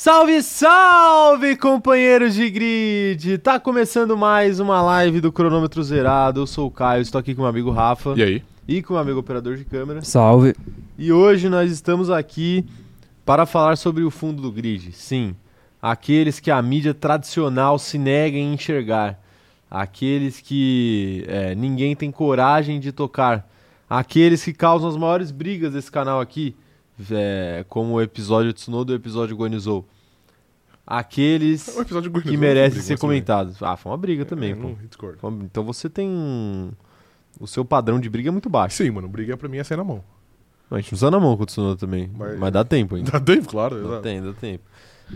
Salve, salve, companheiros de grid! Tá começando mais uma live do Cronômetro Zerado. Eu sou o Caio, estou aqui com o meu amigo Rafa E aí? e com o amigo operador de câmera. Salve. E hoje nós estamos aqui para falar sobre o fundo do grid. Sim, aqueles que a mídia tradicional se nega em enxergar. Aqueles que é, ninguém tem coragem de tocar. Aqueles que causam as maiores brigas desse canal aqui. É, como o episódio Tsunoda e o episódio Guanizou. Aqueles O episódio que merecem ser comentados. Ah, foi uma briga também, É, não discordo. Uma- Então você tem. O seu padrão de briga é muito baixo. Sim, mano, briga pra mim é sair na mão. A gente usa na mão com o Tsunoda também. Mas, Mas- dá tempo ainda. Dá tempo, claro. Dá exato. tempo, dá tempo.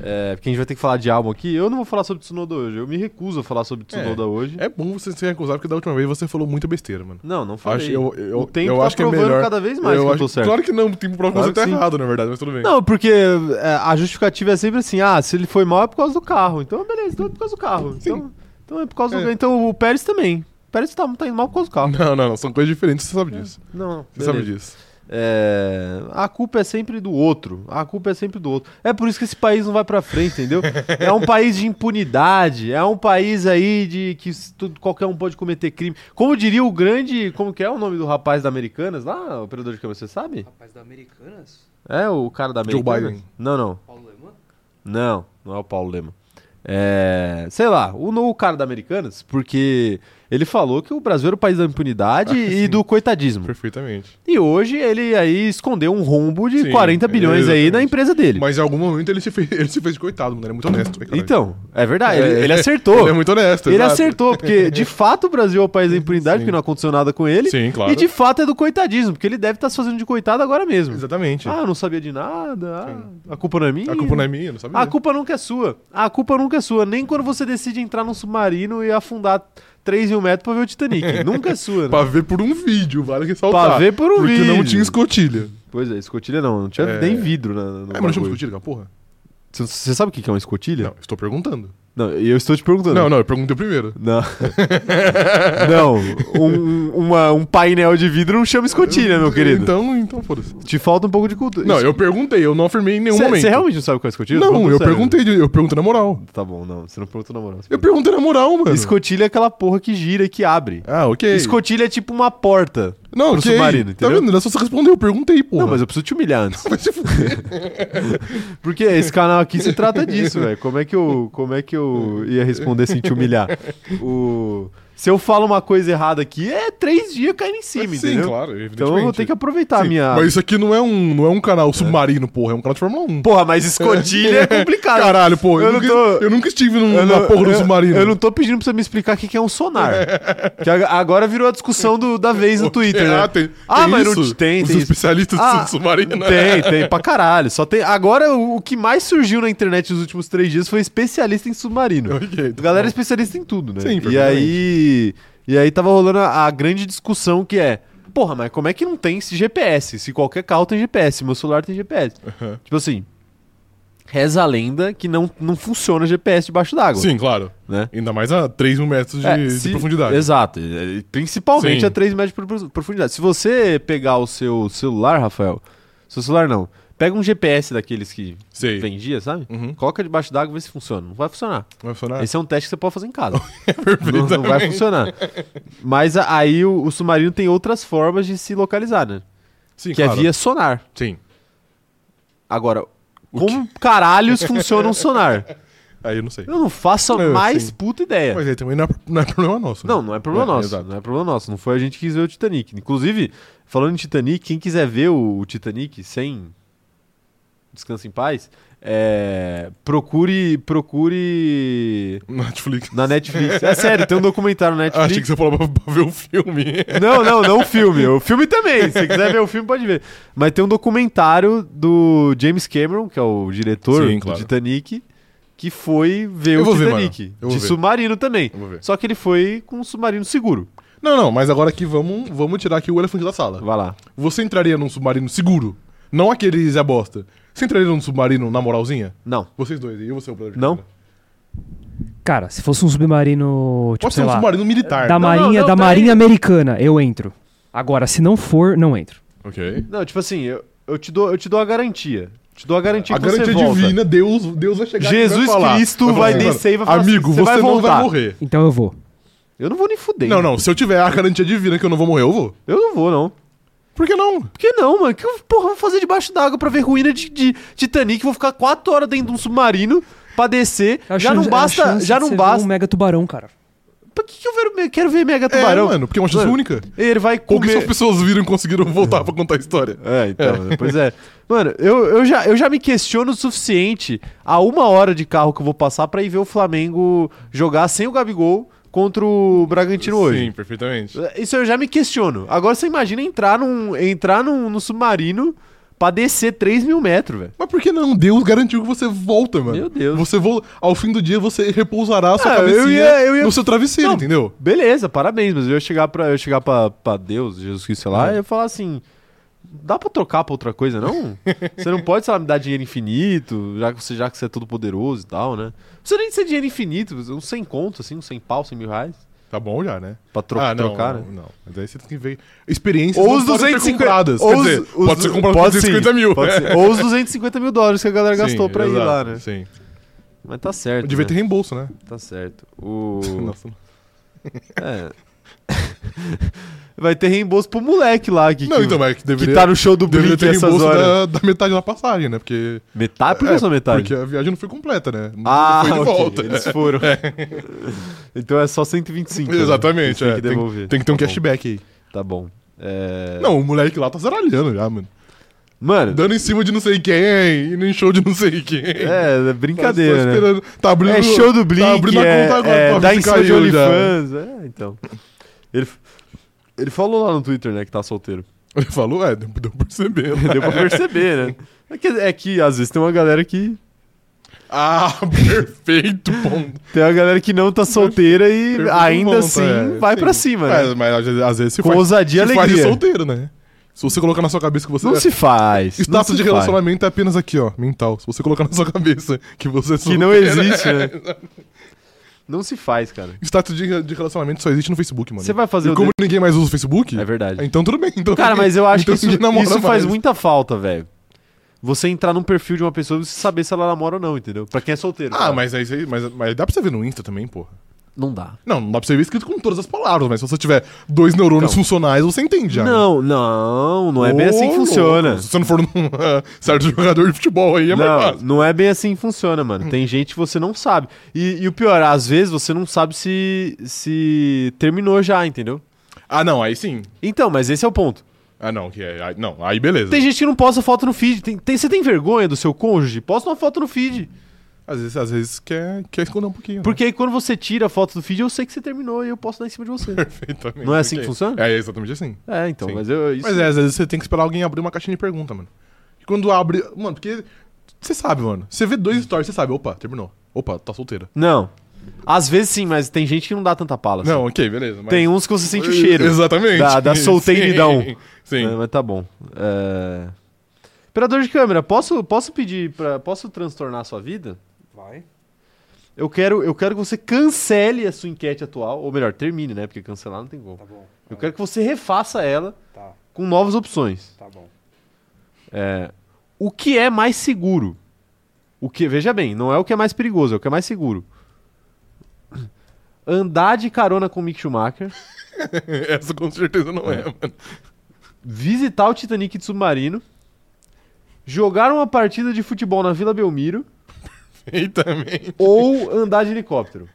É, porque a gente vai ter que falar de álbum aqui. Eu não vou falar sobre Tsunoda hoje. Eu me recuso a falar sobre Tsunoda hoje. É bom você se recusar, porque da última vez você falou muita besteira, mano. Não, não falei. Acho, eu, eu, o tempo eu tá acho que é provando melhor. cada vez mais eu que eu tô certo. Claro que não, o tempo prova que Claro você tá que errado, na verdade, mas tudo bem. Não, porque é, a justificativa é sempre assim: ah, se ele foi mal é por causa do carro. Então, beleza, então é por causa do carro. Sim. Então, então é por causa do. É. Então o Pérez também. O Pérez tá, tá indo mal por causa do carro. Não, não, não, são coisas diferentes, você sabe disso. Não, não. Você sabe beleza. disso. É, a culpa é sempre do outro. A culpa é sempre do outro. É por isso que esse país não vai pra frente, entendeu? É um país de impunidade. É um país aí de que tudo, qualquer um pode cometer crime. Como diria o grande. Como que é o nome do rapaz da Americanas lá, operador de câmera, você sabe? Rapaz da Americanas? É o cara da Joe Americanas? Biden. Não, não. Paulo Leman? Não, não é o Paulo Lema. É, sei lá, o, o cara da Americanas, porque ele falou que o Brasil era o país da impunidade e do coitadismo. Perfeitamente. E hoje ele aí escondeu um rombo de Sim, 40 bilhões aí exatamente. na empresa dele. Mas em algum momento ele se fez, ele se fez de coitado, mano. Ele é muito honesto. né? Então, é verdade, ele, É, ele acertou. Ele é muito honesto. Ele exato. acertou, porque de fato o Brasil é o país da impunidade, Sim. porque não aconteceu nada com ele. Sim, claro. E de fato é do coitadismo, porque ele deve estar se fazendo de coitado agora mesmo. Exatamente. Ah, não sabia de nada, ah, a culpa não é minha. a culpa não é minha, não sabe? A culpa nunca é sua. A culpa nunca é sua. Nem quando você decide entrar num submarino e afundar 3 mil metros pra ver o Titanic. nunca é sua. Né? Pra ver por um vídeo, vale ressaltar. Pra ver por um porque vídeo. não tinha escotilha. Pois é, escotilha não. Não tinha É. nem vidro na, no É, mas não bagulho. escotilha, aquela porra? Você- sabe o que que é uma escotilha? Não, estou perguntando. Não, eu estou te perguntando. Não, não, eu perguntei primeiro. Não. não, um, uma- um painel de vidro não chama escotilha, meu querido. Então, então foda-se. Te falta um pouco de cultura. Não, eu perguntei, eu não afirmei em nenhum Cê- momento. Você realmente não sabe o que é escotilha? Não, eu sério. perguntei, eu perguntei na moral. Tá bom, não. Você não perguntou na moral. Eu perguntei na moral, mano. Escotilha é aquela porra que gira e que abre. Ah, ok. Escotilha é tipo uma porta Não, pro ok. submarino, Tá entendeu? vendo? Não é só você respondeu, eu perguntei, porra. Não, mas eu preciso te humilhar antes. Vai se fuder. Porque esse canal aqui se trata disso, velho. Como é que eu, como é que eu ia responder sem te humilhar? O se eu falo uma coisa errada aqui, é três dias caindo em cima, Sim, entendeu? claro, evidentemente. Então eu vou ter que aproveitar a Sim, minha. Mas isso aqui não é um, não é um canal submarino, porra. É um canal de Fórmula 1. Porra, mas escotilha é complicado. Caralho, pô. Eu, Eu não nunca, tô- eu nunca estive num, Eu na não- porra do submarino. Eu não tô pedindo pra você me explicar o que que é um sonar. que ag- agora virou a discussão do- da vez no Twitter, né? Ah, tem, Ah, tem mas não isso? tem, Os tem especialistas Ah, do submarino. né? Tem, tem, pra caralho. Só tem. Agora, o, o que mais surgiu na internet nos últimos três dias foi especialista em submarino. Ok, tá A galera é bom. especialista em tudo, né? Sim, e aí. E aí tava rolando a, a grande discussão que é. Porra, mas como é que não tem esse GPS? Se qualquer carro tem GPS, meu celular tem GPS. Aham. Tipo assim. Reza a lenda que não, não funciona GPS debaixo d'água. Sim, claro. Né? Ainda mais a 3 mil metros de, É, de se- profundidade. Exato. E- e Principalmente Sim. a 3 metros de pro- profundidade. Se você pegar o seu celular, Rafael. Seu celular não. Pega um GPS daqueles que Sei. vendia, sabe? Uhum. Coloca debaixo d'água e vê se funciona. Não vai funcionar. Vai funcionar? Esse é um teste que você pode fazer em casa. não, Perfeitamente. não vai funcionar. Mas a- aí o, o submarino tem outras formas de se localizar, né? Sim, que claro. é via sonar. Sim. Agora, como caralhos funciona um sonar? Aí eu não sei. Eu não faço a Não, mais sim. puta ideia. Mas aí também não é, não é problema nosso. né? Não, não é problema É, nosso. Não é problema nosso. Não foi a gente que quis ver o Titanic. Inclusive, falando em Titanic, quem quiser ver o, o Titanic sem descanso em paz, é, procure procure Netflix. na Netflix. É sério, tem um documentário na Ah, achei que Netflix. você falou pra, pra ver o filme. Não, não, não o filme. O filme também. Se você quiser ver o filme, pode ver. Mas tem um documentário do James Cameron, que é o diretor Sim, do claro. Titanic, que foi ver Eu o ver, Titanic. vou de ver. submarino também. Ver. Só que ele foi com um submarino seguro. Não, não, mas agora aqui vamos, vamos tirar aqui o elefante da sala. Vai lá. Você entraria num submarino seguro? Não aquele Zé Bosta. Você entraria num submarino na moralzinha? Não. Vocês dois, e eu você, o de Não. câmera? Cara, se fosse um submarino, tipo, Pode ser sei um lá, submarino militar. da Não, Marinha, não, da. Marinha Americana, eu entro. Agora, se não for, não entro. Ok. Não, tipo assim, eu, eu, te dou, eu te dou a garantia. Te dou a garantia A que você garantia volta. divina, Deus, Deus vai chegar aqui e Jesus vai falar. Cristo falar vai assim, descer e vai falar assim, Amigo, "Você você, vai não voltar." vai morrer. Então eu vou. Eu não vou nem fuder. Não, não. Se eu tiver a garantia divina que eu não vou morrer, eu vou. Eu não vou, não. Por que não? Por que não, mano? Que eu, porra, vou fazer debaixo d'água pra ver ruína de, de Titanic? Vou ficar quatro horas dentro de um submarino pra descer. É a já chance- não é basta. Já não ver basta. um mega tubarão, cara. Pra que, que eu quero, quero ver Mega Tubarão? É, mano, porque é uma chance Mano, única. Ele vai comer. pessoas viram e conseguiram voltar pra contar a história. É, então, pois é. Mano, eu, eu, já, eu já me questiono o suficiente a uma hora de carro que eu vou passar pra ir ver o Flamengo jogar sem o Gabigol contra o Bragantino hoje. Sim, perfeitamente. Isso eu já me questiono. Agora você imagina entrar num, entrar num, num submarino pra descer 3 mil metros, velho. Mas por que não? Deus garantiu que você volta, mano. Meu Deus. Você volta. Ao fim do dia você repousará a sua Ah, eu ia- eu ia- no seu travesseiro, Não. entendeu? Beleza, parabéns, mas eu ia chegar pra, eu ia chegar pra, pra Deus, Jesus Cristo, sei lá, É. e eu ia falar assim. Dá pra trocar pra outra coisa, não? você não pode, sei lá, me dar dinheiro infinito, já que você, já que você é todo poderoso e tal, né? Precisa nem ser dinheiro infinito, uns 100 conto, assim, uns 100 pau, 100 mil reais. Tá bom já, né? Pra tro ah, não, trocar, não, né? não. Mas aí você tem que ver. Experiências Ou os podem ser 250 compradas. ou os- dizer, os- pode ser comprado por pode 250 sim, mil. Ou os 250 mil dólares que a galera gastou Sim, pra ir exato, lá, né? Sim. Mas tá certo. Devia né? ter reembolso, né? Tá certo. O... Nossa. É. Vai ter reembolso pro moleque lá que, Não, que, então, mas que que deveria, tá no show do Blink ter essas reembolso horas. da, da metade da passagem, né? Porque. Metade? Por que é, só metade? Porque a viagem não foi completa, né? Não Ah, foi de ok, volta. eles foram. então é só 125. né? Exatamente, Tem é. que Tem, devolver. tem que ter um Tá bom, cashback aí. Tá bom. É... Não, o moleque lá tá zaralhando já, mano. Mano, Dando em cima de não sei quem, indo em show de não sei quem. é, é brincadeira, Tá né? Tá abrindo, É show do tá Blink, abrindo a é, conta agora é, pra dá em cima de já. OnlyFans. É, então. Ele, ele falou lá no Twitter, né, que tá solteiro. Ele falou, é, deu, deu pra perceber. né? Deu pra perceber, né? É que, é que às vezes tem uma galera que. Ah, perfeito, ponto. Tem uma galera que não tá solteira e Perfeito ainda ponto, assim é, vai sim. pra cima, né? É, mas às vezes, se Com faz, ousadia se faz alegria. solteiro, né? Se você colocar na sua cabeça que você Não é- se faz. Status de faz. relacionamento é apenas aqui, ó, mental. Se você colocar na sua cabeça que você é Que não solteiro, existe, é- né? Não se faz, cara. Status de, de relacionamento só existe no Facebook, mano. Você vai fazer E o como de- ninguém mais usa o Facebook, É verdade. então tudo bem. Então Cara, mas eu acho então que isso, isso faz mais. muita falta, velho. Você entrar num perfil de uma pessoa e você saber se ela namora ou não, entendeu? Pra quem é solteiro. Ah, cara. mas, aí, mas, mas dá pra você ver no Insta também, porra. Não dá. Não, não dá pra você ver escrito com todas as palavras, mas se você tiver dois neurônios Então. funcionais, você entende já. Não, não, não é bem assim que funciona. Se você não for num ah, certo jogador de futebol aí, é mais Não, fácil. não é bem assim que funciona, mano. Tem gente que você não sabe. E, e o pior, às vezes você não sabe se, se terminou já, entendeu? Ah, não, aí sim. Então, mas esse é o ponto. Ah, não, que é. não, aí beleza. Tem gente que não posta foto no feed. Tem, tem- você tem vergonha do seu cônjuge? Posta uma foto no feed. Às vezes, às vezes quer, quer esconder um pouquinho. né? Porque aí quando você tira a foto do feed, eu sei que você terminou e eu posso dar em cima de você. Perfeitamente. Não é assim que funciona? É exatamente assim. É, então, Sim. mas eu. Isso... Mas é, às vezes você tem que esperar alguém abrir uma caixinha de pergunta, mano. E quando abre. Mano, porque. Você sabe, mano. Você vê dois stories, você sabe, opa, terminou. Opa, tá solteira. Não. Às vezes sim, mas tem gente que não dá tanta pala. assim. Não, ok, beleza. mas- Tem uns que você sente o cheiro. Exatamente. Da- da solteiridão. Sim. Sim. É, mas tá bom. É... Operador de câmera, posso, posso pedir pra. Posso transtornar a sua vida? Vai. Eu quero, eu quero que você cancele a sua enquete atual, ou melhor, termine, né? Porque cancelar não tem como. Tá bom. Eu quero que você refaça ela Tá, com novas opções. tá bom. É, o que é mais seguro? O que, veja bem, não é o que é mais perigoso, é o que é mais seguro. Andar de carona com o Mick Schumacher, Essa com certeza não é, mano. visitar o Titanic de submarino, jogar uma partida de futebol na Vila Belmiro Perfeitamente. ou andar de helicóptero.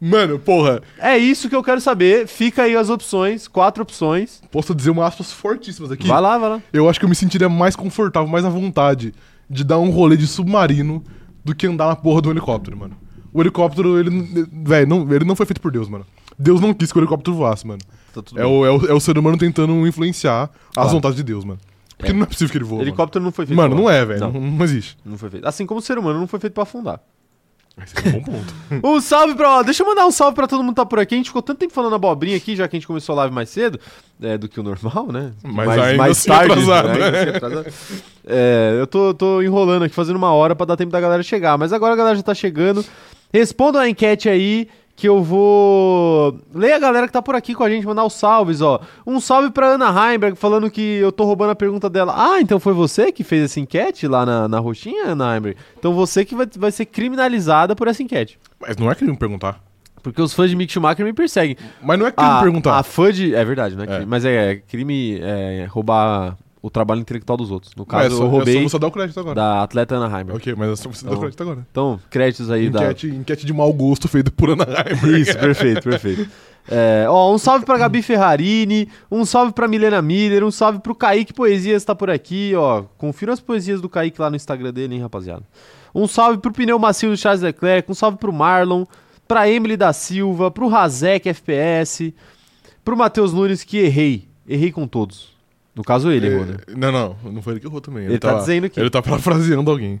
Mano, porra, É isso que eu quero saber. Fica aí as opções, quatro opções. posso dizer umas aspas fortíssimas aqui? Vai lá, vai lá. Eu acho que eu me sentiria mais confortável, mais à vontade de dar um rolê de submarino do que andar na porra do helicóptero, mano. O helicóptero, ele. Velho, não, ele não foi feito por Deus, mano. Deus não quis que o helicóptero voasse, mano. Tá tudo É bem. o, é, o, é o ser humano tentando influenciar as Claro. vontades de Deus, mano. Porque É. não é possível que ele voe. Helicóptero não foi feito Mano, mano não é, velho. Não, Não, não existe. não foi feito. Assim como o ser humano não foi feito pra afundar. Esse é um bom ponto. Um salve pra. Deixa eu mandar um salve pra todo mundo que tá por aqui. A gente ficou tanto tempo falando abobrinha aqui, já que a gente começou a live mais cedo é, do que o normal, né? Mas mais, ainda mais assim tarde. atrasado, né? Né? atrasado. É, eu tô, tô enrolando aqui, fazendo uma hora pra dar tempo da galera chegar. Mas agora a galera já tá chegando. Respondam a enquete aí. Que eu vou ler a galera que tá por aqui com a gente, mandar os salves, ó. Um salve pra Ana Heimberg, falando que eu tô roubando a pergunta dela. Ah, então foi você que fez essa enquete lá na, na roxinha, Ana Heimberg? Então você que vai, vai ser criminalizada por essa enquete. Mas não é crime perguntar. Porque os fãs de Mick Schumacher me perseguem. Mas não é crime A, perguntar. a fã de... É verdade, né? É. Mas é, crime é, roubar o trabalho intelectual dos outros. No caso, é só, eu é roubei só você dar o crédito agora. da atleta Ana Heimberg. Ok, mas é só você dar o Então, crédito agora. Então, créditos aí da... Enquete, enquete de mau gosto feito por Ana Heimberg. Isso, perfeito, perfeito. É, ó, um salve pra Gabi Ferrarini, um salve pra Milena Miller, um salve pro Kaique Poesias, tá por aqui, ó. Confira as poesias do Kaique lá no Instagram dele, hein, rapaziada. Um salve pro Pneu Macio do Charles Leclerc, um salve pro Marlon, pra Emily da Silva, pro Razek FPS, pro Matheus Nunes, que errei. Errei com todos. No caso, ele errou, né? É, Não, não, não foi ele que errou também. Ele tá dizendo aqui. Ele tá parafraseando alguém.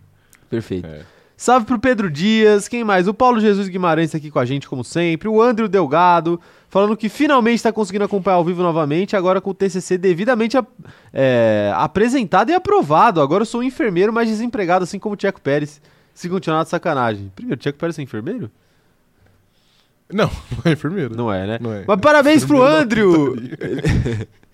Perfeito. É. Salve pro Pedro Dias, quem mais? O Paulo Jesus Guimarães tá aqui com a gente, como sempre. O Andrew Delgado, falando que finalmente tá conseguindo acompanhar ao vivo novamente, agora com o TCC devidamente ap- é, apresentado e aprovado. Agora eu sou um enfermeiro, mas desempregado, assim como o Tcheco Pérez. Se continuar de sacanagem. Primeiro, o Tcheco Pérez é enfermeiro? Não, não é enfermeiro. Não é, né? Não é. Mas parabéns pro Andrew!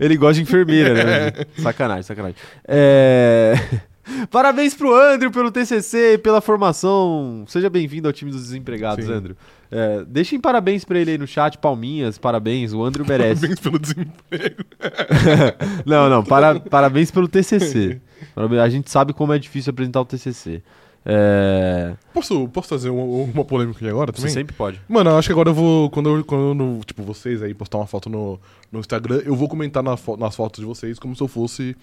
Ele gosta de enfermeira, né? Sacanagem, sacanagem. É... Parabéns pro Andrew pelo TCC, pela formação. Seja bem-vindo ao time dos desempregados, Sim. Andrew. É, deixem parabéns pra ele aí no chat, palminhas, parabéns. O Andrew merece. Parabéns pelo desemprego. não, não, para- parabéns pelo TCC. A gente sabe como é difícil apresentar o TCC. É... Posso, posso fazer uma, uma polêmica aqui agora Você também? sempre pode. Mano, eu acho que agora eu vou. Quando eu, quando eu tipo, vocês aí postar uma foto no, no Instagram, eu vou comentar na fo- nas fotos de vocês como se eu fosse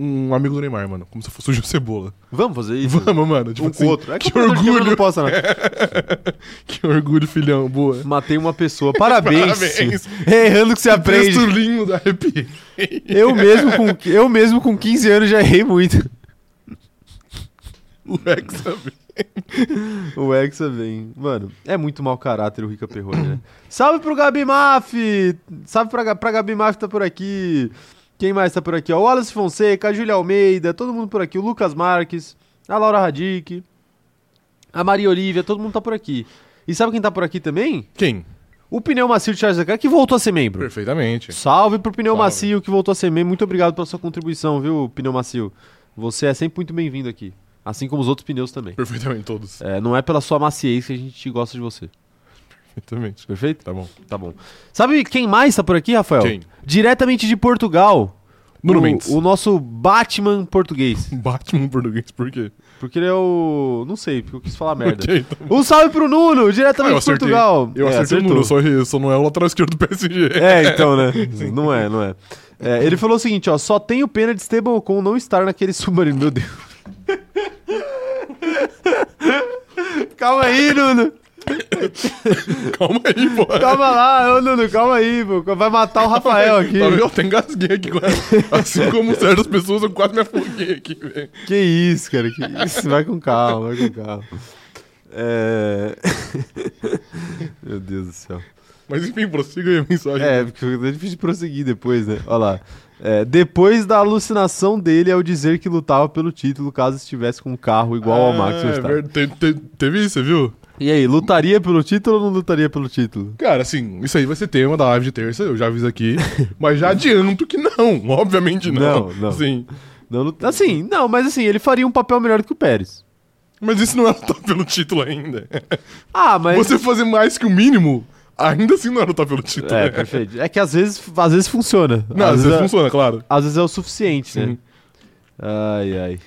um amigo do Neymar, mano. Como se eu fosse o Gil Cebola. Vamos fazer isso? Vamos, mano. Tipo um assim, com o outro. É que câmera orgulho. Não posta, não. Que orgulho, filhão. Boa. Matei uma pessoa. Parabéns. Parabéns. É errando que você aprende. Texto lindo da arrepiei. Eu mesmo, com, eu mesmo com 15 anos já errei muito. O Hexa, velho. O Hexa vem. Mano, é muito mau caráter o Rica Perrone, né? Salve pro Gabi Maf! Salve pra, pra Gabi Maf tá por aqui. Quem mais tá por aqui? Ó, o Wallace Fonseca, a Júlia Almeida, todo mundo por aqui. O Lucas Marques, a Laura Radic, a Maria Olivia, todo mundo tá por aqui. E sabe quem tá por aqui também? Quem? O Pneu Macio de Charles Leclerc, que voltou a ser membro. Perfeitamente. Salve pro Pneu Salve. Macio que voltou a ser membro. Muito obrigado pela sua contribuição, viu, Pneu Macio? Você é sempre muito bem-vindo aqui. Assim como os outros pneus também. Perfeitamente, todos. É, não é pela sua maciez que a gente gosta de você. Perfeitamente. Perfeito? Tá bom. Tá bom. Sabe quem mais tá por aqui, Rafael? Quem? Diretamente de Portugal. Nuno o, Mendes. o nosso Batman português. Batman português, por quê? Porque ele é o. Não sei, porque eu quis falar merda. Ok, tá. Um salve pro Nuno, diretamente Ah, de. Portugal. Eu É, acertei o acertou. Nuno, só, só não é o lateral esquerdo do PSG. É, então, né? Não é, não é. É, Ele falou o seguinte, ó, só tenho pena de Esteban Ocon não estar naquele submarino, meu Deus. calma aí, Nuno. Calma aí, pô. Calma lá, ô Nuno, calma aí, pô. Vai matar o Rafael aqui. Tá vendo? Eu até engasguei aqui agora. Assim como certas pessoas, eu quase me afoguei aqui, velho. Que isso, cara, que isso. Vai com calma, vai com calma. É... Meu Deus do céu. Mas enfim, prossiga aí a mensagem. É, porque é difícil de prosseguir depois, né? Olha lá. É, depois da alucinação dele ao dizer que lutava pelo título caso estivesse com um carro igual ao Max é Verstappen. verdade. Te- te- Teve isso, você viu? E aí, lutaria pelo título ou não lutaria pelo título? Cara, assim, isso aí vai ser tema da live de terça, eu já aviso aqui. mas já adianto que não, obviamente não. Não, não. Sim. Não, lut- assim, não, mas assim, ele faria um papel melhor do que o Pérez. Mas isso não é lutar pelo título ainda. Ah, mas. Você fazer mais que o mínimo, ainda assim não é lutar pelo título. É, perfeito. É que às vezes, às vezes funciona. Não, às vezes é, funciona, claro. às vezes é o suficiente, né? Sim. Ai, ai.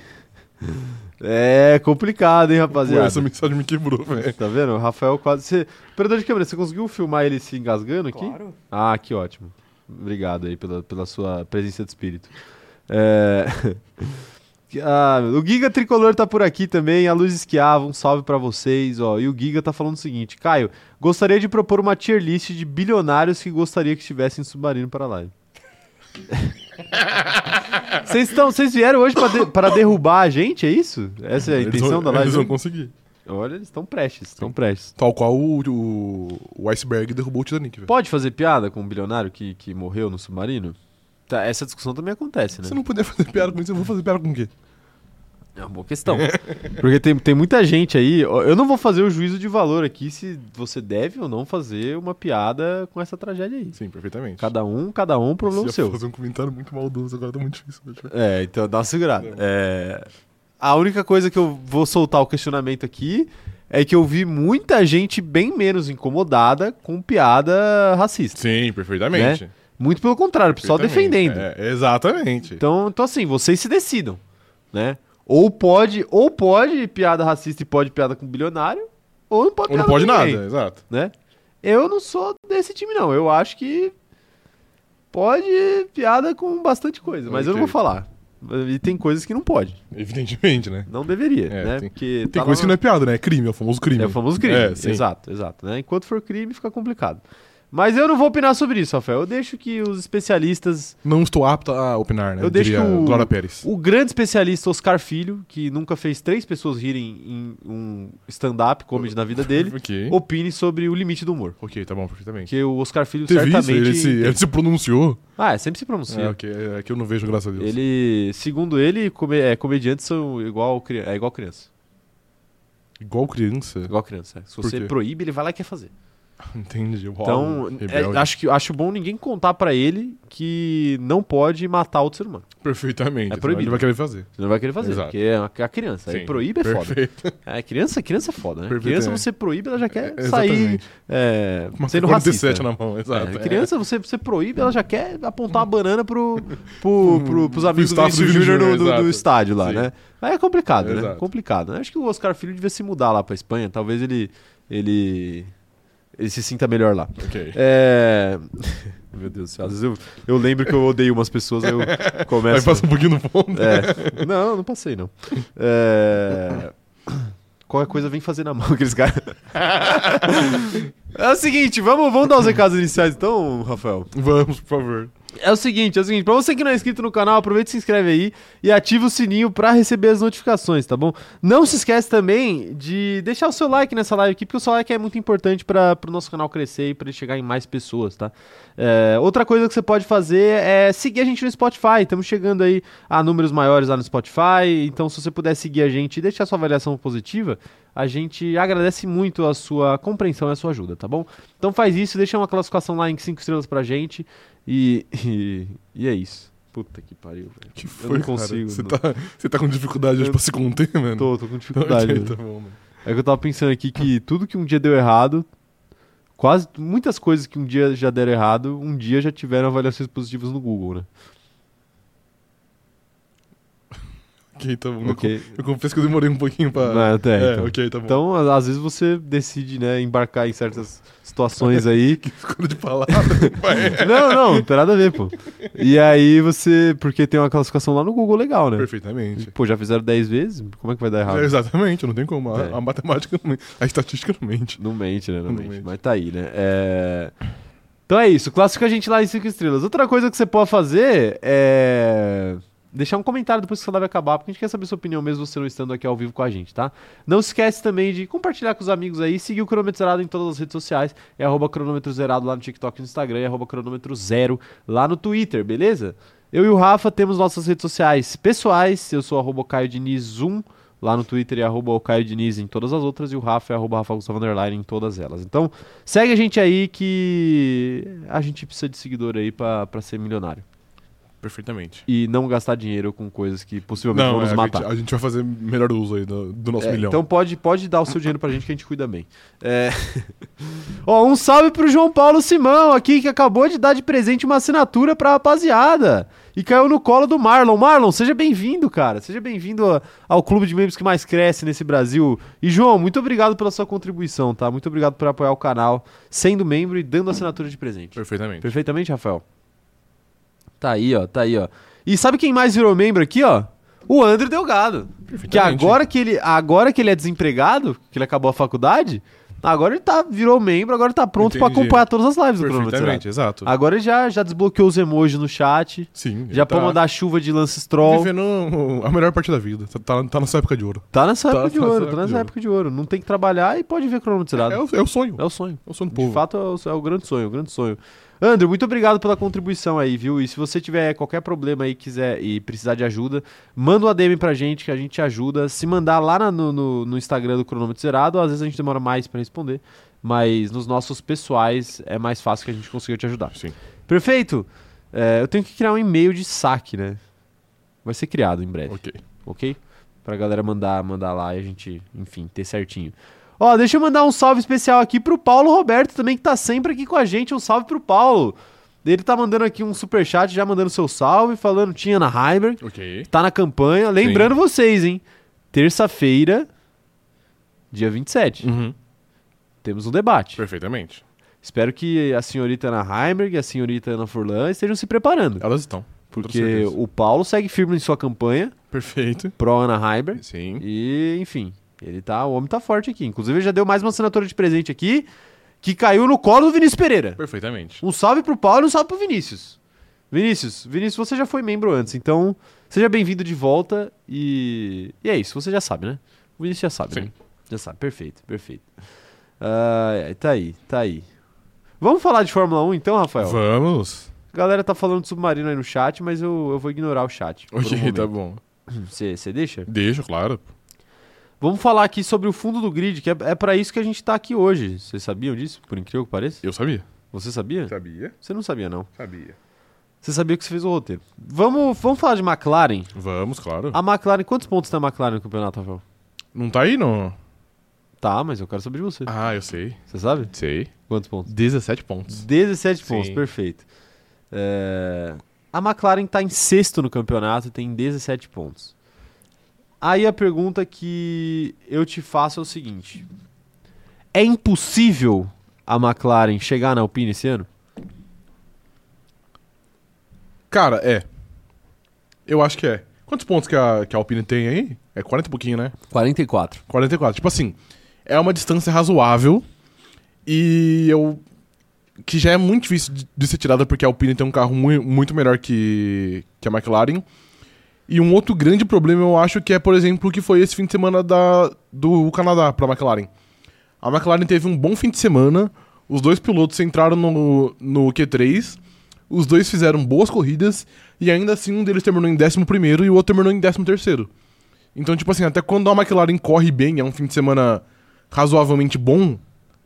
É complicado, hein, Pô, rapaziada. essa mensagem me quebrou, velho. Tá vendo? O Rafael quase. Você... Operador de câmera, você conseguiu filmar ele se engasgando aqui? Claro. Ah, que ótimo. Obrigado aí pela, pela sua presença de espírito. É... Ah, o Giga Tricolor tá por aqui também, a Luz Esquiava, um salve pra vocês, ó. E o Giga tá falando o seguinte, Caio, gostaria de propor uma tier list de bilionários que gostaria que estivessem em submarino para a live. Vocês estão, vocês vieram hoje pra, de- para derrubar a gente, é isso? Essa é a intenção vão- da live? Eles vão conseguir. Olha, eles estão prestes, estão prestes. Tal qual o, o, o iceberg derrubou o Titanic, velho. Pode fazer piada com um bilionário que, que morreu no submarino? Tá, essa discussão também acontece, né? Se eu não puder fazer piada com isso, eu vou fazer piada com o quê? É uma boa questão. Porque tem, tem muita gente aí. Eu não vou fazer o juízo de valor aqui se você deve ou não fazer uma piada com essa tragédia aí. Sim, perfeitamente. Cada um, cada um, problema ia seu. fazer um comentário muito maldoso, agora tá muito difícil. Eu- É, então dá uma segurada. Não. É, a única coisa que eu vou soltar o questionamento aqui é que eu vi muita gente bem menos incomodada com piada racista. Sim, perfeitamente. Muito pelo contrário, o pessoal defendendo. É, exatamente. Então, então, assim, vocês se decidam, né? Ou pode, ou pode piada racista e pode piada com bilionário, ou não pode Ou não pode nada, ninguém, exato. né? Eu não sou desse time, não. Eu acho que pode piada com bastante coisa, mas eu não vou falar. E tem coisas que não pode. Evidentemente, né? Não deveria, É, né? tem- Porque Tem tá coisa lá que não é piada, né? É crime, é o famoso crime. é o famoso crime. É, exato, exato. Né? Enquanto for crime, fica complicado. Mas eu não vou opinar sobre isso, Rafael. Eu deixo que os especialistas. Não estou apto a opinar, né? Eu deixo diria que o- Glória Pérez. O grande especialista Oscar Filho, que nunca fez três pessoas rirem em um stand-up comedy na vida dele, ok. opine sobre o limite do humor. Ok, tá bom, perfeitamente. Porque o Oscar Filho Teve isso? certamente. Ele se, ele se pronunciou? Ah, é, sempre se pronuncia. É, ok. É que eu não vejo, graças a Deus. Ele, segundo ele, come- é, comediantes são igual, é igual criança. Igual criança. Igual criança. é. Se Por você quê? proíbe, ele vai lá e quer fazer. Entendi. Uau, Então, é, acho, que, acho bom ninguém contar pra ele que não pode matar outro ser humano. Perfeitamente. É proibido. Ele vai querer fazer. Não vai querer fazer, Exato. porque é uma, é a criança. Aí proíbe é foda. Perfeito. É, criança, criança é foda, né? Perfeito, Criança é. você proíbe, ela já quer É, sair é, Uma sendo 47 racista. na mão, exato. É, criança, você, você proíbe, ela já quer apontar uma banana pro, pro, pro, pros amigos do do Vinícius Júnior do- do exato. estádio lá, Sim. né? Aí é complicado, né? Complicado. Acho que o Oscar Filho devia se mudar lá pra Espanha. Talvez ele, ele, ele se sinta melhor lá. Ok. É... Meu Deus do céu. Às vezes eu, eu lembro que eu odeio umas pessoas, aí eu Aí começo... passa um pouquinho no fundo. É. Não, não passei, não. É... Qualquer coisa vem fazer na mão aqueles caras. é o seguinte, vamos, vamos dar os recados iniciais então, Rafael? Vamos, por favor. É o seguinte, é o seguinte, pra você que não é inscrito no canal, aproveita e se inscreve aí e ativa o sininho pra receber as notificações, tá bom? Não se esquece também de deixar o seu like nessa live aqui, porque o seu like é muito importante para o nosso canal crescer e pra ele chegar em mais pessoas, tá? É, outra coisa que você pode fazer é seguir a gente no Spotify, estamos chegando aí a números maiores lá no Spotify, então se você puder seguir a gente e deixar sua avaliação positiva, a gente agradece muito a sua compreensão e a sua ajuda, tá bom? Então faz isso, deixa uma classificação lá em 5 estrelas pra gente e, e, e é isso. Puta que pariu, velho. que Eu foi, não consigo? Você, não. tá, tá com dificuldade hoje Eu- pra se conter, mano? Tô, tô com dificuldade. Ok, velho. tá bom. É que eu tava pensando aqui que tudo que um dia deu errado, quase muitas coisas que um dia já deram errado, um dia já tiveram avaliações positivas no Google, né? Ok, tá bom. Eu Ok. con- Eu confesso que eu demorei um pouquinho pra... Até, é, então. ok, tá bom. Então, às vezes você decide, né, embarcar em certas situações aí. Escolha de palavra. não, não, não tem nada a ver, pô. E aí você, porque tem uma classificação lá no Google legal, né? Perfeitamente. Pô, já fizeram 10 vezes, como é que vai dar errado? É, exatamente, não tem como. A, É. a matemática não mente. A estatística não mente. Não mente, né? Não, Não mente. mente. Mas tá aí, né? É... Então é isso. Classifica a gente lá em 5 estrelas. Outra coisa que você pode fazer é. Deixar um comentário depois que essa live acabar, porque a gente quer saber sua opinião mesmo você não estando aqui ao vivo com a gente, tá? Não esquece também de compartilhar com os amigos aí, seguir o Cronômetro Zerado em todas as redes sociais, é arroba cronômetro zerado lá no TikTok e no Instagram, é arroba cronômetro zero lá no Twitter, beleza? Eu e o Rafa temos nossas redes sociais pessoais, eu sou arroba Caio Diniz 1, lá no Twitter é arroba Caio Diniz em todas as outras, e o Rafa é arroba Rafa Gustavo Underline em todas elas. Então, segue a gente aí que a gente precisa de seguidor aí pra ser milionário. Perfeitamente. E não gastar dinheiro com coisas que possivelmente Não, vão é, nos a, matar. gente, a gente vai fazer melhor uso aí do, do nosso É, milhão. então pode, pode dar o seu dinheiro pra gente que a gente cuida bem. É... Ó, um salve pro João Paulo Simão aqui, que acabou de dar de presente uma assinatura pra rapaziada. E caiu no colo do Marlon. Marlon, seja bem-vindo, cara. Seja bem-vindo a- ao clube de membros que mais cresce nesse Brasil. E, João, muito obrigado pela sua contribuição, tá? Muito obrigado por apoiar o canal, sendo membro e dando assinatura de presente. Perfeitamente. Perfeitamente, Rafael. Tá aí, ó, tá aí, ó. E sabe quem mais virou membro aqui, ó? O André Delgado. Que agora que ele, agora que ele é desempregado, que ele acabou a faculdade, agora ele tá virou membro, agora tá pronto pra Entendi. acompanhar todas as lives do Perfeitamente, exato. Agora ele já, já desbloqueou os emojis no chat, Sim. já ele pode tá mandar chuva de Lance Stroll. Vivendo a melhor parte da vida. Tá, tá, tá nessa época de ouro. Tá nessa Tá época de nessa ouro, tá nessa de época de ouro. Não tem que trabalhar e pode ver Cronômetro É, Zerado. o, é o sonho. É o sonho. É o sonho do De povo. fato, é o, é o grande sonho, o grande sonho. Andrew, muito obrigado pela contribuição aí, viu? E se você tiver qualquer problema aí quiser e precisar de ajuda, manda uma DM pra gente que a gente ajuda. Se mandar lá no, no, no Instagram do Cronômetro Zerado, às vezes a gente demora mais pra responder, mas nos nossos pessoais é mais fácil que a gente consiga te ajudar. Sim. Perfeito? É, eu tenho que criar um e-mail de saque, né? Vai ser criado em breve Ok. ok? Pra galera mandar, mandar lá e a gente, enfim, ter certinho. Ó, deixa eu mandar um salve especial aqui pro Paulo Roberto também, que tá sempre aqui com a gente. Um salve pro Paulo. Ele tá mandando aqui um superchat, já mandando seu salve, falando tinha na Heiber, Ok. tá na campanha. Lembrando vocês, hein? Terça-feira, dia 27, Uhum. temos um debate. Perfeitamente. Espero que a senhorita Ana Heimberg e a senhorita Ana Furlan estejam se preparando. Elas estão. Porque o Paulo segue firme em sua campanha, Perfeito. pró Ana Heimberg. Sim. E, enfim, ele tá, o homem tá forte aqui. Inclusive, ele já deu mais uma assinatura de presente aqui, que caiu no colo do Vinícius Pereira. Perfeitamente. Um salve pro Paulo e um salve pro Vinícius. Vinícius, Vinícius, você já foi membro antes, então seja bem-vindo de volta e... e é isso, você já sabe, né? O Vinícius já sabe, Sim. né? Já sabe, perfeito, perfeito. Ah, tá aí, tá aí. Vamos falar de Fórmula 1 então, Rafael? Vamos. A galera tá falando de submarino aí no chat, mas eu, eu vou ignorar o chat. um Ok, momento. tá bom. Você você deixa? Deixa, claro. Vamos falar aqui sobre o fundo do grid, que é, é para isso que a gente tá aqui hoje. Vocês sabiam disso? Por incrível que pareça? Eu sabia. Você sabia? Sabia? Você não sabia, não. Sabia. Você sabia que você fez o roteiro. Vamos, vamos falar de McLaren. Vamos, claro. A McLaren, quantos pontos tem a McLaren no campeonato, Rafael? Não tá aí, não? Tá, mas eu quero saber de você. Ah, eu sei. Você sabe? Sei. Quantos pontos? 17 pontos. 17 pontos, Sim. perfeito. É, A McLaren tá em sexto no campeonato e tem 17 pontos. Aí a pergunta que eu te faço é o seguinte: É impossível a McLaren chegar na Alpine esse ano? Cara, é. Eu acho que é. Quantos pontos que a, que a Alpine tem aí? É 40 e pouquinho, né? 44. 44. Tipo assim, é uma distância razoável e eu. que já é muito difícil de, de ser tirada porque a Alpine tem um carro mui- muito melhor que, que a McLaren. E um outro grande problema eu acho que é, por exemplo, o que foi esse fim de semana da, do Canadá pra McLaren. A McLaren teve um bom fim de semana, os dois pilotos entraram no, no Q3, os dois fizeram boas corridas e ainda assim um deles terminou em 11 e o outro terminou em 13. Então, tipo assim, até quando a McLaren corre bem, é um fim de semana razoavelmente bom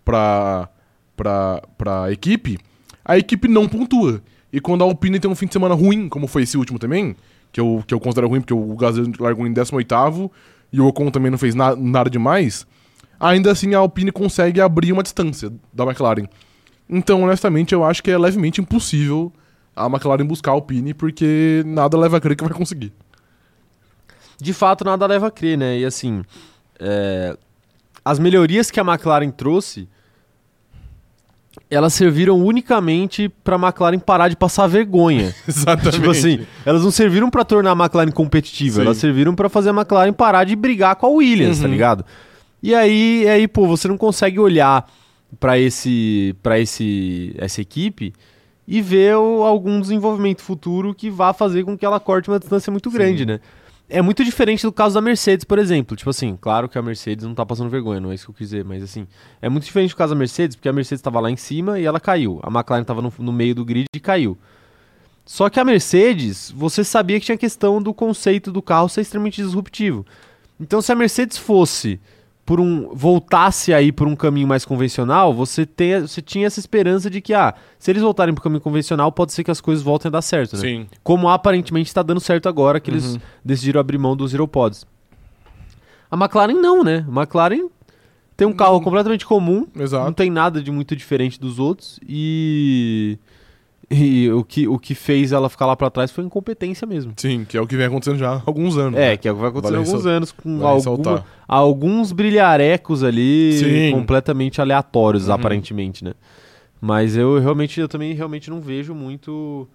pra, pra, pra equipe, a equipe não pontua. E quando a Alpine tem um fim de semana ruim, como foi esse último também, que eu, que eu considero ruim porque o Gasly largou em 18 e o Ocon também não fez na- nada demais, ainda assim a Alpine consegue abrir uma distância da McLaren. Então, honestamente, eu acho que é levemente impossível a McLaren buscar a Alpine, porque nada leva a crer que vai conseguir. De fato, nada leva a crer, né? E assim, é, as melhorias que a McLaren trouxe, elas serviram unicamente pra McLaren parar de passar vergonha. Exatamente. Tipo assim, elas não serviram pra tornar a McLaren competitiva, Sim. elas serviram pra fazer a McLaren parar de brigar com a Williams, tá Uhum. ligado? E aí, aí, pô, você não consegue olhar pra esse para esse essa equipe e ver o- algum desenvolvimento futuro que vá fazer com que ela corte uma distância muito Sim. grande, né? É muito diferente do caso da Mercedes, por exemplo. Tipo assim, claro que a Mercedes não tá passando vergonha, não é isso que eu quis dizer, mas assim, é muito diferente do caso da Mercedes, porque a Mercedes tava lá em cima e ela caiu. A McLaren tava no, no meio do grid e caiu. Só que a Mercedes, você sabia que tinha questão do conceito do carro ser extremamente disruptivo. Então, se a Mercedes fosse por um voltasse aí por um caminho mais convencional, você, tem, você tinha essa esperança de que, ah, se eles voltarem para o caminho convencional, pode ser que as coisas voltem a dar certo, né? Sim. Como aparentemente está dando certo agora, que eles Uhum. decidiram abrir mão dos Zero Pods. A McLaren não, né? A McLaren tem um carro completamente comum, não Exato. tem nada de muito diferente dos outros e e o que, o que fez ela ficar lá pra trás foi incompetência mesmo. Sim, que é o que vem acontecendo já há alguns anos. É, né? que é o que vai acontecer há Vale alguns anos com vale alguma- alguns brilharecos ali Sim. completamente aleatórios, Uhum. aparentemente, né? Mas eu realmente eu também realmente não vejo muito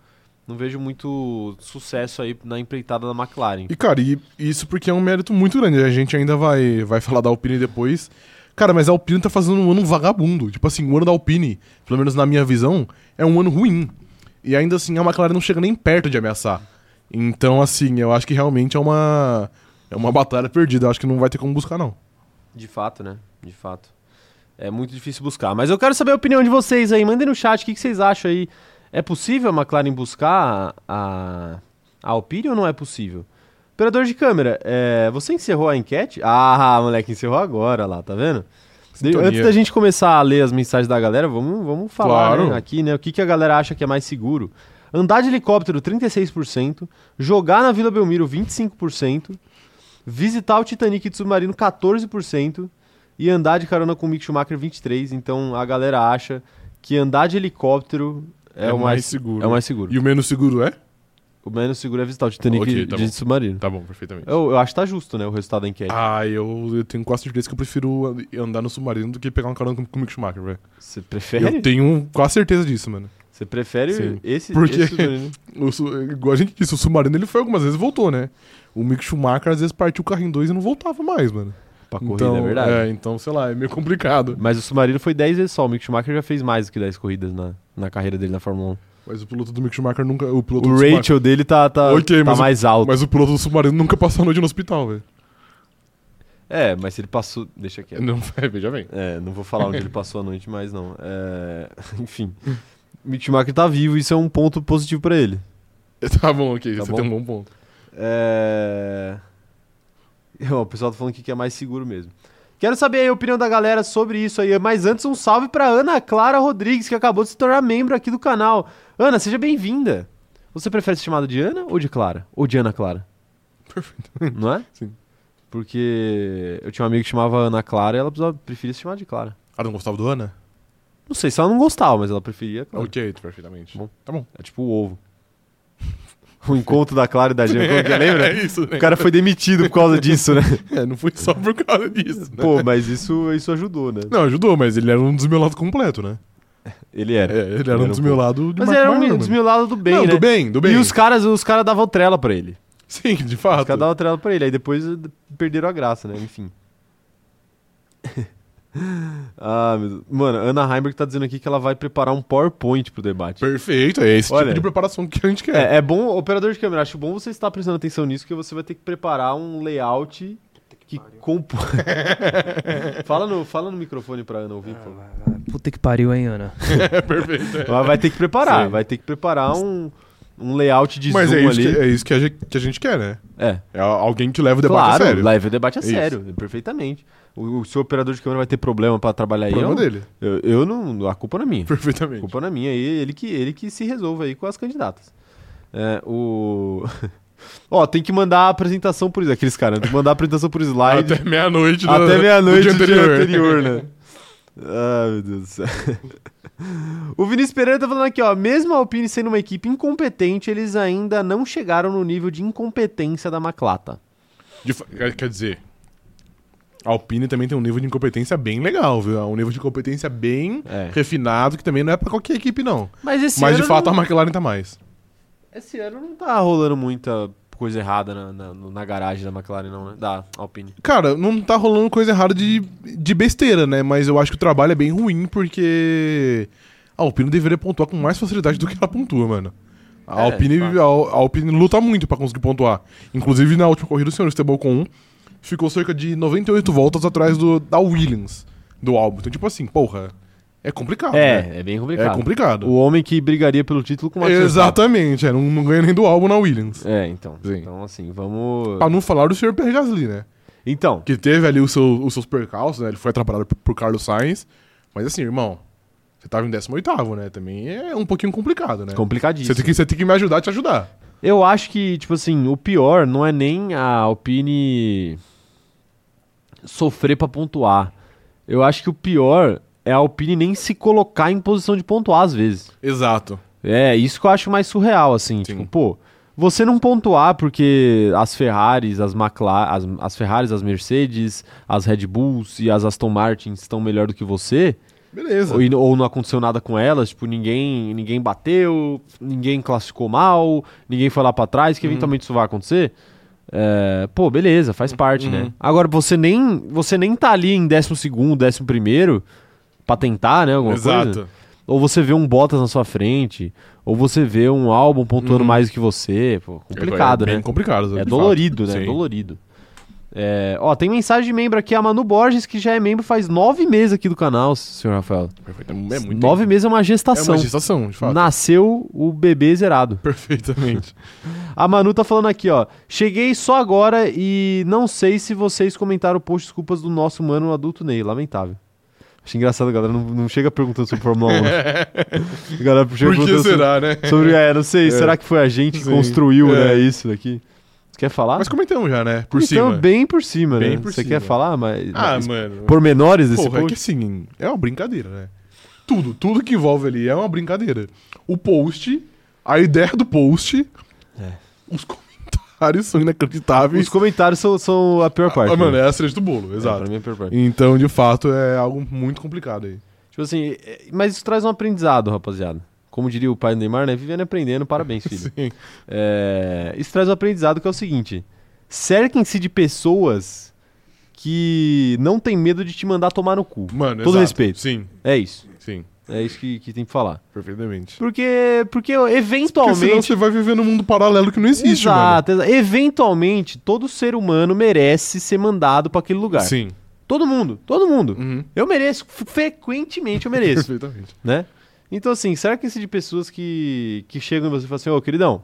não vejo muito sucesso aí na empreitada da McLaren. E, cara, e isso porque é um mérito muito grande. A gente ainda vai, vai falar da Alpine depois. Cara, mas a Alpine tá fazendo um ano vagabundo. Tipo assim, o ano da Alpine, pelo menos na minha visão, é um ano ruim. E ainda assim, a McLaren não chega nem perto de ameaçar. Então, assim, eu acho que realmente é uma, é uma batalha perdida. Eu acho que não vai ter como buscar, não. De fato, né? De fato. É muito difícil buscar. Mas eu quero saber a opinião de vocês aí. Mandem no chat o que, que vocês acham aí É possível a McLaren buscar a, a Alpine ou não é possível? Operador de câmera, é, você encerrou a enquete? Ah, moleque, encerrou agora lá, tá vendo? Sintonia. antes da gente começar a ler as mensagens da galera, vamos, vamos falar Claro. né, aqui, né? O que, que a galera acha que é mais seguro. Andar de helicóptero, 36%. Jogar na Vila Belmiro, 25%. Visitar o Titanic de submarino, 14%. E andar de carona com o Mick Schumacher, 23%. Então a galera acha que andar de helicóptero é, É o mais, mais seguro. É o mais seguro. E o menos seguro é? O menos seguro é visitar o Titanic Ok, de, tá de bom. submarino. Tá bom, perfeitamente. Eu, eu acho que tá justo, né? O resultado da enquete. Ah, eu, eu tenho quase certeza que eu prefiro andar no submarino do que pegar um carona com, com o Mick Schumacher, velho. Você prefere? Eu tenho quase certeza disso, mano. Você prefere Sim. esse, Porque- esse submarino? O, igual a gente disse, o submarino ele foi algumas vezes e voltou, né? O Mick Schumacher às vezes partiu o carro em dois e não voltava mais, mano. Pra corrida, então, é verdade. É, então, sei lá, é meio complicado. Mas o submarino foi 10 vezes só. O Mick Schumacher já fez mais do que 10 corridas na, na carreira dele na Fórmula Mas o piloto do Mick Schumacher nunca. O, piloto 1. O ratio dele tá, tá, Ok, tá mas o- mais alto. Mas o piloto do submarino nunca passou a noite no hospital, velho. É, mas ele passou. Deixa quieto. Não, é, veja bem. É, não vou falar onde ele passou a noite mais, não. É, Enfim. Mick Schumacher tá vivo, isso é um ponto positivo pra ele. Tá bom, ok, Tá você bom? tem um bom ponto. É... O pessoal tá falando aqui que é mais seguro mesmo. Quero saber aí a opinião da galera sobre isso aí. Mas antes, um salve pra Ana Clara Rodrigues, que acabou de se tornar membro aqui do canal. Ana, seja bem-vinda. Você prefere ser chamada de Ana ou de Clara? Ou de Ana Clara? Perfeito. Não é? Sim. Porque eu tinha um amigo que chamava Ana Clara e ela precisava- preferia se chamar de Clara. Ah, não gostava do Ana? Não sei se ela não gostava, mas ela preferia Clara. Ok, perfeitamente. Bom. Tá bom. É tipo o ovo. O encontro da Clara e da como que é, lembra? É isso, né? O cara foi demitido por causa disso, né? É, não foi só por causa disso, né? Pô, mas isso, isso ajudou, né? Não, ajudou, mas ele era um desmiolado completo, né? Ele era. É, ele era um desmiolado de Mas Mark ele era um Marner, mano. desmiolado do bem, Não, né? do bem, do bem. E os caras, os caras davam trela pra ele. Sim, de Os fato. caras davam trela pra ele. Aí depois perderam a graça, né? Enfim. ah, meu Deus. Mano, a Ana Heimberg tá dizendo aqui que ela vai preparar um PowerPoint pro debate. Perfeito, é esse Olha. tipo de preparação que a gente quer. É, é bom, operador de câmera, acho bom você estar prestando atenção nisso, que você vai ter que preparar um layout que compõe. fala, no, fala no microfone pra Ana ouvir, por favor. Puta que pariu, hein, Ana? É, perfeito. é. Ela vai ter que preparar, Sim. vai ter que preparar um, um layout de Mas zoom é isso, ali. que, é isso que, a gente, que a gente quer, né? É, É alguém que leva o debate claro, a sério. leva o debate a Isso. sério, perfeitamente. O, o seu operador de câmera vai ter problema pra trabalhar aí. problema dele. Eu, eu não. A culpa não é minha. A Perfeitamente. culpa não é minha. aí, Ele que, ele que se resolva aí com as candidatas. É, o. Ó, tem que mandar a apresentação por aqueles caras, tem que mandar a apresentação por slide Até meia-noite do- até meia-noite do do dia dia anterior. anterior, né? Ai, meu Deus do céu. O Vinícius Pereira tá falando aqui, ó. Mesmo a Alpine sendo uma equipe incompetente, eles ainda não chegaram no nível de incompetência da Maclata. De quer- dizer, a Alpine também tem um nível de incompetência bem legal, viu? É um nível de competência bem É. refinado, que também não é pra qualquer equipe, não. Mas esse Mas de fato não- a McLaren tá mais. Esse ano não tá rolando muita coisa errada na, na, na garagem da McLaren, não, né? Da Alpine. Cara, não tá rolando coisa errada de, de besteira, né? Mas eu acho que o trabalho é bem ruim porque a Alpine deveria pontuar com mais facilidade do que ela pontua, mano. A, É, Alpine, fato. a, a Alpine luta muito pra conseguir pontuar. Inclusive, na última corrida, o senhor Esteban com 1 ficou cerca de 98 voltas atrás do, da Williams, do álbum. Então, tipo assim, porra, é complicado, né? É, é bem complicado. É complicado. O homem que brigaria pelo título com o Verstappen. Exatamente, é, não, não ganha nem do álbum na Williams. É, então. Sim. Então, assim, vamos. Pra não falar do senhor Pierre Gasly, né? Então, que teve ali os seus, os seus percalços, né? Ele foi atrapalhado por, por Carlos Sainz. Mas assim, irmão, você tava em 18 né? Também é um pouquinho complicado, né? complicadíssimo. Você tem, que, você tem que me ajudar a te ajudar. Eu acho que, tipo assim, o pior não é nem a Alpine sofrer pra pontuar. Eu acho que o pior é a Alpine nem se colocar em posição de pontuar às vezes. Exato. É, isso que eu acho mais surreal, assim. Sim. Tipo, pô, você não pontuar porque as Ferraris, as McLaren, as, as Ferraris, as Mercedes, as Red Bulls e as Aston Martins estão melhor do que você, Beleza. ou, ou não aconteceu nada com elas, tipo, ninguém, ninguém bateu, ninguém classificou mal, ninguém foi lá pra trás, que eventualmente isso vai acontecer. É, pô, beleza, faz parte, Uhum. né? Agora, você nem, você nem tá ali em décimo segundo, décimo primeiro pra tentar, né, alguma coisa. Exato. Ou você vê um Bottas na sua frente, ou você vê um álbum pontuando Uhum. mais do que você. Pô, complicado, é, né? complicado. É de dolorido, fato. né? Sim. Dolorido. É, ó, tem mensagem de membro aqui, a Manu Borges, que já é membro faz nove meses aqui do canal, senhor Rafael. Perfeito. É muito nove meses é uma É gestação. uma gestação, de fato. Nasceu o bebê zerado. Perfeitamente. A Manu tá falando aqui, ó. Cheguei só agora e não sei se vocês comentaram o post desculpas do nosso mano adulto Ney. Lamentável. Acho engraçado, a galera não, não chega perguntando sobre Fórmula 1. a galera chega Por que será, né? sobre, sobre. É, não sei, É. será que foi a gente que Sim. construiu, É. né, isso daqui? Você quer falar? Mas comentamos já, né? Por então, cima. bem por cima, Bem né? por Você cima. quer falar, mas. Ah, mas mano. pormenores desse Porra, é que post? assim, é uma brincadeira, né? Tudo, tudo que envolve ali é uma brincadeira. O post, a ideia do post, É. os comentários são inacreditáveis. Os comentários são, são a pior parte. Ah, mano, né? é a cereja do bolo, É, exato. pra mim é a pior parte. Então, de fato, é algo muito complicado aí. Tipo assim, é- mas isso traz um aprendizado, rapaziada. Como diria o pai do Neymar, né? Vivendo e aprendendo, parabéns, filho. Sim. É, isso traz um aprendizado que é o seguinte: cerquem-se de pessoas que não tem medo de te mandar tomar no cu. Mano, Todo exato. respeito. Sim, É isso. sim, É isso que, que tem que falar. perfeitamente. Porque, porque Porque senão eventualmente. você vai viver num mundo paralelo que não existe, exato, exa- eventualmente, todo ser humano merece ser mandado pra aquele lugar. Sim. Todo mundo, todo mundo. Uhum. Eu mereço, frequentemente eu mereço. Perfeitamente. né? Então, assim, será que esse de pessoas que, que chegam em você e falam assim, ô, queridão,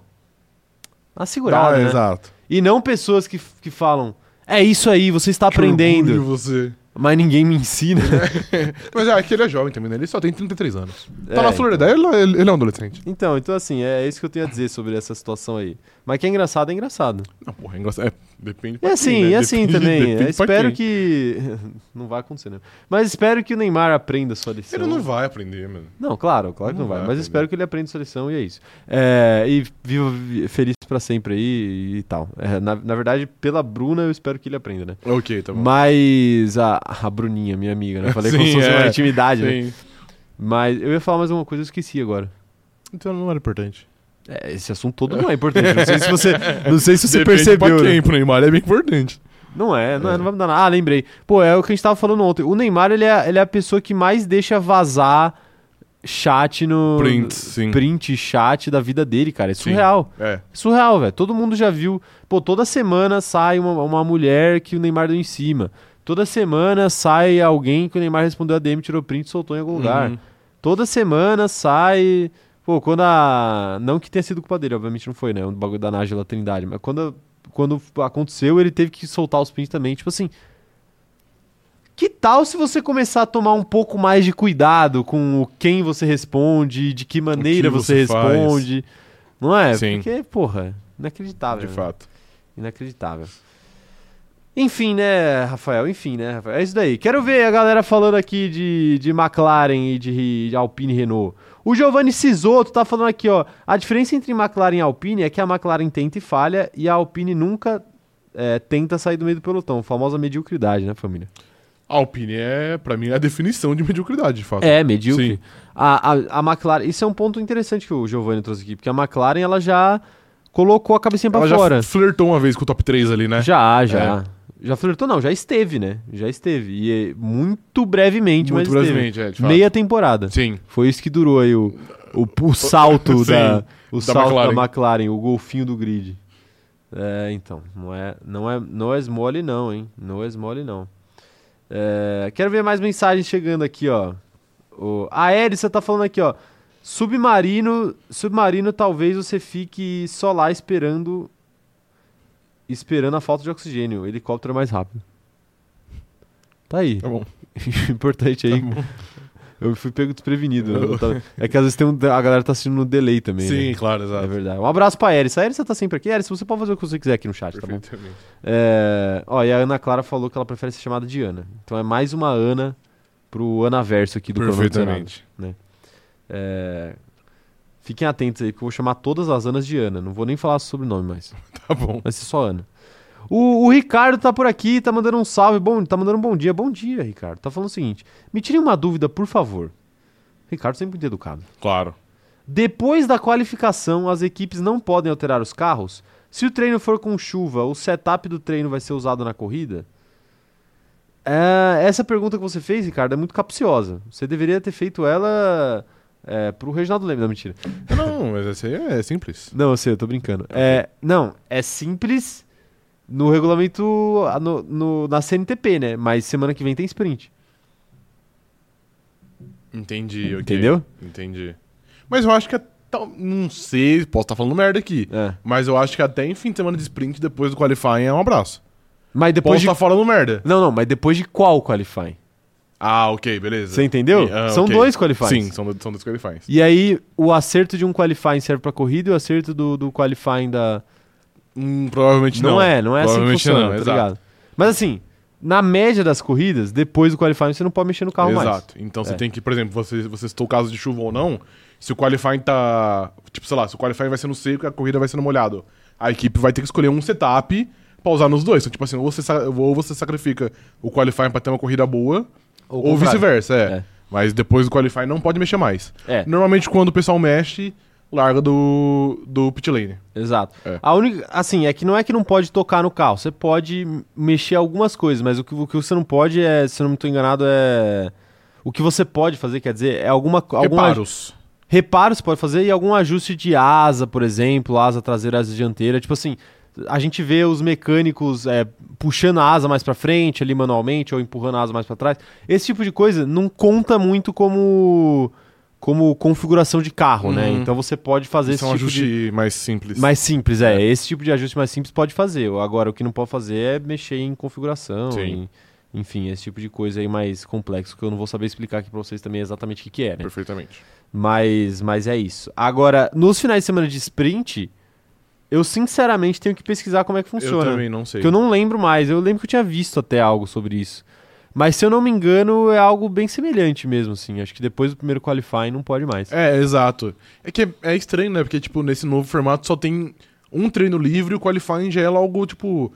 uma segurada, Ah, né? Exato. E não pessoas que, que falam, é isso aí, você está Que orgulho de aprendendo, você. Mas ninguém me ensina. Mas é que ele é jovem também, né? Ele só tem 33 anos. Tá É, na flor da idade, ele, ele é um adolescente. então, então, assim, é isso que eu tenho a dizer sobre essa situação aí. Mas que é engraçado, é engraçado. Não, porra, é engraçado. É, depende pra assim, quem, né? e assim Depende- também. depende é, espero que. não vai acontecer, né? Mas espero que o Neymar aprenda a sua lição. Ele não vai aprender, mano. Não, claro, claro que Não vai. vai Mas espero que ele aprenda sua lição e é isso. É, e viva vi- pra sempre aí e tal. É, na, na verdade, pela Bruna, eu espero que ele aprenda, né? Ok, tá bom. Mas a, a Bruninha, minha amiga, né? Falei como Sim, se fosse uma é. intimidade, né? Sim. Mas eu ia falar mais uma coisa, eu esqueci agora. Então não era importante. É, esse assunto todo não é importante. Não sei se você, não sei se você Depende percebeu. pra né? quem, pro Neymar é bem importante. Não é, não, é, É. não vai mudar nada. Ah, lembrei. Pô, é o que a gente tava falando ontem. O Neymar, ele é, ele é a pessoa que mais deixa vazar chat no. Print, sim. Print, chat da vida dele, cara. É Sim. surreal. É. É surreal, velho. Todo mundo já viu. Pô, toda semana sai uma, uma mulher que o Neymar deu em cima. Toda semana sai alguém que o Neymar respondeu a DM, tirou print e soltou em algum lugar. Uhum. Toda semana sai. Pô, quando a. Não que tenha sido culpa dele, obviamente não foi, né? O bagulho da Nájila Trindade. Mas quando, quando aconteceu, ele teve que soltar os prints também. Tipo assim. Que tal se você começar a tomar um pouco mais de cuidado com o quem você responde, de que maneira você, você faz. responde? Não é? Sim. Porque, porra, inacreditável. De né? fato. Inacreditável. Enfim, né, Rafael? Enfim, né, Rafael? É isso daí. Quero ver a galera falando aqui de, de McLaren e de, de Alpine e Renault. O Giovanni Sisoto tá falando aqui, ó. A diferença entre McLaren e Alpine é que a McLaren tenta e falha e a Alpine nunca é, tenta sair do meio do pelotão. Famosa mediocridade, né, família? A Alpine é, pra mim, a definição de mediocridade, de fato. É, medíocre. Sim. A, a, a McLaren... Isso é um ponto interessante que o Giovanni trouxe aqui, porque a McLaren, ela já colocou a cabecinha pra Ela fora. já flertou uma vez com o top 3 ali, né? Já, já. Já flertou, não, já esteve, né? Já esteve. E é muito brevemente, Muito mas esteve. brevemente, é, de fato. Meia temporada. Sim. Foi isso que durou aí o, o, o salto Sim, da, o da salto McLaren. da McLaren, o golfinho do grid. É, então, não é, não é, não é mole não, hein? Não é mole não. É, quero ver mais mensagens chegando aqui, ó. O, a Erissa tá falando aqui, ó. Submarino, submarino, talvez você fique só lá esperando esperando a falta de oxigênio. O helicóptero é mais rápido. Tá aí. Tá bom. Importante aí. Tá bom. Eu fui pego desprevenido. tava- É que às vezes tem um, a galera tá assistindo no delay também. Sim, né? claro, É exato. verdade. Um abraço pra Eris. A Eris tá sempre aqui. Eris, você pode fazer o que você quiser aqui no chat, tá bom? Perfeitamente. É... Ó, e a Ana Clara falou que ela prefere ser chamada de Ana. Então é mais uma Ana pro Anaverso aqui do. Perfeitamente. É... Fiquem atentos aí que eu vou chamar todas as Anas de Ana. Não vou nem falar sobre o sobrenome mais. Tá bom. Vai ser só Ana. O, o Ricardo tá por aqui, tá mandando um salve, bom, tá mandando um bom dia. Bom dia, Ricardo. Tá falando o seguinte: me tirem uma dúvida, por favor. Ricardo sempre muito educado. Claro. Depois da qualificação, as equipes não podem alterar os carros? Se o treino for com chuva, o setup do treino vai ser usado na corrida? É, essa pergunta que você fez, Ricardo, é muito capciosa. Você deveria ter feito ela é, pro Reginaldo Leme. Não, mentira. Não, mas esse aí é simples. Não, eu sei, eu tô brincando. É, não, é simples No regulamento, no, no- na CNTP, né? Mas semana que vem tem sprint. Entendi, ok. Entendeu? Entendi. Mas eu acho que. é tal- Não sei, posso estar falando merda aqui. É. Mas eu acho que até em fim de semana de sprint, depois do qualifying, é um abraço. Mas depois Posso de... estar falando merda. Não, não, mas depois de qual qualifying? Ah, ok, beleza. Você entendeu? Ah, São ok. dois qualifyings. Sim, são, são dois qualifyings. E aí, o acerto de um qualifying serve pra corrida e o acerto do, do qualifying da. Hum, provavelmente não. Não, é, não é assim que funciona, não, tá exato. ligado? Mas assim, na média das corridas, depois do qualifying você não pode mexer no carro mais. Exato. Então você É. tem que, por exemplo, você, você citou o caso de chuva ou não, se o qualifying tá. Tipo, sei lá, se o qualifying vai ser no seco e a corrida vai ser no molhado. A equipe vai ter que escolher um setup pra usar nos dois. Então, tipo assim, ou você, ou você sacrifica o qualifying pra ter uma corrida boa, Ou ou, vice-versa, é. É. Mas depois do qualifying não pode mexer mais. É. Normalmente, quando o pessoal mexe, larga do, do pit lane. Exato. É. A única, assim, é que não é que não pode tocar no carro, você pode mexer algumas coisas, mas o que, o que você não pode é, se eu não estou enganado, é o que você pode fazer, quer dizer, é alguma Reparos. reparo você pode fazer e algum ajuste de asa, por exemplo, asa traseira, asa dianteira, tipo assim, a gente vê os mecânicos é, puxando a asa mais pra frente ali manualmente ou empurrando a asa mais pra trás. Esse tipo de coisa não conta muito como como configuração de carro, né? Uhum. Então você pode fazer Isso esse é um tipo de ajuste mais simples. mais simples, é. Esse tipo de ajuste mais simples pode fazer. Agora, o que não pode fazer é mexer em configuração. Sim. em- enfim, esse tipo de coisa aí mais complexo que eu não vou saber explicar aqui pra vocês também exatamente o que, que é, né? Perfeitamente. Mas, mas é isso. Agora, nos finais de semana de sprint, eu sinceramente tenho que pesquisar como é que Eu funciona. também não sei. Porque eu não lembro mais. Eu lembro que eu tinha visto até algo sobre isso. Mas se eu não me engano, é algo bem semelhante mesmo, assim. Acho que depois do primeiro qualifying não pode mais. É, exato. É que é, é estranho, né? Porque, tipo, nesse novo formato só tem um treino livre e o qualifying já é algo, tipo.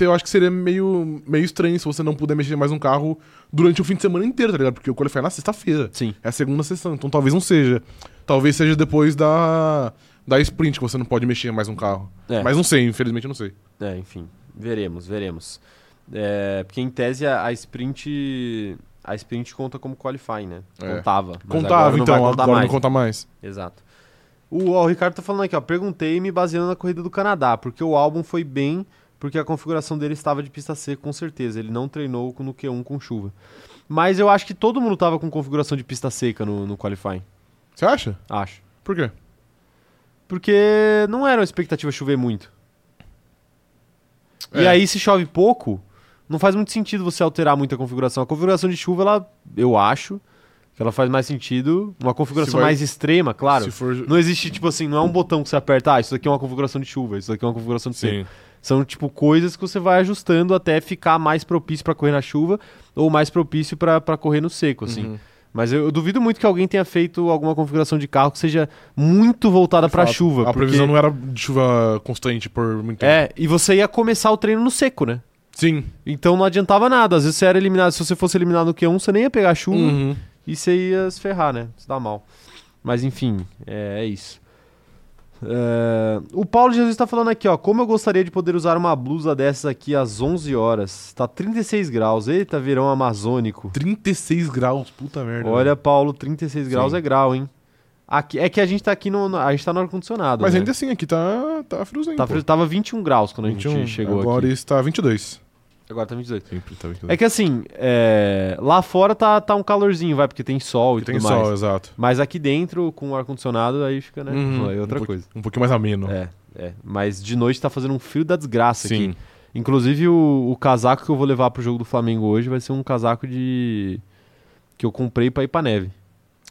Eu acho que seria meio, meio estranho se você não puder mexer mais um carro durante o fim de semana inteiro, tá ligado? Porque o qualifying é na sexta-feira. Sim. É a segunda sessão, então talvez não seja. Talvez seja depois da, da sprint que você não pode mexer mais um carro. É. Mas não sei, infelizmente eu não sei. É, enfim, veremos, veremos. É, porque em tese a, a sprint. A sprint conta como qualifying, né? É. Contava. mas Contava, agora não vai então, contar agora mais. não conta mais. Exato. O, ó, o Ricardo tá falando aqui, ó. Perguntei me baseando na corrida do Canadá, porque o álbum foi bem, porque a configuração dele estava de pista seca, com certeza. Ele não treinou com- no Q1 com chuva. Mas eu acho que todo mundo tava com configuração de pista seca no, no qualifying. Você acha? Acho. Por quê? Porque não era uma expectativa chover muito. E É. aí, se chove pouco, não faz muito sentido você alterar muito a configuração. A configuração de chuva, ela, eu acho que ela faz mais sentido. Uma configuração vai- mais extrema, claro. For... Não existe, tipo assim, não é um botão que você aperta, ah, isso daqui é uma configuração de chuva, isso daqui é uma configuração de seco. São, tipo, coisas que você vai ajustando até ficar mais propício pra correr na chuva ou mais propício pra pra correr no seco, assim. Uhum. Mas eu, eu duvido muito que alguém tenha feito alguma configuração de carro que seja muito voltada pra Fato. chuva. A porque- previsão não era de chuva constante por muito tempo. É, e você ia começar o treino no seco, né? Sim. Então não adiantava nada. Às vezes você era eliminado, se você fosse eliminado no Q1, você nem ia pegar chuva Uhum. e você ia se ferrar, né? Se dá mal. Mas enfim, é, é isso. É, o Paulo Jesus tá falando aqui, ó. Como eu gostaria de poder usar uma blusa dessas aqui às 11 horas. Tá 36 graus. Eita, verão amazônico. 36 graus, puta merda. Olha, Paulo, 36 graus Sim. é grau, hein? Aqui, é que a gente tá aqui no. A gente tá no ar-condicionado. Mas né? ainda assim, aqui tá, tá friozinho. Tá frio- tava 21 graus quando a 21, gente chegou agora aqui. está 22. Agora tá 22. Sempre tá 22. É que assim, é, lá fora tá, tá um calorzinho, vai, porque tem sol e Tem tudo sol, mais. exato. Mas aqui dentro, com o ar-condicionado, aí fica, né? Uhum, É outra um, coisa. Um pouquinho mais ameno. É, é. Mas de noite tá fazendo um frio da desgraça Sim. aqui. Inclusive, o, o casaco que eu vou levar pro jogo do Flamengo hoje vai ser um casaco de. que eu comprei pra ir pra neve.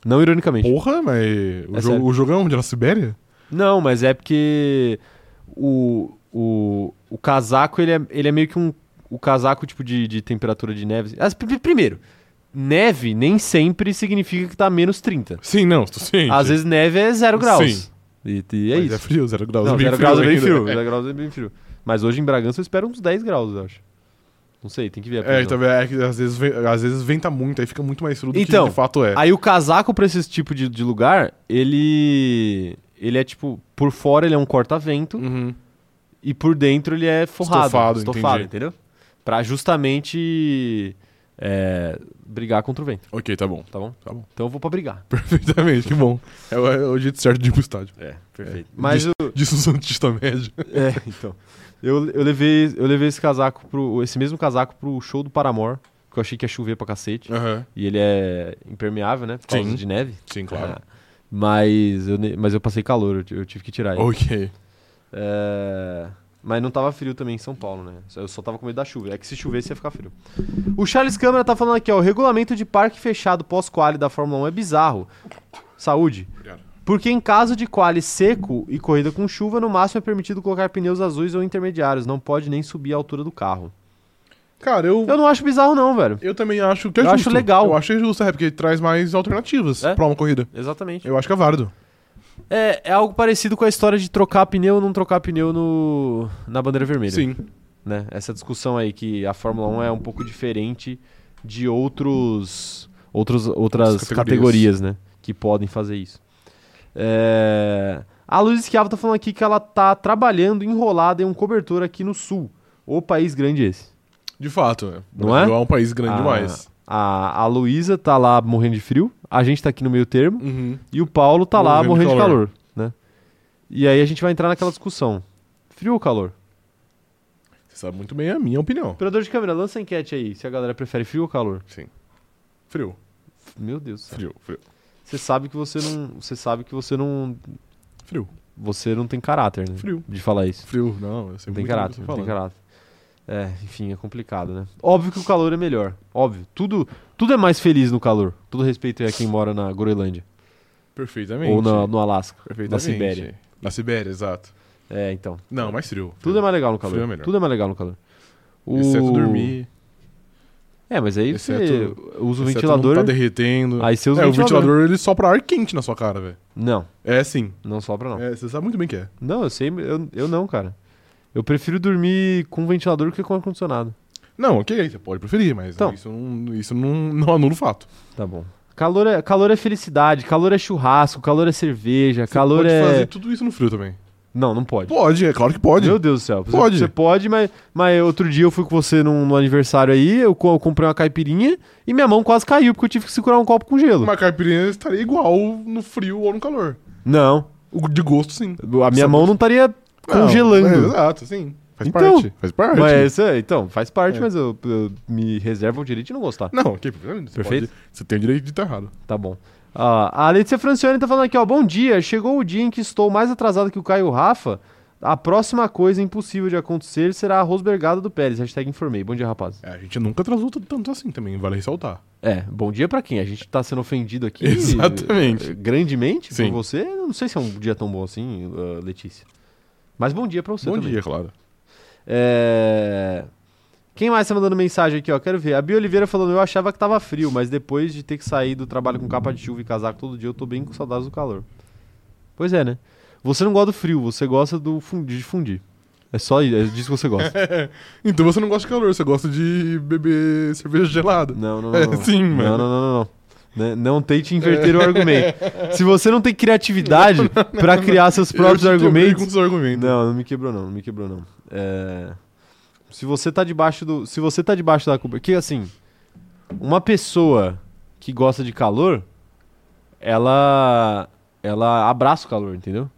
Não ironicamente. Porra, mas o, É jogo, o jogo é onde? Na Sibéria? Não, mas é porque o, o, o casaco, ele é, ele é meio que um. O casaco, tipo, de, de temperatura de neve. Primeiro, neve nem sempre significa que tá menos 30. Sim, não, tô ciente. Às vezes neve é zero graus. Sim. E, e é Mas isso. é frio, 0 graus. Não, é bem zero frio graus é bem ainda. frio. Zero graus é bem frio. Mas hoje em Bragança eu espero uns 10 graus, eu acho. Não sei, tem que ver a É, então, é que às vezes, ve- às vezes venta muito, aí fica muito mais frio do Então, que de fato é. Aí o casaco pra esse tipo de, de lugar, ele. Ele é tipo. Por fora ele é um corta-vento Uhum. e por dentro ele é forrado. Estofado, estofado entendeu? Pra justamente é, brigar contra o vento, Ok, tá bom. tá bom? Tá bom. Então eu vou pra brigar. Perfeitamente, que bom. É o, é o jeito certo de ir pro estádio. É, perfeito. Mas Diz- o- Disse o Santista Médio. É, então. Eu, eu, levei, eu levei esse casaco pro. Esse mesmo casaco pro show do Paramore, que eu achei que ia chover pra cacete. Aham. E ele é impermeável, né? Por causa Sim. de neve. Sim, claro. Ah, mas, eu, mas eu passei calor, eu, eu tive que tirar ele. Ok. É, Mas não tava frio também em São Paulo, né? Eu só tava com medo da chuva. É que se chovesse ia ficar frio. O Charles Câmara tá falando aqui, ó. O regulamento de parque fechado pós-quali da Fórmula 1 é bizarro. Saúde. Obrigado. Porque em caso de quali seco e corrida com chuva, no máximo é permitido colocar pneus azuis ou intermediários. Não pode nem subir a altura do carro. Cara, eu, Eu não acho bizarro, não, velho. eu também acho que é Eu justo. acho legal. Eu acho justo, é, porque traz mais alternativas É? pra uma corrida. Exatamente. Eu acho que é válido. É, é algo parecido com a história de trocar pneu ou não trocar pneu no, na bandeira vermelha. Sim. né? Essa discussão aí que a Fórmula 1 é um pouco diferente de outros, outros, outras categorias. categorias. né? Que podem fazer isso. É... A Luiz Esquiava tá falando aqui que ela tá trabalhando enrolada em um cobertor aqui no sul. O país grande esse. De fato, é. Não é? é um país grande a, demais. A, a Luísa tá lá morrendo de frio, a gente tá aqui no meio termo, Uhum. e o Paulo tá lá Morrendo de calor. calor. né? E aí a gente vai entrar naquela discussão. Frio ou calor? Você sabe muito bem a minha opinião. Operador de câmera, lança a enquete aí, se a galera prefere frio ou calor. Sim. Frio. Meu Deus do céu. Frio, frio. Você sabe que você não. Você sabe que você não. Frio. Você não tem caráter, né? Frio. De falar isso. Frio, não, eu sei Não tem caráter, não tem caráter. É, enfim, é complicado, né? Óbvio que o calor é melhor. Óbvio. Tudo, tudo é mais feliz no calor. Todo respeito a quem mora na Groenlândia. Perfeitamente. Ou na- no Alasca. Na. Sibéria. Na Sibéria, exato. É, então. Não, mais frio. Tudo é mais legal no calor. Frio é melhor. Tudo é mais legal no calor. O... Exceto dormir. É, mas aí Exceto- você usa o ventilador. Não tá derretendo. Aí você usa é, o o ventilador. ventilador ele sopra ar quente na sua cara, velho. Não, É sim. não sopra não. É, você sabe muito bem que é. Não, eu sei, eu, eu não, cara. Eu prefiro dormir com ventilador do que com ar-condicionado. Não, ok, você pode preferir, mas Então. isso, não, isso não, não anula o fato. Tá bom. Calor é, calor é felicidade, calor é churrasco, calor é cerveja, Você calor pode é. fazer tudo isso no frio também. Não, não pode. Pode, é claro que pode. Meu Deus do céu. Você- Pode. Você pode, mas, mas outro dia eu fui com você num, num aniversário aí, eu, co- eu comprei uma caipirinha e minha mão quase caiu porque eu tive que segurar um copo com gelo. Uma caipirinha estaria igual no frio ou no calor. Não. O De gosto, sim. A minha Sabor. mão não estaria congelando. é, exato, sim. Faz Então, parte. Faz parte. Mas, é, então, faz parte, É. mas eu, eu me reservo o direito de não gostar. Não, ok, você Perfeito. pode- você tem o direito de estar errado. Tá bom. Ah, a Letícia Francione tá falando aqui, ó. Bom dia. Chegou o dia em que estou mais atrasado que o Caio Rafa. A próxima coisa impossível de acontecer será a rosbergada do Pérez. Hashtag informei. Bom dia, rapaz. É, a gente nunca atrasou tanto assim também, vale ressaltar. É, bom dia pra quem? A gente tá sendo ofendido aqui. Exatamente. Grandemente Sim. por você. Não sei se é um dia tão bom assim, ah, Letícia. Mas bom dia pra você Bom também. dia, claro. É... Quem mais tá mandando mensagem aqui, ó? Quero ver. A Bia Oliveira falando, eu achava que tava frio, mas depois de ter que sair do trabalho com capa de chuva e casaco todo dia, eu tô bem com saudades do calor. Pois é, né? Você não gosta do frio, você gosta do fundir, de fundir. É só isso, é disso que você gosta. Então você não gosta de calor, você gosta de beber cerveja gelada. Não, não, não. É, não. sim, não, mano. não, não, não, não. Né? Não tente inverter o argumento. Se você não tem criatividade pra criar seus próprios argumentos. Não, não me quebrou não, não me quebrou não. É, Se você tá debaixo do, se você tá debaixo da cobertura, que assim, uma pessoa que gosta de calor, ela ela abraça o calor, entendeu?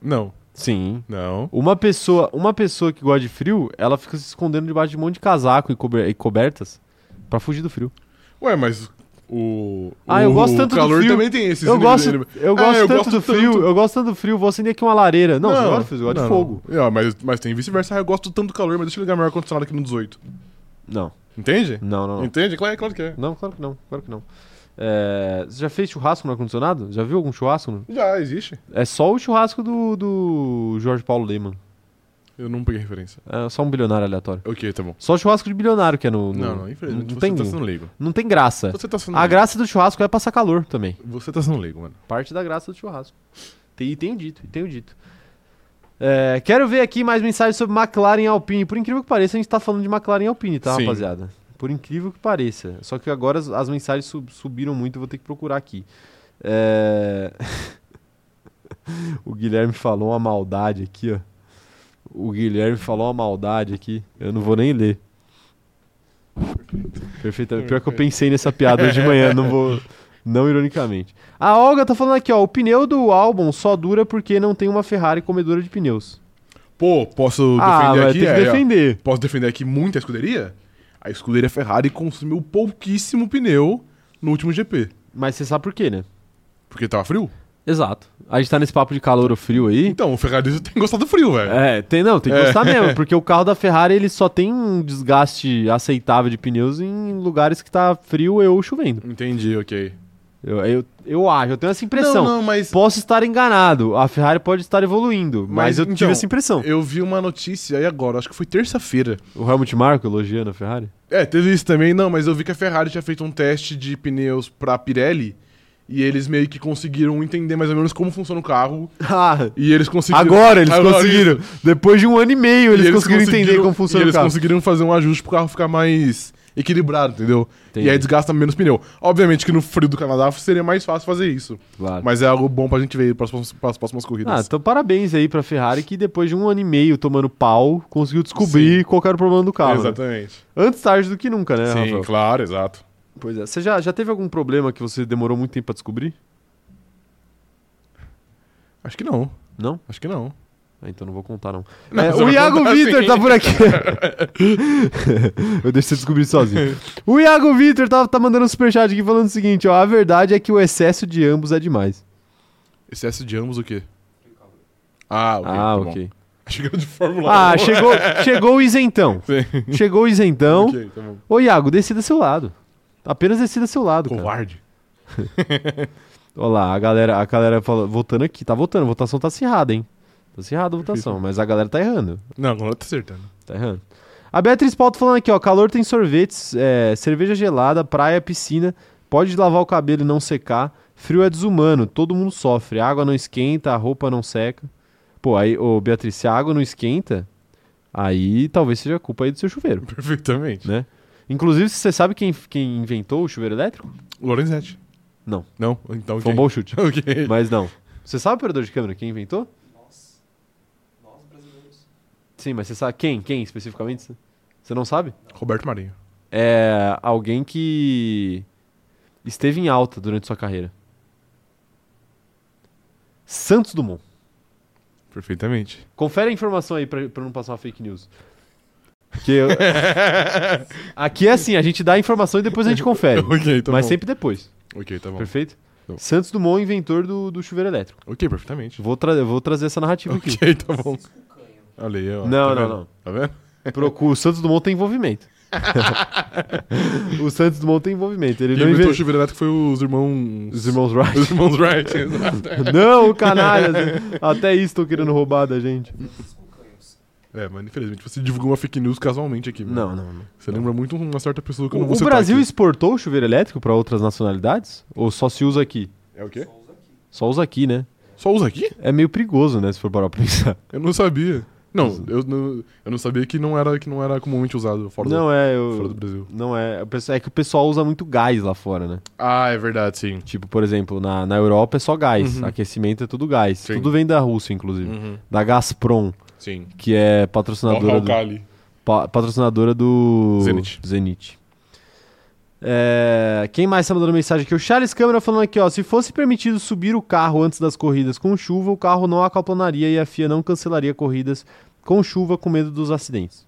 Não, Sim. não. Uma pessoa, uma pessoa que gosta de frio, ela fica se escondendo debaixo de um monte de casaco e, cober- e cobertas pra fugir do frio. Ué, mas o. Ah, eu o gosto tanto do calor frio. também tem esses Eu gosto, ele- eu Ah, gosto eu tanto gosto do frio, tanto. eu gosto tanto do frio, vou acender aqui uma lareira. Não, não frio, você gosta não, de fogo. não. É, mas, mas tem vice-versa. Ah, eu gosto tanto do calor, mas deixa eu ligar meu ar-condicionado aqui no 18. Não, Entende? não, não. não. Entende? Claro, claro que é. Não, claro que não, claro que não. É, você já fez churrasco no ar-condicionado? Já viu algum churrasco? Já, existe. É só o churrasco do, do Jorge Paulo Lehmann. Eu não peguei referência. É só um bilionário aleatório. Ok, tá bom. Só churrasco de bilionário que é no. no- Não, não, infelizmente. Não você tem, tá sendo leigo. não tem graça. Você tá sendo A leigo. graça do churrasco é passar calor também. Você tá sendo leigo, mano. Parte da graça do churrasco. Tem- E tenho dito, e tenho dito. É, quero ver aqui mais mensagens sobre McLaren e Alpine. Por incrível que pareça, a gente tá falando de McLaren e Alpine, tá, Sim. rapaziada? Por incrível que pareça. Só que agora as, as mensagens sub- subiram muito, eu vou ter que procurar aqui. É... o Guilherme falou uma maldade aqui, ó. O Guilherme falou uma maldade aqui. Eu não vou nem ler. Perfeitamente. Pior que eu pensei nessa piada hoje de manhã, não vou. Não ironicamente. A Olga tá falando aqui, ó. O pneu do álbum só dura porque não tem uma Ferrari comedora de pneus. Pô, posso ah, defender vai aqui? ter que É, ó. defender. Posso defender aqui muita escuderia? A escuderia Ferrari consumiu pouquíssimo pneu no último GP. Mas você sabe por quê, né? Porque tava frio. Exato. A gente tá nesse papo de calor ou frio aí. Então, o Ferrari tem gostado do frio, velho. É, tem, não, tem que É. gostar mesmo, porque o carro da Ferrari ele só tem um desgaste aceitável de pneus em lugares que tá frio ou chovendo. Entendi, ok. Eu, eu, eu acho, eu tenho essa impressão. Não, não, mas Posso estar enganado, a Ferrari pode estar evoluindo, mas, Mas, eu tive então, essa impressão. eu vi uma notícia aí agora, acho que foi terça-feira. O Helmut Marko elogiando a Ferrari? É, teve isso também, não, mas eu vi que a Ferrari tinha feito um teste de pneus pra Pirelli e eles meio que conseguiram entender mais ou menos como funciona o carro Ah, e eles conseguiram... agora eles Agora, conseguiram. Depois de um ano e meio, E eles, conseguiram entender como funciona o eles carro. conseguiram fazer um ajuste pro carro ficar mais equilibrado, entendeu? Entendi. E aí desgasta menos pneu. Obviamente que no frio do Canadá seria mais fácil fazer isso. Claro. Mas é algo bom pra gente ver para as próximas, corridas. Ah, então parabéns aí pra Ferrari que depois de um ano e meio tomando pau, conseguiu descobrir qual que era o problema do carro. né? Exatamente. Antes tarde do que nunca, né, Sim, Rafael? claro, exato. Pois é. Você já, já teve algum problema que você demorou muito tempo pra descobrir? Acho que não. Não? Acho que não. Ah, então não vou contar, não. Não, É, você o vai Iago contar Vitor sim. tá por aqui. Eu deixo você descobrir sozinho. O Iago Vitor tá, tá mandando um superchat aqui falando o seguinte, ó. A verdade é que o excesso de ambos é demais. Excesso de ambos o quê? Ah, ok. ah, tá bom. ok. Achei que era de Fórmula Ah, 1. chegou, chegou o isentão. Sim. Chegou o isentão. Ok, tá bom. Ô, Iago, decida seu lado. Apenas decida seu lado, cara. Covarde. Olha lá, a galera, a galera fala, votando aqui, tá votando, a votação tá acirrada, hein? Tá acirrada a votação, mas a galera tá errando. Não, não tá acertando. Tá errando. A Beatriz Paulo falando aqui, ó. Calor tem sorvetes, é, cerveja gelada, praia, piscina. Pode lavar o cabelo e não secar. Frio é desumano, todo mundo sofre. A água não esquenta, a roupa não seca. Pô, aí, ô Beatriz, se a água não esquenta, aí talvez seja culpa aí do seu chuveiro, Perfeitamente. né? Inclusive, você sabe quem, quem inventou o chuveiro elétrico? Lorenzetti. Não. Não? Então Foi um bom chute. Ok. Mas não. Você sabe, operador de câmera, quem inventou? Sim, mas você sabe quem? Quem especificamente? Você não sabe? Roberto Marinho. é alguém que esteve em alta durante sua carreira. Santos Dumont. Perfeitamente. Confere a informação aí pra não passar uma fake news. Porque eu- aqui é assim, a gente dá a informação e depois a gente confere. ok, tá mas bom. sempre depois, Ok, tá bom. perfeito? Bom. Santos Dumont, inventor do, do chuveiro elétrico. Ok, perfeitamente. Vou, tra vou trazer essa narrativa aqui. Ok, tá bom. Olha aí, ó. Não, tá não, vendo? não. Tá vendo? Procura, o Santos Dumont tem envolvimento. o Santos Dumont tem envolvimento. Ele Quem não inventou o chuveiro elétrico foi os irmãos... Os irmãos Wright. Os irmãos Wright, exato. Não, canalha. Até isso estão querendo roubar da gente. É, mas infelizmente você divulgou uma fake news casualmente aqui. mano. Não, não, não. Você lembra muito uma certa pessoa que eu não vou o Brasil aqui. exportou o chuveiro elétrico para outras nacionalidades? Ou só se usa aqui? É o quê? Só usa aqui, né? Só usa aqui? É meio perigoso, né? Se for parar pra pensar. Eu não sabia. Não, eu não, eu não sabia que não era, que não era comumente usado fora, não do, é. fora do Eu, Brasil. não é. É que o pessoal usa muito gás lá fora, né? Ah, é verdade, sim. Tipo, por exemplo, na, na Europa é só gás. Uhum. Aquecimento é tudo gás. Sim. Tudo vem da Rússia, inclusive. Uhum. Da Gazprom, Sim. que é patrocinadora do, pa- patrocinadora do Zenit. Zenit. É, quem mais tá mandando mensagem aqui? O Charles Câmara falando aqui, ó. Se fosse permitido subir o carro antes das corridas com chuva, o carro não acaplanaria e a FIA não cancelaria corridas com chuva com medo dos acidentes.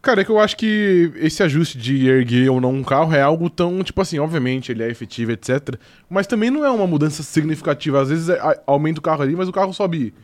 Cara, é que eu acho que esse ajuste de erguer ou não um carro é algo tão, tipo assim, obviamente ele é efetivo, etc. Mas também não é uma mudança significativa. Às vezes é- aumenta o carro ali, mas o carro sobe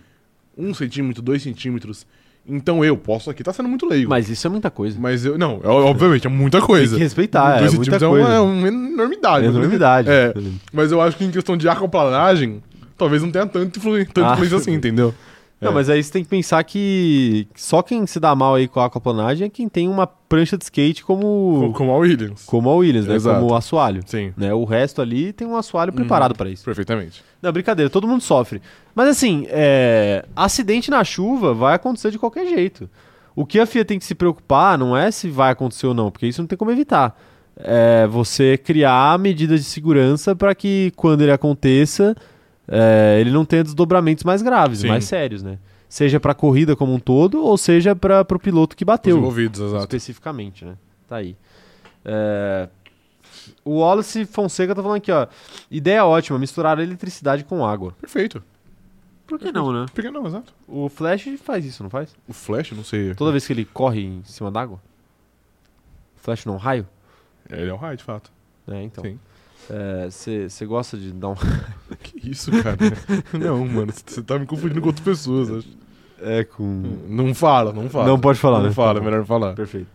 um centímetro, dois centímetros. Então eu posso aqui, tá sendo muito leigo. Mas isso é muita coisa. Mas eu. Não, é- obviamente, é muita coisa. Tem que respeitar, é Dois muita centímetros coisa. É uma, é uma enormidade. É enormidade. É. Mas eu acho que em questão de aquaplanagem, talvez não tenha tanto influ... tanta Ah. influência assim, entendeu? Não, É. mas aí você tem que pensar que só quem se dá mal aí com a aquaplanagem é quem tem uma prancha de skate como, Como a Williams. como a Williams, né? Exato. Como o assoalho. Sim, Né? O resto ali tem um assoalho preparado pra isso. perfeitamente. Não, brincadeira, todo mundo sofre. Mas assim, é, acidente na chuva vai acontecer de qualquer jeito. O que a FIA tem que se preocupar não é se vai acontecer ou não, porque isso não tem como evitar. É você criar medidas de segurança para que quando ele aconteça, é, ele não tenha desdobramentos mais graves, Sim. mais sérios, né? Seja para a corrida como um todo, ou seja para o piloto que Os bateu envolvidos, exato. especificamente, né? Tá aí. É, O Wallace Fonseca tá falando aqui, ó. Ideia ótima, misturar eletricidade com água. Perfeito. Por que não, né? Por que não, exato. O Flash faz isso, não faz? O Flash, não sei. Toda vez que ele corre em cima d'água? O Flash não raio? Ele é o raio, de fato. É, então. Sim. Você gosta de dar um. Que isso, cara? não, mano. Você tá me confundindo com outras pessoas. acho. É com. Não fala, não fala. Não pode falar, Não né? fala, é melhor falar. Perfeito.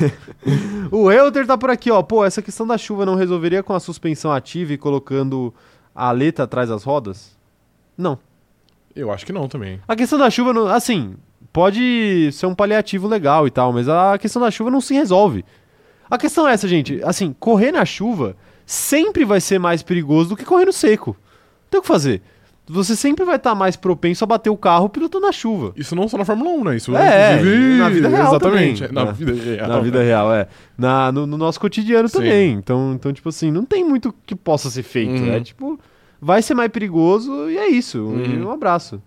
o Helter tá por aqui, ó. Pô, essa questão da chuva não resolveria com a suspensão ativa e colocando a aleta atrás das rodas? Não. Eu acho que não também. A questão da chuva, não- assim, pode ser um paliativo legal e tal, mas a questão da chuva não se resolve. A questão é essa, gente. Assim, correr na chuva sempre vai ser mais perigoso do que correr no seco. Não tem o que fazer. Você sempre vai estar mais propenso a bater o carro pilotando na chuva. Isso não só na Fórmula 1, né? Isso É, inclusive, na vida real Exatamente. também. Na É. vida real. Na vida real, é. Na, no, no nosso cotidiano Sim. também. Então, então, tipo assim, não tem muito que possa ser feito. Uhum. É tipo, vai ser mais perigoso e é isso. Uhum. um abraço.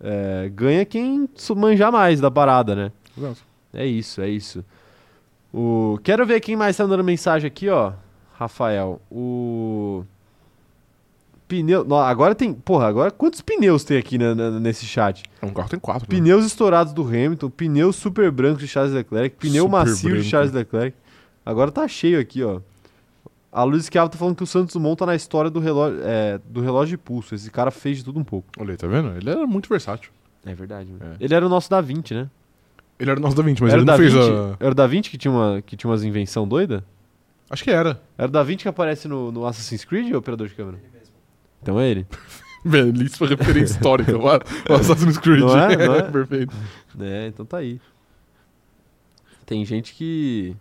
É, ganha quem manjar mais da parada, né? Exato. É isso, é isso. O... Quero ver quem mais tá mandando mensagem aqui, ó. Rafael. O. Pneu. Agora tem. Porra, agora quantos pneus tem aqui na- na- nesse chat? Um carro tem quatro. né? Pneus estourados do Hamilton, pneu super branco de Charles Leclerc, pneu Super macio branco. de Charles Leclerc. Agora tá cheio aqui, ó. A Luiz Schiavo tá falando que o Santos Dumont tá na história do relógio, é, do relógio de pulso. Esse cara fez de tudo um pouco. Olha aí, tá vendo? Ele era muito versátil. É verdade. mano. É. Ele era o nosso Da Vinci, né? Ele era o nosso Da Vinci, mas era ele não Da fez Vinci? a... Era o Da Vinci que tinha, uma, que tinha umas invenção doida? Acho que era. Era o Da Vinci que aparece no, no Assassin's Creed ou operador de câmera? Então é ele. Belíssima referência histórica. O o Assassin's Creed. Não é? Não é? Perfeito. É, então tá aí. Tem gente que.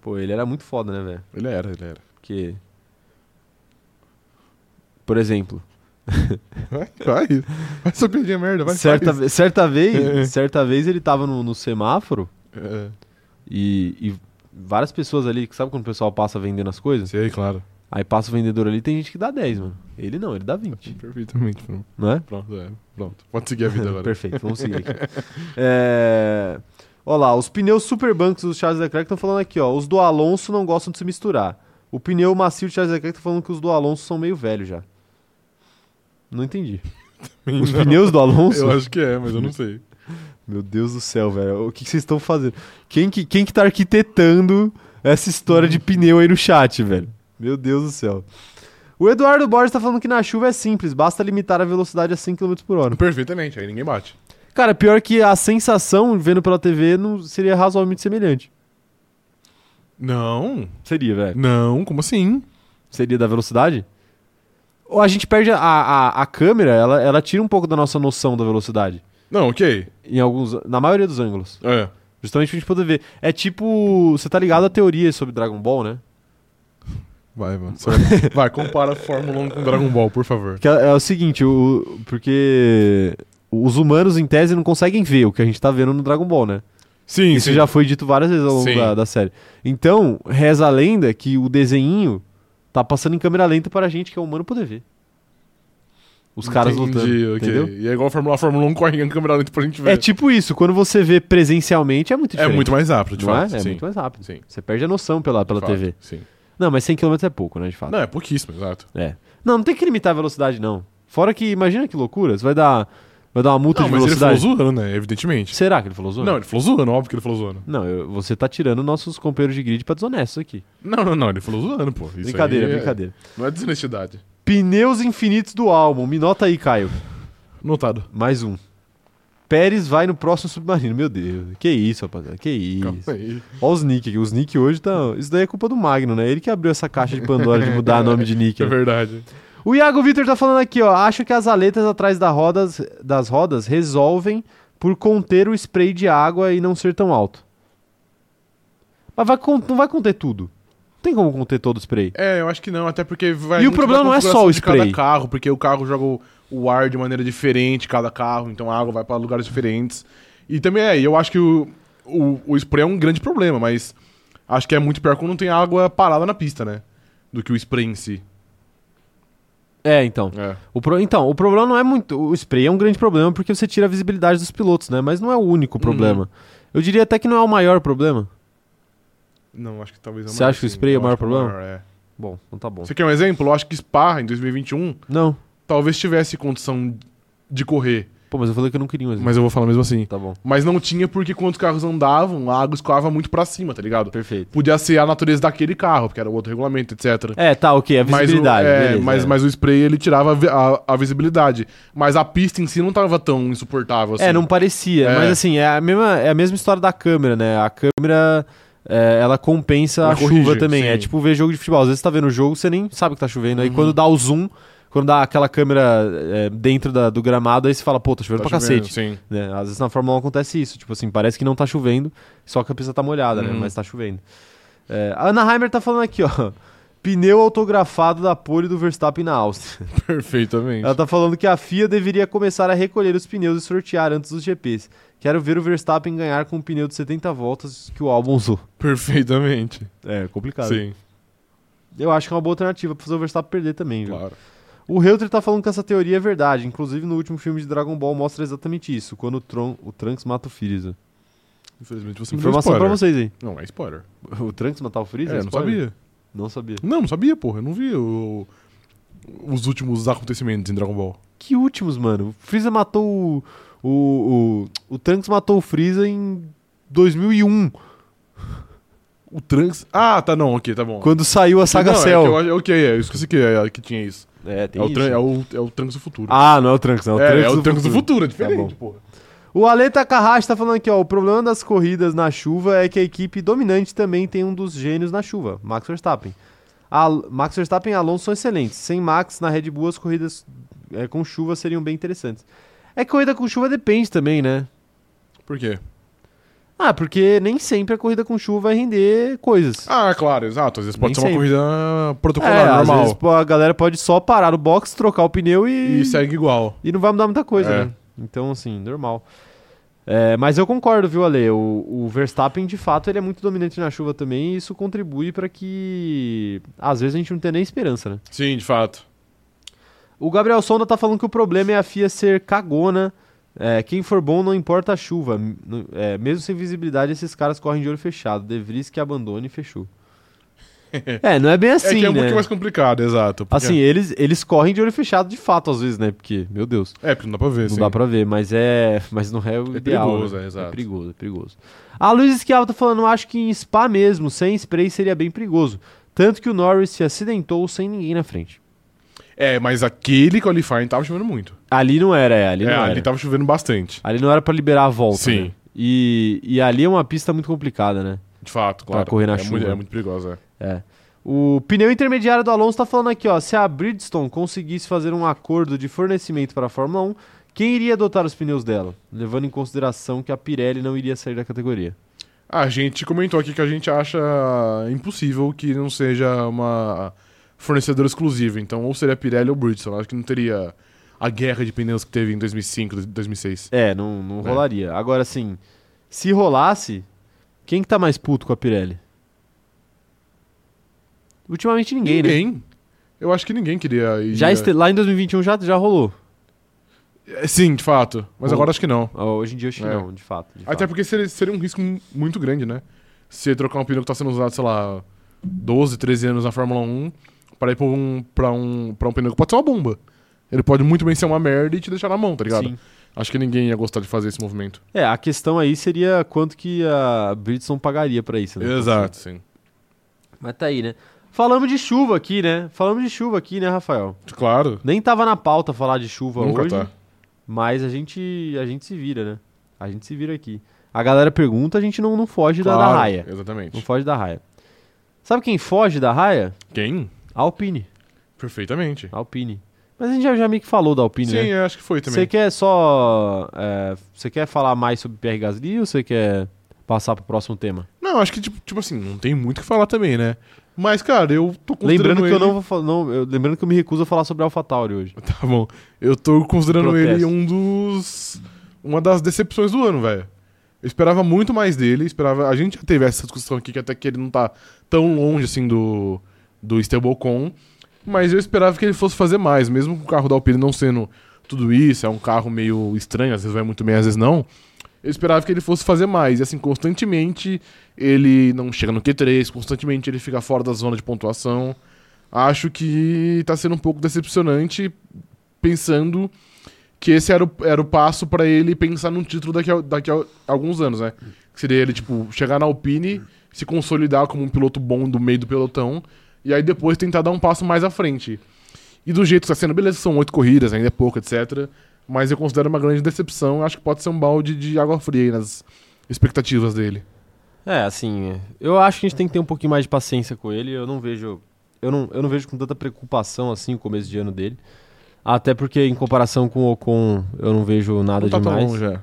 Pô, ele era muito foda, né, velho? Ele era, ele era. Porque. Por exemplo, Vai, vai. Vai essa piadinha merda, vai. certa, ve- certa É. vez, certa vez ele tava no, no semáforo É, e, e várias pessoas ali, que sabe quando o pessoal passa vendendo as coisas? sei, claro. Aí passa o vendedor ali, tem gente que dá 10, mano. Ele não, ele dá 20, Perfeitamente. Pronto, não é? pronto. é, pronto. Pode seguir a vida agora. Perfeito, vamos seguir aqui. é... Olha lá, os pneus super bancos do Charles Leclerc estão falando aqui, ó. Os do Alonso não gostam de se misturar. O pneu macio do Charles Leclerc tá falando que os do Alonso são meio velhos já. Não entendi. Os Não, pneus do Alonso? Eu acho que é, mas eu não sei. Meu Deus do céu, velho. O que que vocês estão fazendo? Quem que, quem que tá arquitetando essa história de pneu aí no chat, velho? Meu Deus do céu. O Eduardo Borges tá falando que na chuva é simples, basta limitar a velocidade a 100 km por hora. Perfeitamente, aí ninguém bate. Cara, pior que a sensação vendo pela TV não seria razoavelmente semelhante. Não, Seria, velho. não, como assim? Seria da velocidade? Ou a gente perde a, a, a câmera, ela, ela tira um pouco da nossa noção da velocidade. Não, ok. Em alguns. Na maioria dos ângulos. É. Justamente pra gente poder ver. É tipo. Você tá ligado à teoria sobre Dragon Ball, né? Vai, mano. Vai, compara a Fórmula 1 com Dragon Ball, por favor. Que é, é o seguinte, o, porque os humanos, em tese, não conseguem ver o que a gente tá vendo no Dragon Ball, né? Sim, Isso sim. já foi dito várias vezes ao longo da, da série. Então, reza a lenda que o desenho tá passando em câmera lenta para a gente, que é humano, poder ver. Os caras Entendi, lutando, ok. entendeu? E é igual a Fórmula, a Fórmula 1 corre em câmera lenta pra gente ver. É tipo isso, quando você vê presencialmente é muito É diferente. muito mais rápido, de não fato. é? É muito mais rápido. Sim. Você perde a noção pela, pela de fato, TV. Sim. Não, mas 100 km é pouco, né, de fato. Não, é pouquíssimo, exato. É. Não, não tem que limitar a velocidade, não. Fora que, imagina que loucura, você vai dar, vai dar uma multa Não, de ele velocidade. velocidade. falou zoando, né? Evidentemente. Será que ele falou zoando? Não, ele falou zoando, óbvio que ele falou zoando. Não, eu- você tá tirando nossos companheiros de grid pra desonestos aqui. Não, não, não, ele falou zoando, pô. Isso brincadeira, é- brincadeira. Não é desonestidade. Pneus infinitos do álbum. Me nota aí, Caio. Notado. Mais um. Pérez vai no próximo submarino. Meu Deus. Que isso, rapaziada. Que isso. Olha os Nick aqui. Os Nick hoje tá. Isso daí é culpa do Magno, né? Ele que abriu essa caixa de Pandora de mudar nome de Nick. É né? verdade. O Iago Vitor tá falando aqui, ó. Acho que as aletas atrás da rodas, das rodas resolvem por conter o spray de água e não ser tão alto. Mas vai não vai conter tudo. Tem como conter todo o spray. É, eu acho que não, até porque vai. E o problema não é só o de cada spray. carro, porque o carro joga o, o ar de maneira diferente, cada carro, então a água vai pra lugares diferentes. E também é, eu acho que o, o, o spray é um grande problema, mas acho que é muito pior quando não tem água parada na pista, né? Do que o spray em si. É, então. É. O pro- Então, o problema não é muito. O spray é um grande problema porque você tira a visibilidade dos pilotos, né? Mas não é o único problema. Eu diria até que não é o maior problema. Não, acho que talvez é Você acha que o spray é o maior problema? é. Bom, então tá bom. Você quer um exemplo? Eu acho que Spa, em 2021, Não. talvez tivesse condição de correr. Pô, mas eu falei que eu não queria um exemplo. Mas eu vou falar mesmo assim. Tá bom. Mas não tinha porque quando os carros andavam, a água escoava muito pra cima, tá ligado? Perfeito. Podia ser a natureza daquele carro, porque era outro regulamento, etc. É, tá, ok. A Mas o, visibilidade. é, beleza, mas, é. mas o spray ele tirava a a, a visibilidade. Mas a pista em si não tava tão insuportável assim. É, não parecia. É. Mas assim, é a, mesma, é a mesma história da câmera, né? A câmera, é, ela compensa Ela a corrige, chuva também. É sim. tipo ver jogo de futebol. Às vezes você tá vendo o jogo, você nem sabe que tá chovendo. Aí Uhum. quando dá o zoom, quando dá aquela câmera é, dentro da- do gramado, aí você fala, pô, tá chovendo Tá pra chovendo, cacete. Né? Às vezes na Fórmula 1 acontece isso. Tipo assim, parece que não tá chovendo, só que a pista tá molhada, né? Uhum. Mas tá chovendo. É, a Ana Heimer tá falando aqui, ó. Pneu autografado da pole do Verstappen na Áustria. Perfeitamente. Ela tá falando que a FIA deveria começar a recolher os pneus e sortear antes dos GPs. Quero ver o Verstappen ganhar com um pneu de 70 voltas que o álbum usou. Perfeitamente. É, complicado. Sim, Eu acho que é uma boa alternativa pra fazer o Verstappen perder também, viu? claro. O Reuter tá falando que essa teoria é verdade. Inclusive no último filme de Dragon Ball mostra exatamente isso. Quando o, Tron, o Trunks mata o Freeza. Infelizmente você Informação pra spoiler. vocês aí. Não, é spoiler. O Trunks matar o Freeza? É, não Spoiler? sabia. Não sabia. Não, não sabia, porra. Eu não vi o- os últimos acontecimentos em Dragon Ball. Que últimos, mano? O Freeza matou o... O, o, o Trunks matou o Freeza em 2001. O Trunks. Ah, tá, não, ok, tá bom. Quando saiu a saga não, Cell. É que eu, ok, é, eu esqueci que, é, que tinha isso. É, tem É o, isso. É, o, é o Trunks do futuro. Ah, não é o Trunks, não. é, Trunks é o do Trunks do futuro. futuro, é Tá diferente, bom. porra. O Ale Takahashi tá falando aqui, ó. O problema das corridas na chuva é que a equipe dominante também tem um dos gênios na chuva, Max Verstappen. Al- Max Verstappen e Alonso são excelentes. Sem Max na Red Bull, as corridas é, com chuva seriam bem interessantes. É que corrida com chuva depende também, né? Por quê? Ah, porque nem sempre a corrida com chuva vai render coisas. Ah, claro, exato. Às vezes pode Nem ser uma sempre. corrida é, protocolar, às normal. vezes pô, a galera pode só parar no box, trocar o pneu e, E segue igual. e não vai mudar muita coisa, É. né? Então, assim, normal. É, mas eu concordo, viu, Ale? O, o Verstappen, de fato, ele é muito dominante na chuva também e isso contribui pra que às vezes a gente não tenha nem esperança, né? Sim, de fato. O Gabriel Sonda tá falando que o problema é a FIA ser cagona. É, quem for bom não importa a chuva. É, mesmo sem visibilidade, esses caras correm de olho fechado. De Vries que abandone e fechou. é, não é bem assim, é que é um né? mais complicado, exato. porque- Assim, eles, eles correm de olho fechado de fato, às vezes, né? Porque, meu Deus. É, porque não dá pra ver, Não sim. dá pra ver, mas é. Mas não é o É ideal. perigoso, né? é, exato. É perigoso, é perigoso. A Luiz Esquiava tá falando, acho que em Spa mesmo, sem spray, seria bem perigoso. Tanto que o Norris se acidentou sem ninguém na frente. É, mas aquele qualifying tava chovendo muito. Ali não era, é, ali é, não ali era. tava chovendo bastante. Ali não era pra liberar a volta. Sim. né? E, e ali é uma pista muito complicada, né? De fato, Pra claro. correr na é chuva. Muito, é muito perigosa, é. É. O pneu intermediário do Alonso tá falando aqui, ó. Se a Bridgestone conseguisse fazer um acordo de fornecimento para a Fórmula 1, quem iria adotar os pneus dela? Levando em consideração que a Pirelli não iria sair da categoria. A gente comentou aqui que a gente acha impossível que não seja uma fornecedora exclusiva. Então, ou seria Pirelli ou Bridgestone. Acho que não teria a guerra de pneus que teve em 2005, 2006. É, não, não É. rolaria. Agora, assim, se rolasse, quem que tá mais puto com a Pirelli? Ultimamente ninguém, né? Ninguém. Eu acho que ninguém queria ir. Já este- Lá em 2021 já, já rolou. É, Sim, de fato. Mas agora acho que não. Ó, Hoje em dia acho que É. não, de fato. de Até fato. porque seria, seria um risco mu- muito grande, né? Você trocar um pneu que tá sendo usado, sei lá, 12, 13 anos na Fórmula 1 para ir pra um, pra, um, pra um pneu que pode ser uma bomba. Ele pode muito bem ser uma merda e te deixar na mão, tá ligado? Sim. Acho que ninguém ia gostar de fazer esse movimento. É, a questão aí seria quanto que a Bridgestone pagaria pra isso, né? Exato, sim. Mas tá aí, né? Falamos de chuva aqui, né? Falamos de chuva aqui, né, Rafael? Claro. Nem tava na pauta falar de chuva Nunca hoje, tá. mas a gente, a gente se vira, né? A gente se vira aqui. A galera pergunta, a gente não, não foge da, da Claro, raia. Exatamente. Não foge da raia. Sabe quem foge da raia? Quem? Alpine. Perfeitamente. Alpine. Mas a gente já, já meio que falou da Alpine, Sim, né? eu acho que foi Você também. quer só. é, Você quer falar mais sobre Pierre Gasly ou você quer passar pro próximo tema? Não, acho que, tipo, tipo assim, não tem muito o que falar também, né? Mas, cara, eu tô considerando Lembrando que eu ele- não vou. Não, eu- lembrando que eu me recuso a falar sobre AlphaTauri hoje. Tá bom. Eu tô considerando Protesto. ele um dos. Uma das decepções do ano, velho. Eu esperava muito mais dele, esperava. A gente já teve essa discussão aqui que até que ele não tá tão longe assim do. Do Stablecon. Mas eu esperava que ele fosse fazer mais, mesmo com o carro da Alpine não sendo tudo isso, é um carro meio estranho, às vezes vai muito bem, às vezes não. Eu esperava que ele fosse fazer mais. E assim, constantemente ele não chega no Q3, constantemente ele fica fora da zona de pontuação. Acho que tá sendo um pouco decepcionante, pensando que esse era o, era o passo pra ele pensar num título daqui a, daqui a alguns anos, né? Que seria ele, tipo, chegar na Alpine, se consolidar como um piloto bom do meio do pelotão, e aí depois tentar dar um passo mais à frente. E do jeito que tá sendo, beleza, são oito corridas, ainda é pouco, etc. Mas eu considero uma grande decepção. Acho que pode ser um balde de água fria aí nas expectativas dele. É, assim, eu acho que a gente tem que ter um pouquinho mais de paciência com ele. Eu não vejo. Eu não, eu não vejo com tanta preocupação assim o começo de ano dele. Até porque, em comparação com o Ocon, eu não vejo nada não tá tão demais. longe, é.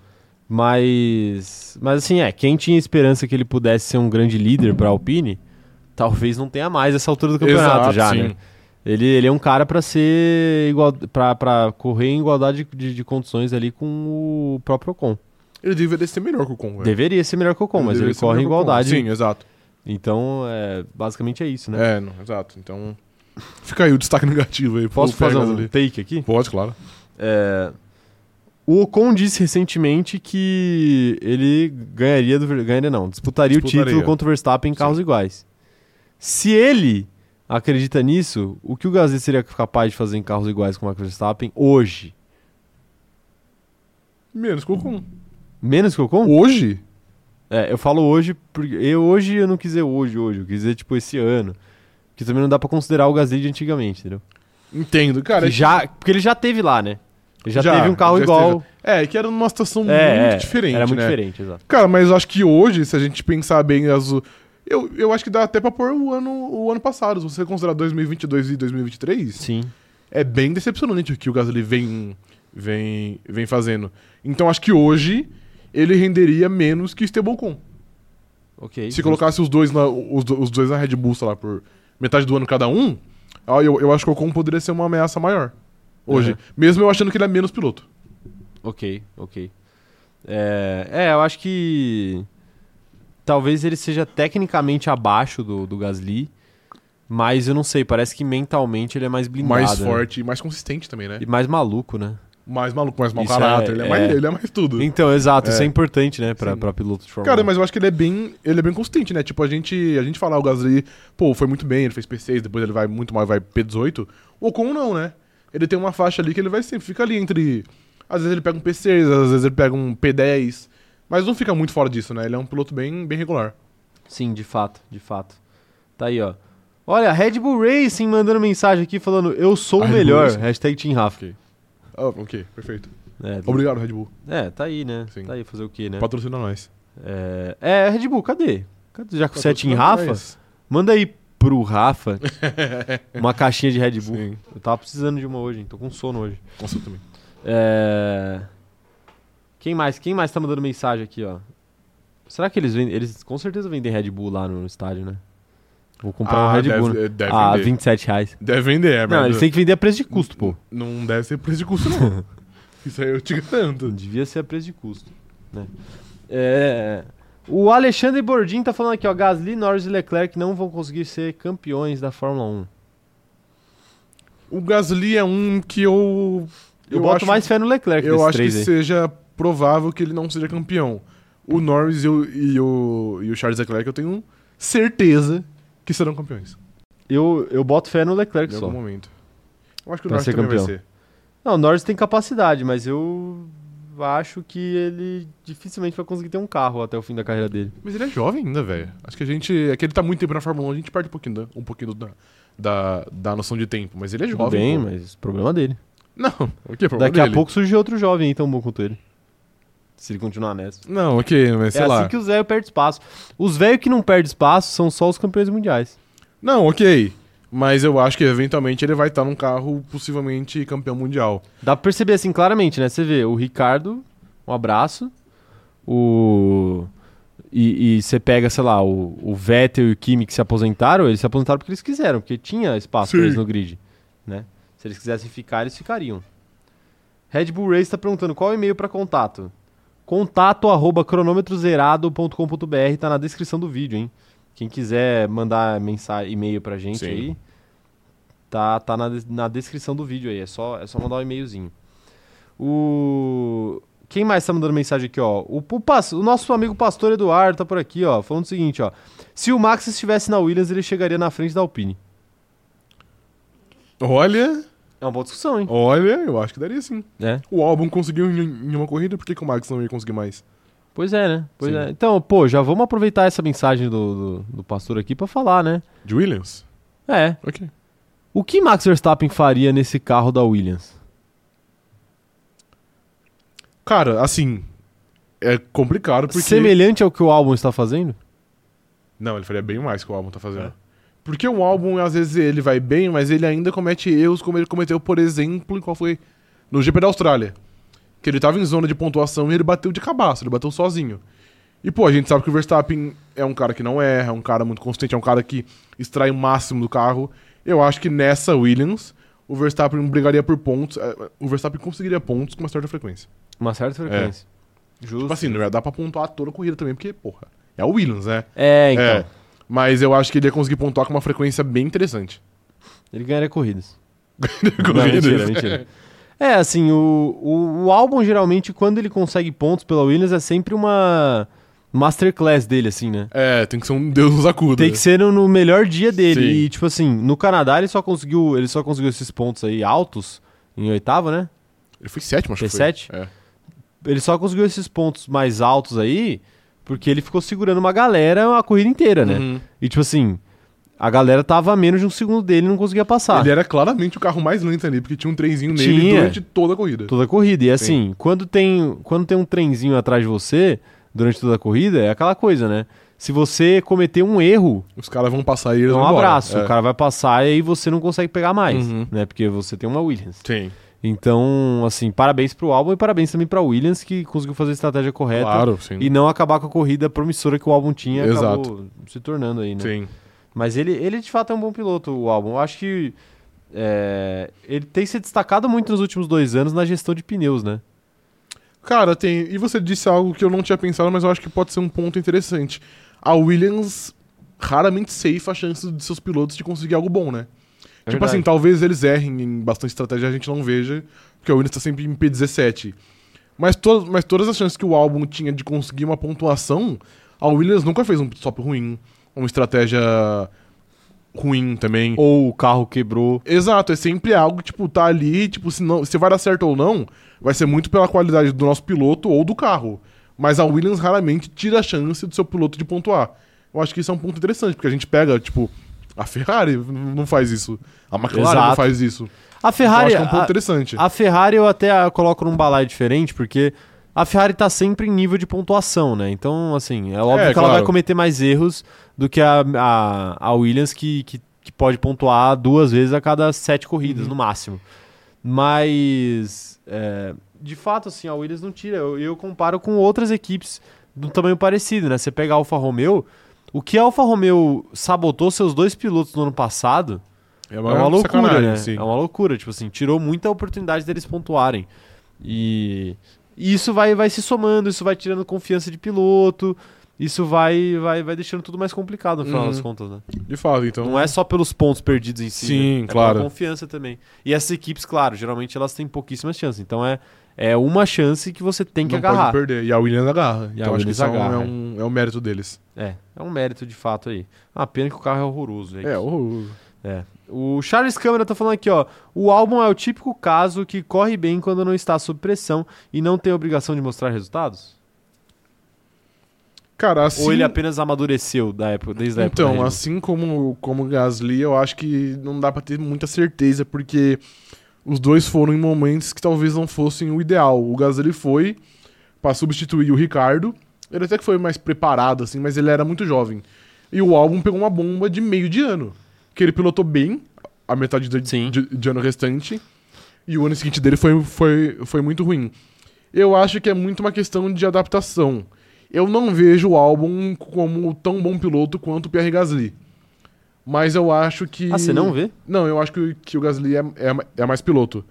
Mas. Mas assim, é, quem tinha esperança que ele pudesse ser um grande líder pra Alpine, talvez não tenha mais essa altura do campeonato Exato, já, sim. né? Ele, ele é um cara pra ser igual. Pra correr em igualdade de, de condições ali com o próprio Ocon. Ele deveria ser melhor que o Con, velho. Deveria ser melhor que o Ocon, mas ele deveria ser corre em o Ocon. igualdade. Sim, exato. Então, é, basicamente é isso, né? É, não, exato. Então, fica aí o destaque negativo aí. Posso fazer um ali. take aqui? Pode, claro. É, o Ocon disse recentemente que ele ganharia do ganharia não, disputaria, o Disputaria. título contra o Verstappen em carros iguais. Se ele acredita nisso, o que o Gasly seria capaz de fazer em carros iguais com o Max Verstappen hoje? Menos que o Con. Menos que o Ocon? Hoje? É, eu falo hoje porque eu hoje eu não quis dizer hoje, hoje, eu quis dizer tipo esse ano. Que também não dá pra considerar o Gasly de antigamente, entendeu? Entendo. Cara, Que já, porque ele já teve lá, né? Ele já, Já, teve um carro igual. É, que era numa situação É, muito é, diferente, Era muito né? diferente, exato. Cara, mas eu acho que hoje, se a gente pensar bem as... Eu, eu acho que dá até pra pôr o ano, o ano passado. Se você considerar 2022 e 2023, Sim. é bem decepcionante o que o Gasly vem, vem, vem fazendo. Então acho que hoje ele renderia menos que o Esteban Ocon. Ok. Se colocasse os dois, na, os, os dois na Red Bull, sei lá, por metade do ano cada um, ah, eu, eu acho que o Ocon poderia ser uma ameaça maior. Hoje. Uhum. Mesmo eu achando que ele é menos piloto. Ok, ok. É, é, eu acho que talvez ele seja tecnicamente abaixo do, do Gasly, mas eu não sei, parece que mentalmente ele é mais blindado. mais né? forte e mais consistente também, né? E mais maluco, né? Mais maluco, mais mau Isso caráter. é- ele, é é. mais, ele é mais tudo. Então, exato, isso É. é importante, né, pra, Sim. pra piloto de Fórmula Cara, 1. mas eu acho que ele é bem, ele é bem consistente, né? Tipo, a gente, a gente falar o Gasly, pô, foi muito bem, ele fez P6, depois ele vai muito mal, vai P18. O Ocon não, né? Ele tem uma faixa ali que ele vai sempre, fica ali entre... Às vezes ele pega um P6, às vezes ele pega um P10, mas não fica muito fora disso, né? Ele é um piloto bem, bem regular. Sim, de fato, de fato. Tá aí, ó. Olha, Red Bull Racing mandando mensagem aqui falando eu sou o melhor. Hashtag Team Rafa. Ah, ok, perfeito. É, Obrigado, Red Bull. é, tá aí, né? Sim. Tá aí, fazer o quê, né? Patrocina nós. É, é, Red Bull, cadê? Cadê? Já que você é Team Patrocina Rafa, nós. manda aí pro Rafa uma caixinha de Red Bull. Sim. Eu tava precisando de uma hoje, hein? tô com sono hoje. Nossa, eu também. É... Quem mais? Quem mais tá mandando mensagem aqui, ó? Será que eles vendem? Eles com certeza vendem Red Bull lá no estádio, né? Vou comprar um Ah, Red deve- Bull. né? deve ah, vender. 27 reais. Deve vender, é, Não, eles têm que vender a preço de custo, pô. não deve ser preço de custo, não. Isso aí eu te garanto. Devia ser a preço de custo, né? É... O Alexandre Bordin tá falando aqui, ó. Gasly, Norris e Leclerc não vão conseguir ser campeões da Fórmula 1. O Gasly é um que eu. Eu, boto acho, mais fé no Leclerc Eu acho que aí. seja provável que ele não seja campeão. O Norris e o, e o, e o Charles Leclerc eu tenho certeza que serão campeões. Eu, eu boto fé no Leclerc Em só. algum momento. Eu acho que o Pra Norris ser também vai campeão. ser. Não, o Norris tem capacidade, mas eu acho que ele dificilmente vai conseguir ter um carro até o fim da carreira dele. Mas ele é jovem ainda, velho. Acho que a gente. É que ele tá muito tempo na Fórmula 1, a gente perde um pouquinho, da, um pouquinho da, da, da noção de tempo. Mas ele é Tudo jovem. bem, pô. mas problema dele. Não, o que? Daqui a pouco surge outro jovem aí tão bom quanto ele. Se ele continuar nessa. Não, ok, mas sei é lá. assim que os velhos perdem espaço. Os velhos que não perdem espaço são só os campeões mundiais. Não, ok. Mas eu acho que eventualmente ele vai estar num carro possivelmente campeão mundial. Dá pra perceber assim claramente, né? Você vê o Ricardo, um abraço. O. E, e você pega, sei lá, o, o Vettel e o Kimi que se aposentaram, eles se aposentaram porque eles quiseram, porque tinha espaço pra eles no grid, né? Se eles quisessem ficar, eles ficariam. Red Bull Race tá perguntando qual é o e-mail pra contato. Contato arroba cronometrozerado.com.br tá na descrição do vídeo, hein? Quem quiser mandar mensagem, e-mail pra gente Sim. aí, tá, tá na, na descrição do vídeo aí. É só, é só mandar um e-mailzinho. O Quem mais tá mandando mensagem aqui, ó? O, o, o nosso amigo pastor Eduardo tá por aqui, ó, falando o seguinte, ó. Se o Max estivesse na Williams, ele chegaria na frente da Alpine. Olha, É uma boa discussão, hein? olha, eu acho que daria sim. É. O álbum conseguiu em, em uma corrida, por que, que o Max não ia conseguir mais? Pois é, né? Pois Sim. é. Então, pô, já vamos aproveitar essa mensagem do, do, do pastor aqui pra falar, né? De Williams? É. Ok. O que Max Verstappen faria nesse carro da Williams? Cara, assim, é complicado porque... Semelhante ao que o álbum está fazendo? Não, ele faria bem mais que o álbum tá fazendo. É. Porque o álbum, às vezes, ele vai bem, mas ele ainda comete erros como ele cometeu, por exemplo, em qual foi? No GP da Austrália. Que ele tava em zona de pontuação e ele bateu de cabaço, ele bateu sozinho. E, pô, a gente sabe que o Verstappen é um cara que não erra, é um cara muito consistente, é um cara que extrai o máximo do carro. Eu acho que nessa Williams, o Verstappen brigaria por pontos. é, O Verstappen conseguiria pontos com uma certa frequência. Uma certa frequência. Justo. Tipo assim, não ia dar pra pontuar toda a corrida também, porque, porra, é o Williams, né? É, então. É. Mas eu acho que ele ia conseguir pontuar com uma frequência bem interessante. Ele ganharia corridas. Não, Corridas. mentira, mentira. É, assim, o, o, o álbum, geralmente, quando ele consegue pontos pela Williams, é sempre uma masterclass dele, assim, né? É, tem que ser um Deus nos acuda. Tem que ser no, no melhor dia dele. Sim. E, tipo assim, no Canadá ele só conseguiu. Ele só conseguiu esses pontos aí altos em oitavo, né? Ele foi sétimo, acho Foi que sete? foi. É. Ele só conseguiu esses pontos mais altos aí porque ele ficou segurando uma galera a corrida inteira, né? Uhum. E tipo assim, a galera tava a menos de um segundo dele e não conseguia passar. Ele era claramente o carro mais lento ali, porque tinha um trenzinho nele Tinha. durante toda a corrida. Toda a corrida. E assim, quando tem, quando tem um trenzinho atrás de você durante toda a corrida, é aquela coisa, né? Se você cometer um erro, Os caras vão passar e eles é um vão embora. abraço. É. O cara vai passar e aí você não consegue pegar mais, Uhum. né? Porque você tem uma Williams. Sim, Então, assim, parabéns pro álbum e parabéns também pra Williams que conseguiu fazer a estratégia correta claro, sim. e não acabar com a corrida promissora que o álbum tinha, Exato. se tornando aí, né? Sim. Mas ele, ele de fato é um bom piloto, o álbum. Eu acho que é, ele tem se destacado muito nos últimos dois anos na gestão de pneus, né? Cara, tem. E você disse algo que eu não tinha pensado, mas eu acho que pode ser um ponto interessante. A Williams raramente safe a chance de seus pilotos de conseguir algo bom, né? É tipo verdade. assim, talvez eles errem em bastante estratégia a gente não veja, porque a Williams tá sempre em P17. Mas, to mas todas as chances que o álbum tinha de conseguir uma pontuação, a Williams nunca fez um pit stop ruim, uma estratégia ruim também. Ou o carro quebrou. Exato, é sempre algo, tipo, tá ali, tipo, se, não, se vai dar certo ou não, vai ser muito pela qualidade do nosso piloto ou do carro. Mas a Williams raramente tira a chance do seu piloto de pontuar. Eu acho que isso é um ponto interessante, porque a gente pega, tipo, a Ferrari não faz isso. A McLaren não Exato. faz isso. A Então, Ferrari, acho que é um ponto a, interessante. a Ferrari eu até coloco num balaio diferente, porque a Ferrari tá sempre em nível de pontuação, né? Então, assim, é óbvio É, que ela claro. vai cometer mais erros do que a, a, a Williams, que, que, que pode pontuar duas vezes a cada sete corridas, Uhum. no máximo. Mas, é, de fato, assim, a Williams não tira. Eu, eu comparo com outras equipes do tamanho parecido, né? Você pega a Alfa Romeo, o que a Alfa Romeo sabotou seus dois pilotos no ano passado É é uma loucura, né? sim. É uma loucura, tipo assim, tirou muita oportunidade deles pontuarem. E, isso vai, vai se somando, isso vai tirando confiança de piloto, isso vai, vai, vai deixando tudo mais complicado no final Uhum. das contas, né? De fato, então. Não é só pelos pontos perdidos em si, Sim, né? é claro. pela confiança também. E essas equipes, claro, geralmente elas têm pouquíssimas chances, então é, é uma chance que você tem que não agarrar. pode perder. E a Williams agarra. E a então acho que isso é um, agarra, é, um, é um mérito deles. É, é um mérito de fato aí. Ah, pena que o carro é horroroso. É, horroroso. É. O Charles Câmara tá falando aqui, ó. O álbum é o típico caso que corre bem quando não está sob pressão e não tem obrigação de mostrar resultados? Cara, assim. Ou ele apenas amadureceu da época, desde a época Então, assim como, como o Gasly, eu acho que não dá pra ter muita certeza, porque os dois foram em momentos que talvez não fossem o ideal. O Gasly foi pra substituir o Ricardo. Ele até que foi mais preparado, assim, mas ele era muito jovem. E o álbum pegou uma bomba de meio de ano. Que ele pilotou bem a metade de, de, de ano restante. E o ano seguinte dele foi, foi, foi muito ruim. Eu acho que é muito uma questão de adaptação. Eu não vejo o álbum como tão bom piloto quanto o Pierre Gasly. Mas eu acho que. Ah, você não vê? Não, eu acho que, que o Gasly é, é, é mais piloto.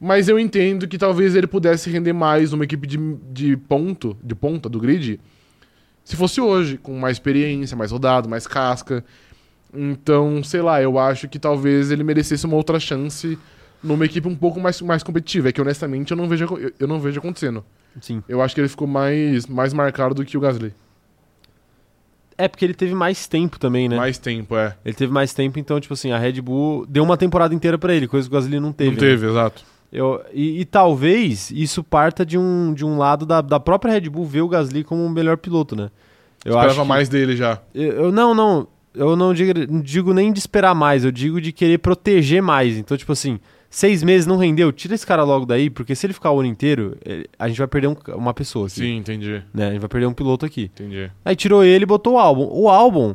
Mas eu entendo que talvez ele pudesse render mais numa equipe de, de ponto, de ponta do grid, se fosse hoje, com mais experiência, mais rodado, mais casca. Então, sei lá, eu acho que talvez ele merecesse uma outra chance numa equipe um pouco mais, mais competitiva. É que honestamente eu não vejo, eu, eu não vejo acontecendo. Sim. eu acho que ele ficou mais, mais marcado do que o Gasly. É porque ele teve mais tempo também, né? Mais tempo, é. Ele teve mais tempo, então, tipo assim, a Red Bull deu uma temporada inteira pra ele, coisa que o Gasly não teve. Não né? teve, exato. Eu, e, e talvez isso parta de um, de um lado da, da própria Red Bull ver o Gasly como o melhor piloto, né? Eu Esperava que- mais dele já. Eu, eu- não, não. Eu não digo, não digo nem de esperar mais, eu digo de querer proteger mais. Então, tipo assim, seis meses não rendeu, tira esse cara logo daí, porque se ele ficar o ano inteiro, ele- a gente vai perder um- uma pessoa aqui. Sim, entendi. Né? A gente vai perder um piloto aqui. Entendi. Aí tirou ele e botou o álbum. O álbum,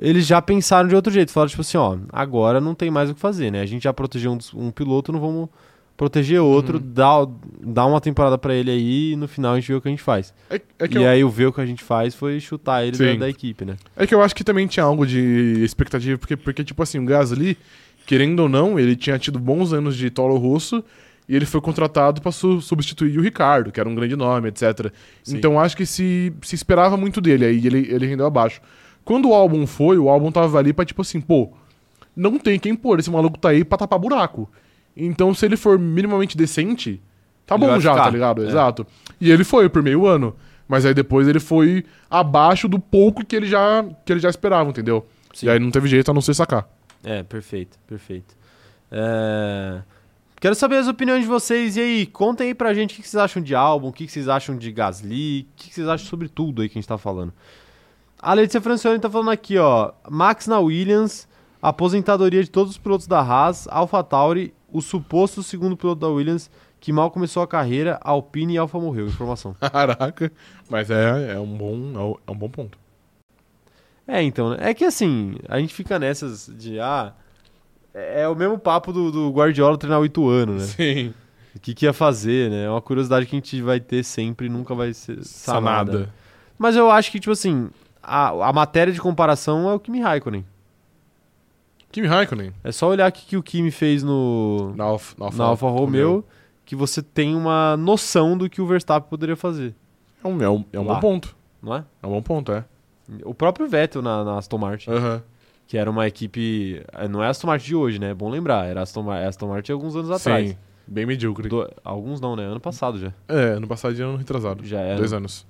eles já pensaram de outro jeito. Falaram, tipo assim, ó, agora não tem mais o que fazer, né? A gente já protegeu um, um piloto, não vamos proteger outro, Uhum. dá, dá uma temporada pra ele aí e no final a gente vê o que a gente faz. É, é e eu, aí o ver o que a gente faz foi chutar ele da, da equipe, né? é que eu acho que também tinha algo de expectativa, porque, porque tipo assim, o Gasly, querendo ou não, ele tinha tido bons anos de Toro Rosso e ele foi contratado para substituir o Ricardo, que era um grande nome, etc. Sim. Então acho que se, se esperava muito dele, aí ele, ele rendeu abaixo. Quando o álbum foi, o álbum tava ali pra tipo assim, pô, não tem quem pôr, esse maluco tá aí pra tapar buraco. Então se ele for minimamente decente, tá Ele bom já, ficar. tá ligado? É. Exato. E ele foi por meio ano. Mas aí depois ele foi abaixo do pouco que ele já, que ele já esperava, entendeu? Sim. E aí não teve jeito a não ser sacar. É, perfeito, perfeito. É, Quero saber as opiniões de vocês. E aí, contem aí pra gente o que vocês acham de álbum, o que vocês acham de Gasly, o que vocês acham sobre tudo aí que a gente tá falando. A Letícia Francione tá falando aqui, ó. Max na Williams, aposentadoria de todos os pilotos da Haas, AlphaTauri, o suposto segundo piloto da Williams, que mal começou a carreira, Alpine e Alfa morreu. Informação. Caraca. Mas é, é, um bom, é um- é um bom ponto. É, então, né? É que assim, a gente fica nessas de, ah, é é o mesmo papo do, do Guardiola treinar o Ituano, né? Sim. O que, que ia fazer, né? É uma curiosidade que a gente vai ter sempre e nunca vai ser sanada. Sanada. Mas eu acho que, tipo assim, a, a matéria de comparação é o Kimi Raikkonen. Kimi Raikkonen. É só olhar o que, que o Kimi fez no, Na Alfa, na Alfa, na Alfa Romeo, que você tem uma noção do que o Verstappen poderia fazer, É um, é um, é um bom ponto. não é? É um bom ponto, é. O próprio Vettel na, na Aston Martin, Aham. que era uma equipe... eh, Não é a Aston Martin de hoje, né? É bom lembrar. Era a Aston, Aston Martin alguns anos atrás. Sim. Bem medíocre. Do- alguns não, né? Ano passado já. É, no passado de ano retrasado. Já era. Dois anos.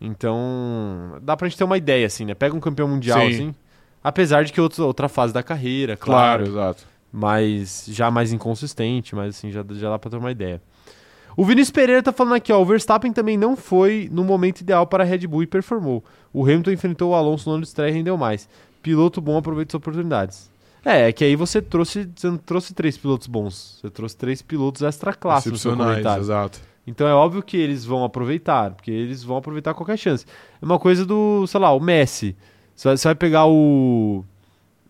Então, dá pra gente ter uma ideia, assim, né? Pega um campeão mundial, Sim. assim. Apesar de que outra, outra fase da carreira, claro. exato. Mas já mais inconsistente, mas assim, já, já dá pra ter uma ideia. O Vinícius Pereira tá falando aqui, ó. O Verstappen também não foi no momento ideal para a Red Bull e performou. O Hamilton enfrentou o Alonso no ano de estreia e rendeu mais. Piloto bom aproveita as oportunidades. É, é que aí você trouxe, você não trouxe três pilotos bons. Você trouxe três pilotos extra classe no seu Excepcionais, comentário. exato. Então é óbvio que eles vão aproveitar, porque eles vão aproveitar qualquer chance. É uma coisa do, sei lá, o Messi. Você vai, você vai pegar o.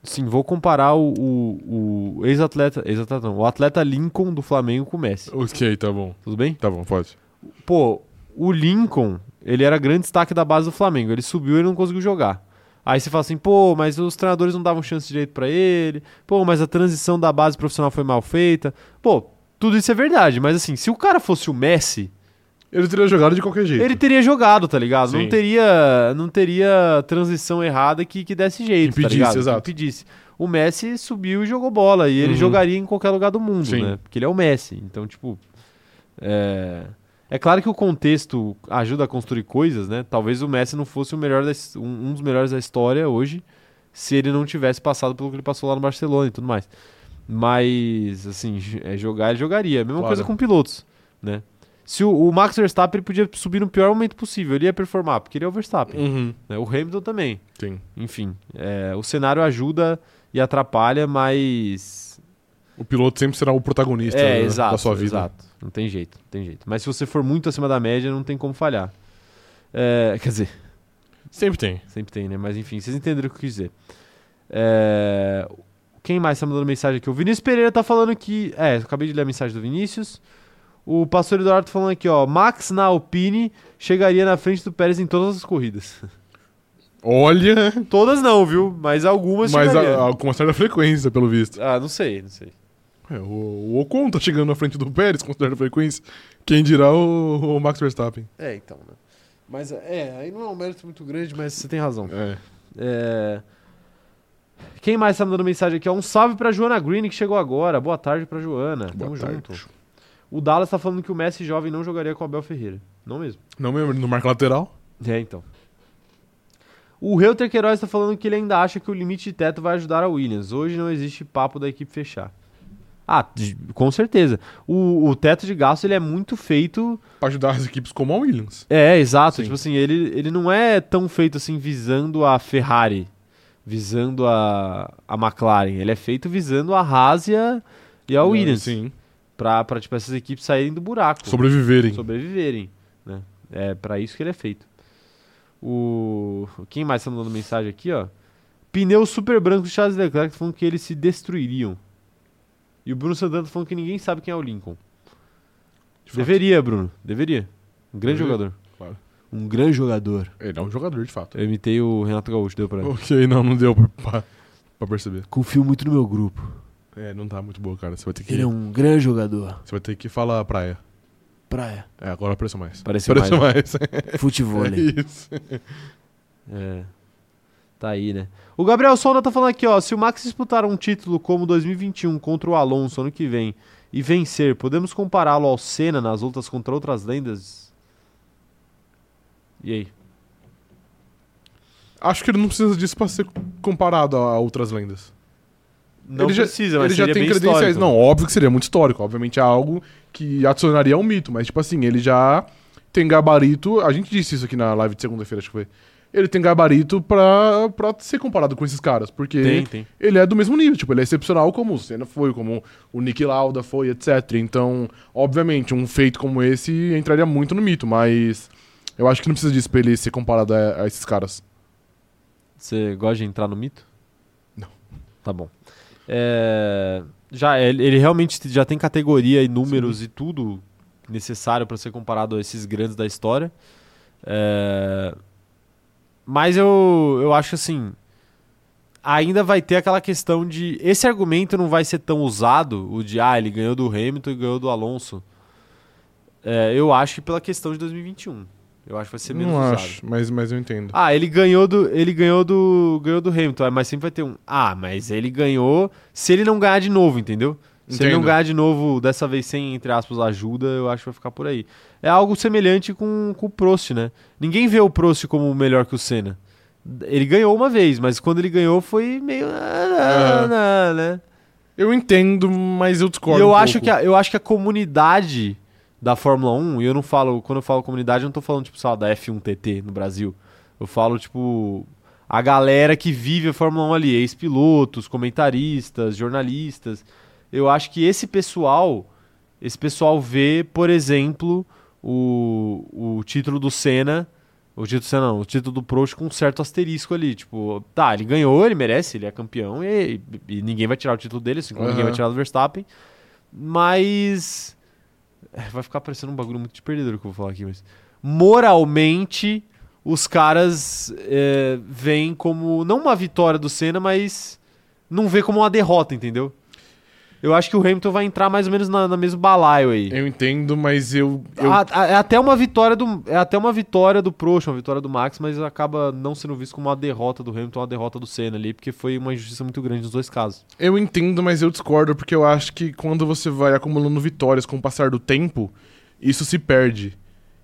Sim, vou comparar o, o, o ex-atleta. Ex-atleta não, o atleta Lincoln do Flamengo com o Messi. Ok, tá bom. Tudo bem? Tá bom, pode. Pô, o Lincoln, ele era grande destaque da base do Flamengo. Ele subiu e não conseguiu jogar. Aí você fala assim, pô, mas os treinadores não davam chance direito pra ele. Pô, mas a transição da base profissional foi mal feita. Pô, tudo isso é verdade, mas assim, se o cara fosse o Messi, Ele teria jogado de qualquer jeito. ele teria jogado, tá ligado? Não Sim. teria, não teria transição errada que, que desse jeito, tá Impedisse, ligado? exato. Impedisse. O Messi subiu e jogou bola, e ele Uhum. jogaria em qualquer lugar do mundo, Sim. né? Porque ele é o Messi. Então, tipo, é... é claro que o contexto ajuda a construir coisas, né? Talvez o Messi não fosse o melhor da um, um dos melhores da história hoje, se ele não tivesse passado pelo que ele passou lá no Barcelona e tudo mais. Mas, assim, é, jogar ele jogaria. Mesma Claro. coisa com pilotos, né? Se o, o Max Verstappen ele podia subir no pior momento possível, ele ia performar, porque ele é o Verstappen. Uhum. né? O Hamilton também. Sim. Enfim, é, o cenário ajuda e atrapalha, mas. O piloto sempre será o protagonista É, da- exato. da sua vida. Exato. Não tem jeito, não tem jeito. Mas se você for muito acima da média, não tem como falhar. É, quer dizer, Sempre tem. sempre tem, né? Mas enfim, vocês entenderam o que eu quis dizer. É, Quem mais tá mandando mensagem aqui? O Vinícius Pereira tá falando que. É, eu acabei de ler a mensagem do Vinícius. O Pastor Eduardo falando aqui, ó. Max na Alpine chegaria na frente do Pérez em todas as corridas. Olha, todas não, viu? Mas algumas mas chegaria. a, a, com uma certa frequência, pelo visto. Ah, não sei, não sei. É, o, o Ocon tá chegando na frente do Pérez com certa frequência. Quem dirá o, o Max Verstappen. É, então, né? Mas é, aí não é um mérito muito grande, mas você tem razão. É. É... Quem mais tá mandando mensagem aqui? Um salve pra Joana Green que chegou agora. Boa tarde pra Joana. Boa Tamo tarde. junto. O Dallas tá falando que o Messi jovem não jogaria com o Abel Ferreira. Não mesmo. Não mesmo, no marco lateral. É, então. O Reuter Queiroz tá falando que ele ainda acha que o limite de teto vai ajudar a Williams. Hoje não existe papo da equipe fechar. Ah, com certeza. O, o teto de gasto ele é muito feito. Pra ajudar as equipes como a Williams. É, exato. Sim. Tipo assim, ele, ele não é tão feito assim visando a Ferrari, visando a, a McLaren. Ele é feito visando a Haas e a, e a Williams. Sim. Pra, pra tipo, essas equipes saírem do buraco. Sobreviverem. sobreviverem. Né? É para isso que ele é feito. O quem mais tá mandando mensagem aqui, ó? Pneus super brancos de Charles Leclerc tá falando que eles se destruiriam. E o Bruno Santana tá falando que ninguém sabe quem é o Lincoln. De fato. Deveria, Bruno. Deveria. Um grande Deveria, jogador. claro. Um grande jogador. Ele é um jogador, de fato. Eu imitei o Renato Gaúcho, deu pra. Ok, não, não deu pra, pra perceber. Confio muito no meu grupo. É, não tá muito boa, cara. Você vai ter que, Ele é um grande jogador. você vai ter que falar praia. Praia. É, agora apareceu mais. Pareceu Apareceu mais. mais. Futebol. É isso. É. Tá aí, né? O Gabriel Sonda tá falando aqui, ó. Se o Max disputar um título como 2021 contra o Alonso ano que vem e vencer, podemos compará-lo ao Senna nas lutas contra outras lendas? E aí? Acho que ele não precisa disso pra ser comparado a outras lendas. Não ele já, precisa, mas ele já tem credenciais. histórico. Não, óbvio que seria muito histórico. Obviamente é algo que adicionaria ao mito. Mas, tipo assim, ele já tem gabarito. A gente disse isso aqui na live de segunda-feira, acho que foi. Ele tem gabarito pra, pra ser comparado com esses caras. Porque Tem, tem. ele é do mesmo nível. Tipo, ele é excepcional como o Senna foi, como o Nick Lauda foi, etc. Então, obviamente, um feito como esse entraria muito no mito. Mas eu acho que não precisa disso pra ele ser comparado a, a esses caras. Você gosta de entrar no mito? Não. Tá bom. É, já, ele, realmente já tem categoria e números e tudo necessário para ser comparado a esses grandes da história. É, mas eu, eu acho assim. Ainda vai ter aquela questão de. Esse argumento não vai ser tão usado, o de ah, ele ganhou do Hamilton e ganhou do Alonso. É, eu acho que pela questão de 2021. Eu acho que vai ser menos não usado. acho, mas, mas eu entendo. Ah, ele ganhou do ele ganhou do ganhou do Hamilton, mas sempre vai ter um. Ah, mas ele ganhou se ele não ganhar de novo, entendeu? Se ele não ganhar de novo, dessa vez sem entre aspas ajuda, eu acho que vai ficar por aí. É algo semelhante com, com o Prost, né? Ninguém vê o Prost como melhor que o Senna. Ele ganhou uma vez, mas quando ele ganhou foi meio ah, Aham. não, né? Eu entendo, mas eu E discordo. eu um acho pouco. que a, eu acho que a comunidade da Fórmula 1, e eu não falo, quando eu falo comunidade, eu não tô falando tipo, sei lá, da F1 TT no Brasil. Eu falo tipo a galera que vive a Fórmula 1 ali, ex-pilotos, comentaristas, jornalistas. Eu acho que esse pessoal, esse pessoal vê, por exemplo, o, o título do Senna, o título do Senna não, o título do Prost com um certo asterisco ali, tipo, tá, ele ganhou, ele merece, ele é campeão e, e ninguém vai tirar o título dele, assim como ninguém Aham. vai tirar do Verstappen. Mas. Vai ficar parecendo um bagulho muito de perdedor que eu vou falar aqui, mas. Moralmente, os caras é, veem como. Não uma vitória do Senna, mas. Não vê como uma derrota, entendeu? Eu acho que o Hamilton vai entrar mais ou menos na, na mesmo balaio aí. Eu entendo, mas eu. eu A- a- é até uma vitória do é até uma vitória do Prost, uma vitória do Max, mas acaba não sendo visto como uma derrota do Hamilton, uma derrota do Senna ali, porque foi uma injustiça muito grande nos dois casos. Eu entendo, mas eu discordo, porque eu acho que quando você vai acumulando vitórias com o passar do tempo, isso se perde.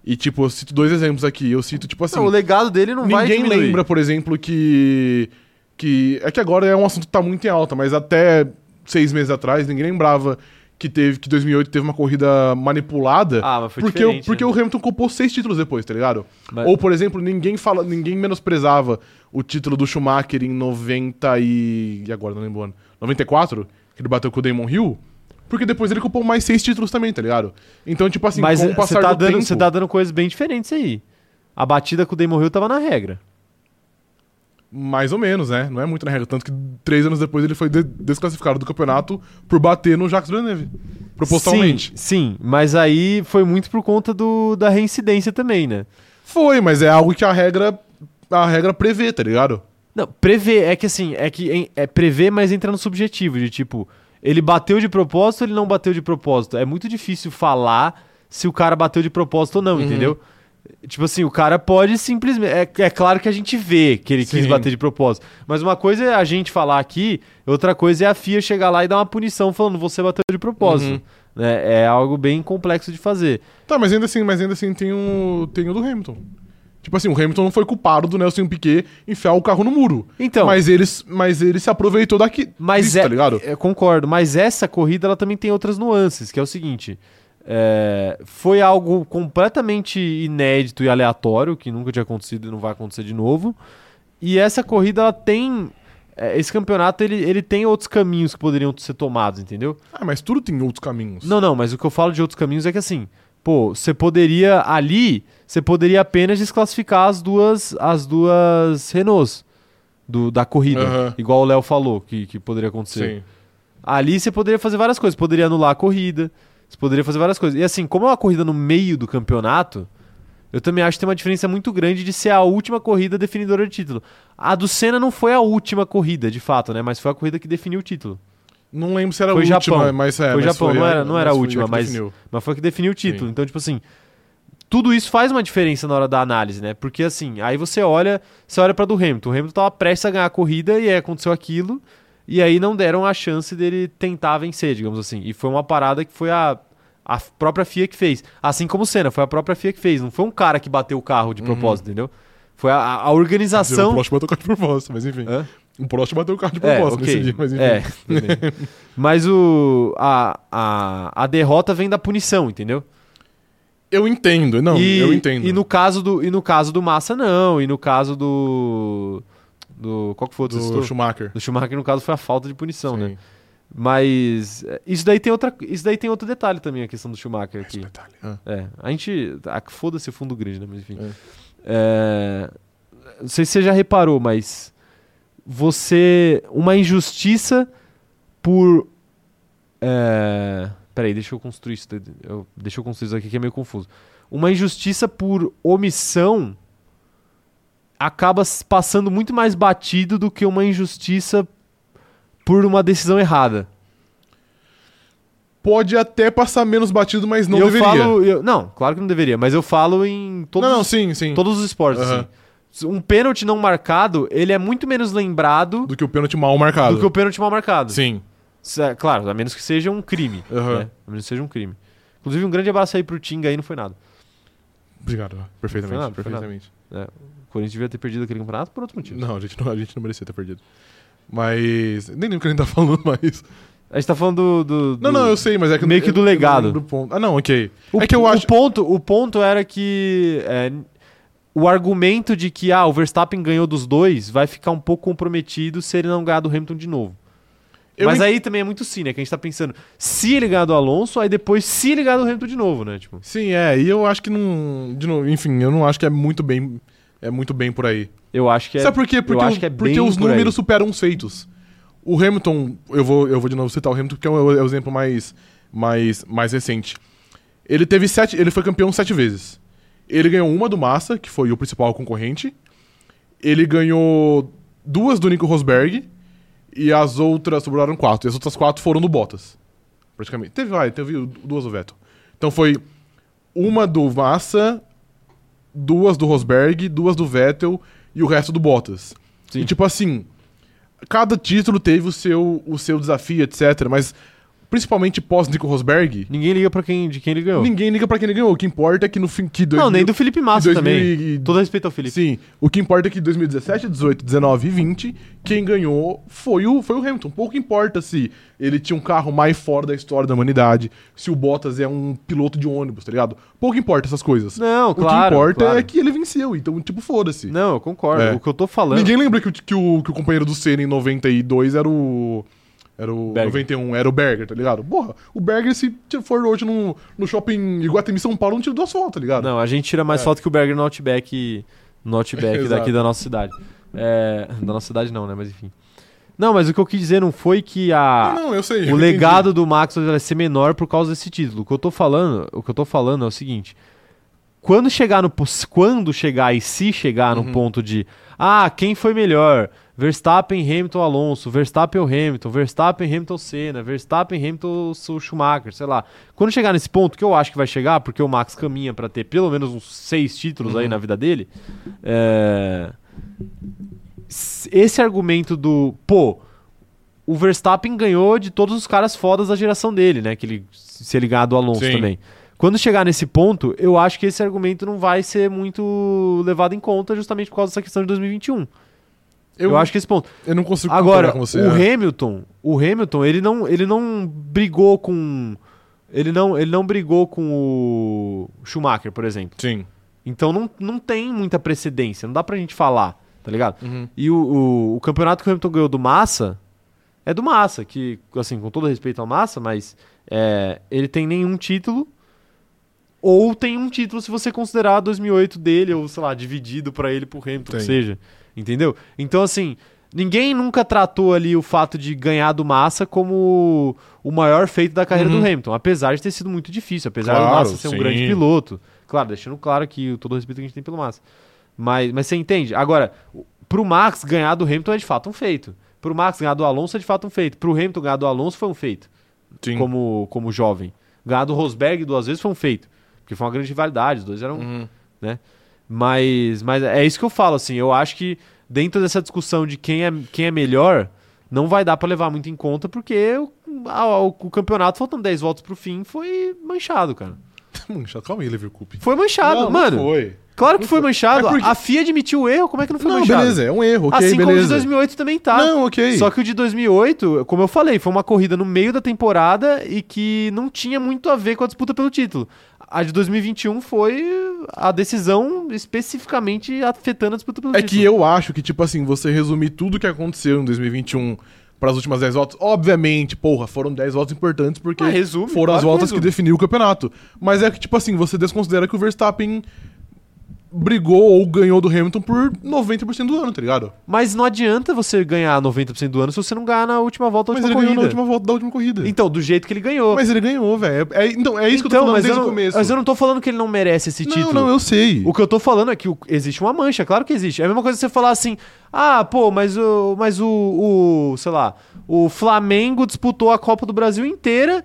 E, tipo, eu cito dois exemplos aqui. Eu cito, tipo assim. Não, o legado dele não vai ninguém lembra, por exemplo, que. que É que agora é um assunto que tá muito em alta, mas até seis meses atrás ninguém lembrava que teve que 2008 teve uma corrida manipulada. Ah, mas foi porque o, porque né? o Hamilton comprou seis títulos depois, tá ligado? Mas- Ou, por exemplo, ninguém fala, ninguém menosprezava o título do Schumacher em 90 e. E agora, não lembro o ano. 94? Que ele bateu com o Damon Hill. Porque depois ele comprou mais seis títulos também, tá ligado? Então, tipo assim, Mas com o você passar tá, do dando, tempo... você tá dando coisas bem diferentes aí. A batida com o Damon Hill tava na regra. Mais ou menos, né? Não é muito na regra. Tanto que três anos depois ele foi de- desclassificado do campeonato por bater no Jacques Villeneuve. Propositalmente. Sim, sim, mas aí foi muito por conta do, da reincidência também, né? Foi, mas é algo que a regra, a regra prevê, tá ligado? Não, prever, é que assim, é que é prever, mas entra no subjetivo, de tipo, ele bateu de propósito ou ele não bateu de propósito? É muito difícil falar se o cara bateu de propósito ou não, Uhum. entendeu? Tipo assim, o cara pode simplesmente. É, é claro que a gente vê que ele quis Sim. bater de propósito. Mas uma coisa é a gente falar aqui, outra coisa é a FIA chegar lá e dar uma punição falando você bateu de propósito. Uhum. né? É algo bem complexo de fazer. Tá, mas ainda assim, mas ainda assim tem o, tem o do Hamilton. Tipo assim, o Hamilton não foi culpado do Nelson Piquet enfiar o carro no muro. Então, Mas ele, mas ele se aproveitou daqui. Mas disso, é, tá ligado? eu concordo, mas essa corrida ela também tem outras nuances, que é o seguinte: é, foi algo completamente inédito e aleatório, que nunca tinha acontecido e não vai acontecer de novo. E essa corrida ela tem. é, esse campeonato ele, ele tem outros caminhos que poderiam ser tomados, entendeu? Ah, mas tudo tem outros caminhos. Não, não, mas o que eu falo de outros caminhos é que assim, pô, você poderia ali, você poderia apenas desclassificar as duas, as duas Renaults do, da corrida, Aham. igual o Léo falou que, que poderia acontecer. Sim. Ali você poderia fazer várias coisas. Poderia anular a corrida. Você poderia fazer várias coisas. E assim, como é uma corrida no meio do campeonato, eu também acho que tem uma diferença muito grande de ser a última corrida definidora de título. A do Senna não foi a última corrida, de fato, né? Mas foi a corrida que definiu o título. Não lembro se era Foi a última, Japão. mas é. Foi mas Japão, não era- não era a foi última, mas-. Mas foi a que definiu o título. Sim. Então, tipo assim, tudo isso faz uma diferença na hora da análise, né? Porque assim, aí você olha, você olha para do Hamilton. O Hamilton tava prestes a ganhar a corrida e aí aconteceu aquilo. E aí não deram a chance dele tentar vencer, digamos assim. E foi uma parada que foi a, a própria FIA que fez. Assim como o Senna, foi a própria FIA que fez. Não foi um cara que bateu o carro de propósito, entendeu? Foi a, a- a O organização. Prost bateu o carro de propósito, mas enfim. Hã? O Prost bateu o carro de É, propósito ok. nesse dia, mas enfim. É, tudo bem. Mas o, a, a, a derrota vem da punição, entendeu? Eu entendo, não, e, eu entendo. E no caso do, e no caso do Massa, não. E no caso do. Do qual que foi o do? Schumacher. Do Schumacher, no caso, foi a falta de punição, Sim. né? Mas. é, Isso daí, tem outra, isso daí tem outro detalhe também, a questão do Schumacher aqui. Detalhe. Ah. É. A gente. ah, Foda-se o fundo grid, né? Mas enfim. É. É, não sei se você já reparou, mas. Você. Uma injustiça por. É, peraí, deixa eu construir isso. eu- deixa eu construir isso aqui que é meio confuso. Uma injustiça por omissão acaba passando muito mais batido do que uma injustiça por uma decisão errada. Pode até passar menos batido, mas não eu deveria. falo. eu- não, claro que não deveria, mas eu falo em todos, não, não, os- sim, sim. todos os esportes. Aham. assim. Um pênalti não marcado, ele é muito menos lembrado Do que o pênalti mal marcado. do que o pênalti mal marcado. Sim. É- Claro, a menos que seja um crime. Aham. né? A menos que seja um crime. Inclusive, um grande abraço aí pro Tinga aí, não foi nada. Obrigado. Perfeitamente. Foi nada, foi perfeitamente. O Corinthians devia ter perdido aquele campeonato por outros motivos. Não, a gente não, a gente não merecia ter perdido. Mas. Nem lembro o que a gente tá falando, mas. A gente tá falando do. do- Não, do- não, eu sei, mas é que. meio que do não legado. do ponto. Ah, não, ok. O, é que eu o acho. ponto, o ponto era que é, o argumento de que ah, o Verstappen ganhou dos dois vai ficar um pouco comprometido se ele não ganhar do Hamilton de novo. Eu Mas en- aí também é muito sim, né? Que a gente tá pensando, se ele ganhar do Alonso, aí depois se ele ganhar do Hamilton de novo, né? Tipo, Sim, é, e eu acho que não. De novo, enfim, eu não acho que é muito bem. É muito bem por aí. eu acho que é. Sabe por quê? Porque, que é porque os por aí. números superam os feitos. O Hamilton, eu vou, eu vou de novo citar o Hamilton porque é o, é o exemplo mais, mais, mais recente. Ele teve sete. Ele foi campeão sete vezes. Ele ganhou uma do Massa, que foi o principal concorrente. Ele ganhou duas do Nico Rosberg. E as outras sobraram quatro. E as outras quatro foram do Bottas. Praticamente. Teve, vai, teve duas do Vettel. Então foi uma do Massa, duas do Rosberg, duas do Vettel e o resto do Bottas. Sim. E tipo assim, cada título teve o seu, o seu desafio, etc. Mas principalmente pós Nico Rosberg, Ninguém liga pra quem, de quem ele ganhou. ninguém liga pra quem ele ganhou. O que importa é que no fim que Não, nem do Felipe Massa 2000 também. e- Todo respeito ao Felipe. Sim, o que importa é que 2017, 18, 19 e 20, quem ganhou foi o, foi o Hamilton. Pouco importa se ele tinha um carro mais fora da história da humanidade, se o Bottas é um piloto de ônibus, tá ligado? Pouco importa essas coisas. Não, o claro. que importa claro. é que ele venceu, então, tipo, foda-se. Não, eu concordo. É. O que eu tô falando. Ninguém lembra que, o- que o, que o companheiro do Senna em 92 era o. Era o Berger. 91, era o Berger, tá ligado? Porra, o Berger, se for hoje no, no shopping Iguatemi São Paulo, não tira duas fotos, tá ligado? Não, a gente tira mais É. foto que o Berger no Outback, no Outback daqui da nossa cidade. É, da nossa cidade não, né? Mas enfim. Não, mas o que eu quis dizer não foi que a, não, não, sei. o entendi. legado do Max vai ser menor por causa desse título. O que eu tô falando, o que eu tô falando é o seguinte: quando chegar no quando chegar e se chegar no Uhum. ponto de ah, quem foi melhor? Verstappen, Hamilton, Alonso, Verstappen Hamilton, Verstappen, Hamilton, Senna, Verstappen, Hamilton, Schumacher, sei lá. Quando chegar nesse ponto, que eu acho que vai chegar, porque o Max caminha pra ter pelo menos uns seis títulos aí Uhum. na vida dele, é, esse argumento do, pô, o Verstappen ganhou de todos os caras fodas da geração dele, né? Que ele, se ele ganhar do Alonso Sim. também. Quando chegar nesse ponto, eu acho que esse argumento não vai ser muito levado em conta justamente por causa dessa questão de 2021. Eu, acho que esse ponto. Eu não consigo Agora, com você. o é. Hamilton, o Hamilton, ele não, ele não brigou com ele não, ele não brigou com o Schumacher, por exemplo. Sim. Então não, não tem muita precedência, não dá pra gente falar, tá ligado? Uhum. E o, o, o campeonato que o Hamilton ganhou do Massa é do Massa, que, assim, com todo respeito ao Massa, mas é, ele tem nenhum título. Ou tem um título se você considerar 2008 dele, ou sei lá, dividido pra ele pro Hamilton, que Tem. seja. Entendeu? Então, assim, ninguém nunca tratou ali o fato de ganhar do Massa como o maior feito da carreira Uhum. do Hamilton. Apesar de ter sido muito difícil, apesar do Claro, Massa ser um sim. grande piloto. Claro, deixando claro que todo o respeito que a gente tem pelo Massa. Mas, mas você entende? Agora, o- pro Max ganhar do Hamilton é de fato um feito. Pro Max ganhar do Alonso é de fato um feito. Pro Hamilton ganhar do Alonso foi um feito, Sim. como, como jovem. Ganhar do Rosberg duas vezes foi um feito. Porque foi uma grande rivalidade, os dois eram. Uhum. Mas, mas é isso que eu falo, assim. Eu acho que dentro dessa discussão de quem é, quem é melhor, não vai dar pra levar muito em conta, porque o, a- o, campeonato, faltando 10 voltas pro fim, foi manchado, cara. Manchado. Calma aí, Leverkusen. Foi manchado, Não, mano. Não foi. Claro que foi manchado. É porque- A FIA admitiu o erro, como é que não foi Não, manchado? beleza, é um erro, ok, assim como o de beleza. 2008 também tá. Não, ok. Só que o de 2008, como eu falei, foi uma corrida no meio da temporada e que não tinha muito a ver com a disputa pelo título. A de 2021 foi a decisão especificamente afetando a disputa pelo É título. que eu acho que, tipo assim, você resumir tudo que aconteceu em 2021 para as últimas 10 voltas, obviamente, porra, foram 10 voltas importantes porque Ah, resume, foram claro as que voltas que, resume. definiu o campeonato. Mas é que, tipo assim, você desconsidera que o Verstappen brigou ou ganhou do Hamilton por 90% do ano, tá ligado? Mas não adianta você ganhar 90% do ano se você não ganhar na última volta da Mas última ele ganhou corrida. na última volta da última corrida. Então, do jeito que ele ganhou. Mas ele ganhou, velho. É, então, é isso que eu tô Então, falando mas desde o não, começo. Mas eu não tô falando que ele não merece esse não, título. não, eu sei. O que eu tô falando é que existe uma mancha, claro que existe. É a mesma coisa que você falar assim: ah, pô, mas o. Mas o, o. sei lá, o Flamengo disputou a Copa do Brasil inteira.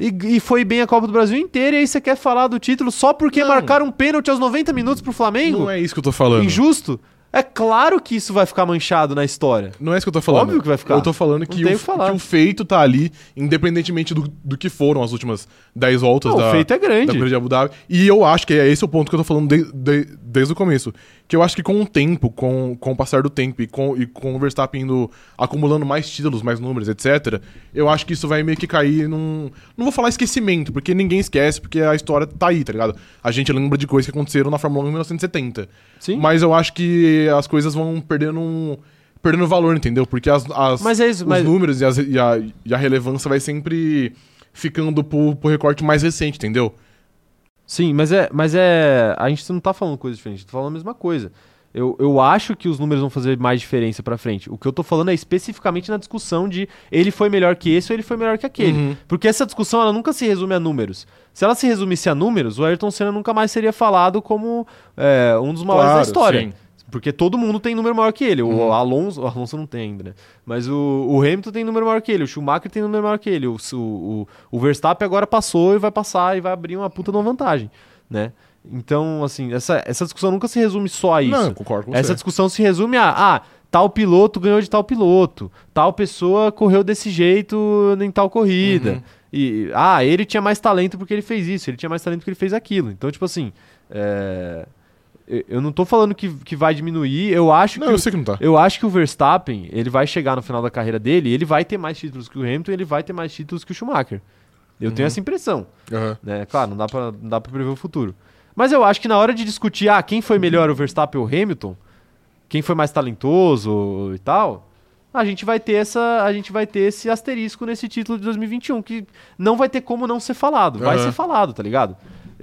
E, e foi bem a Copa do Brasil inteira, e aí você quer falar do título só porque Não. marcaram um pênalti aos 90 minutos pro Flamengo? Não é isso que eu tô falando. Injusto? É claro que isso vai ficar manchado na história. Não é isso que eu tô falando. Óbvio que vai ficar. Eu tô falando que, o, que o feito tá ali, independentemente do, do que foram as últimas 10 voltas Não, da, o feito é da grande. corrida de Abu Dhabi. E eu acho que é esse o ponto que eu tô falando de- de- desde o começo. Que eu acho que com o tempo, com, com o passar do tempo e com, e com o Verstappen indo acumulando mais títulos, mais números, etc., eu acho que isso vai meio que cair num. Não vou falar esquecimento, porque ninguém esquece, porque a história tá aí, tá ligado? A gente lembra de coisas que aconteceram na Fórmula 1 em 1970. Sim. Mas eu acho que as coisas vão perdendo um. Perdendo valor, entendeu? Porque as, as- Mas é isso, os mas- números e, as- e a, e a relevância vai sempre ficando pro, pro recorte mais recente, entendeu? Sim, mas é, mas é. A gente não tá falando coisa diferente, a gente tá falando a mesma coisa. Eu, eu acho que os números vão fazer mais diferença pra frente. O que eu tô falando é especificamente na discussão de ele foi melhor que esse ou ele foi melhor que aquele. Uhum. Porque essa discussão ela nunca se resume a números. Se ela se resumisse a números, o Ayrton Senna nunca mais seria falado como é, um dos maiores da Claro, história. sim. Porque todo mundo tem número maior que ele. O Uhum. Alonso, o Alonso não tem ainda, né? Mas o, o Hamilton tem número maior que ele, o Schumacher tem número maior que ele, o, o, o, o Verstappen agora passou e vai passar e vai abrir uma puta de uma vantagem, né? Então, assim, essa, essa discussão nunca se resume só a isso. Não, concordo com Essa você. discussão se resume a, ah, tal piloto ganhou de tal piloto, tal pessoa correu desse jeito em tal corrida. Uhum. E, ah, ele tinha mais talento porque ele fez isso, ele tinha mais talento porque ele fez aquilo. Então, tipo assim, é, eu- não tô falando que, que vai diminuir, eu acho Não, que eu sei que não tá. eu acho que o Verstappen, ele vai chegar no final da carreira dele, ele vai ter mais títulos que o Hamilton, ele vai ter mais títulos que o Schumacher. Eu Uhum. tenho essa impressão, Aham. né? Claro, não dá pra, não dá pra prever o futuro. Mas eu acho que na hora de discutir, ah, quem foi melhor, o Verstappen ou o Hamilton, quem foi mais talentoso e tal, a gente vai ter essa, a gente vai ter esse asterisco nesse título de 2021 que não vai ter como não ser falado, vai ser falado, tá ligado?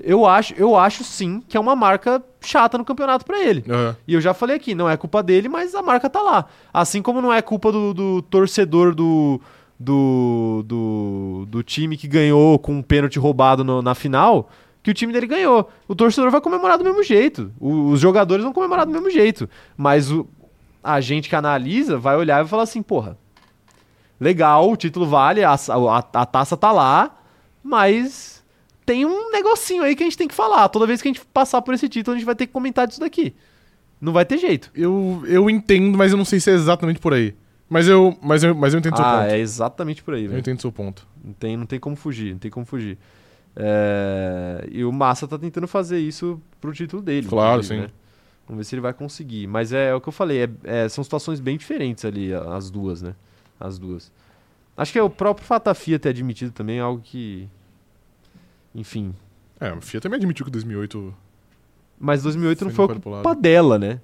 Eu acho, eu acho sim que é uma marca chata no campeonato pra ele. Aham. E eu já falei aqui, não é culpa dele, mas a marca tá lá. Assim como não é culpa do, do torcedor do, do, do, do time que ganhou com um pênalti roubado no- na final, que o time dele ganhou. O torcedor vai comemorar do mesmo jeito. O- os jogadores vão comemorar do mesmo jeito. Mas o, a gente que analisa vai olhar e vai falar assim, porra, legal, o título vale, a, a, a taça tá lá, mas tem um negocinho aí que a gente tem que falar. Toda vez que a gente passar por esse título, a gente vai ter que comentar disso daqui. Não vai ter jeito. Eu, eu entendo, mas eu não sei se é exatamente por aí. Mas eu, mas eu, mas eu entendo seu Ah, ponto. é exatamente por aí, Eu velho. entendo seu ponto. Não tem, não tem como fugir, não tem como fugir. É, E o Massa tá tentando fazer isso pro título dele. Claro, sim. né? Vamos ver se ele vai conseguir. Mas é, o que eu falei, é- é, são situações bem diferentes ali, as duas, né? As duas. Acho que é o próprio Fatafia ter admitido também é algo que. Enfim. É, a FIA também admitiu que 2008 Mas 2008 não Foi culpa dela, né?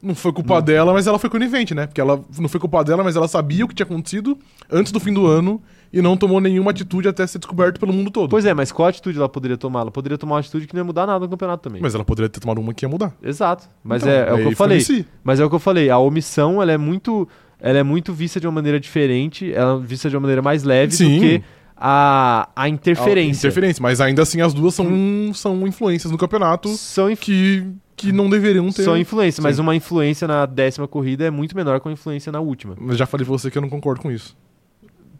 não foi culpa dela, mas ela foi conivente, né? Porque ela não foi culpa dela, mas ela sabia o que tinha acontecido antes do fim do ano e não tomou nenhuma atitude até ser descoberto pelo mundo todo. Pois é, mas qual atitude ela poderia tomar? Ela poderia tomar uma atitude que não ia mudar nada no campeonato também. Mas ela poderia ter tomado uma que ia mudar. Exato. Mas Então, é, é o que eu falei. si. Mas é o que eu falei, a omissão ela é muito, ela é muito vista de uma maneira diferente, ela é vista de uma maneira mais leve Sim. do que a, a interferência. Interferência, mas ainda assim as duas são, são influências no campeonato São, inf- que, que não deveriam ter. são influência, mas uma influência na décima corrida é muito menor que uma influência na última. Mas já falei pra você que eu não concordo com isso.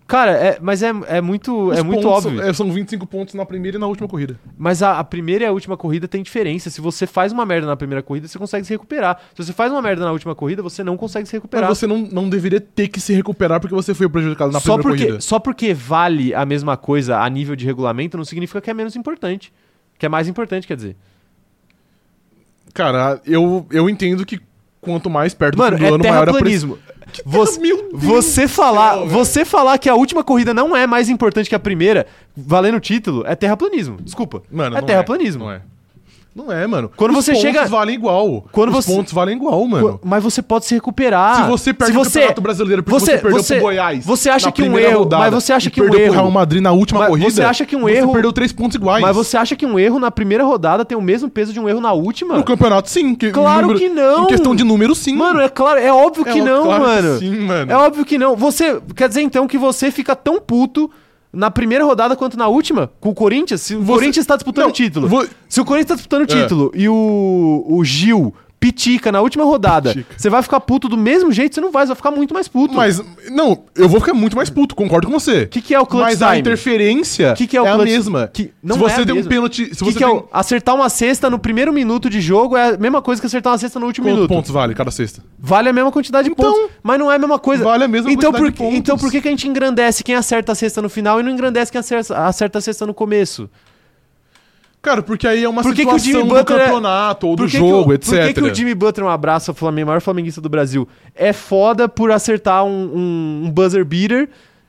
Cara, é, mas é, é muito, é muito óbvio. São, é, são 25 pontos na primeira e na última corrida. Mas a, a primeira e a última corrida tem diferença. Se você faz uma merda na primeira corrida, você consegue se recuperar. Se você faz uma merda na última corrida, você não consegue se recuperar. Mas você não, não deveria ter que se recuperar porque você foi prejudicado na só primeira porque, corrida. só porque vale a mesma coisa a nível de regulamento não significa que é menos importante. Que é mais importante, quer dizer. Cara, eu, eu entendo que quanto mais perto Mano, do é ano, maior a pressão. Você, Meu Deus você falar, céu, você falar que a última corrida não é mais importante que a primeira, valendo o título, é terraplanismo. Desculpa. Mano, é não terraplanismo. Não é. Não é, mano. Quando Os você pontos chega- valem igual. Quando Os você- pontos valem igual, mano. Mas você pode se recuperar. Se você perde Se o Campeonato Brasileiro porque você, perdeu você- pro Goiás. Você acha que um erro, rodada mas você acha que um perdeu erro, pro Real Madrid na última Mas corrida. você acha que um você erro- perdeu três pontos iguais. mas você acha que um erro na primeira rodada tem o mesmo peso de um erro na última? No campeonato, sim. Que, Claro número- que não. Em questão de número, sim. Mano, é claro, é óbvio É que ó- não, claro que mano. sim, mano. É óbvio que não. Você quer dizer então que você fica tão puto na primeira rodada quanto na última com o Corinthians? Se o Você- Corinthians está disputando o título. vo- Se o Corinthians está disputando o É. título e o, o Gil pitica na última rodada, Pitica. você vai ficar puto do mesmo jeito? Você não vai, você vai ficar muito mais puto. Mas, não, eu vou ficar muito mais puto, concordo com você. o que, que é o clutch Mas a time? interferência Que que é o a clutch- mesma. que- não se é você a tem um pênalti. Se que você que é tem. o- acertar uma cesta no primeiro minuto de jogo é a mesma coisa que acertar uma cesta no último Quantos minuto. pontos vale cada sexta? Vale a mesma quantidade de Então, pontos, mas não é a mesma coisa. vale a mesma então, quantidade por, de pontos. Então por que, que a gente engrandece quem acerta a cesta no final e não engrandece quem acerta, acerta a cesta no começo? Cara, porque aí é uma Por que que o situação Jimmy do Butler é- campeonato ou do que jogo, que o, etc. Por que, que o Jimmy Butler, um abraço, o Flamengo, maior flamenguista do Brasil, é foda por acertar um, um- um buzzer beater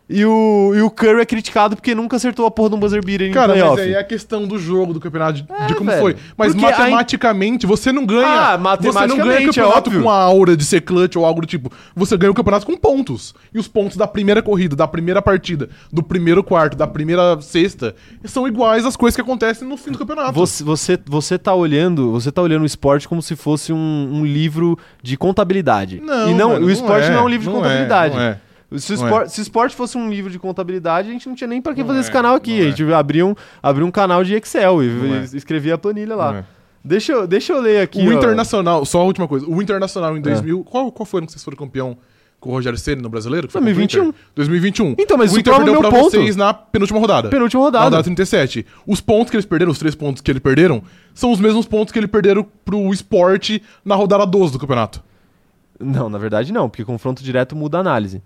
e o, e o Curry é criticado porque nunca acertou a porra de um buzzer beater em Cara, playoff? mas aí é a questão do jogo, do campeonato, de, É, de como velho. foi. Mas Porque a in- matematicamente, você não ganha. Ah, você não matematicamente, ganha é campeonato óbvio. com a aura de ser clutch ou algo do tipo. Você ganha o campeonato com pontos. E os pontos da primeira corrida, da primeira partida, do primeiro quarto, da primeira sexta, são iguais às coisas que acontecem no fim do campeonato. Você, você, você tá olhando, você tá olhando o esporte como se fosse um, um livro de contabilidade. Não, e não, o esporte é, não é um livro de não é, contabilidade. não é. Se, o Não espor- se o esporte fosse um livro de contabilidade, a gente não tinha nem pra que Não fazer é, esse canal aqui. A gente abria um, abria um canal de Excel e, é. e escrevia a planilha lá. É. Deixa, eu, deixa eu ler aqui. O ó. Internacional, só a última coisa. O Internacional É. em 2000. Qual, qual foi ano que vocês foram campeão com o Rogério Ceni no brasileiro? Que foi 2021. contra o Inter? 2021. Então, mas o isso Inter prova perdeu meu pra ponto. vocês na penúltima rodada. Penúltima Na rodada. rodada 37. Os pontos que eles perderam, os três pontos que eles perderam, são os mesmos pontos que eles perderam pro esporte na rodada 12 do campeonato. Não, na verdade não, porque confronto direto muda a análise.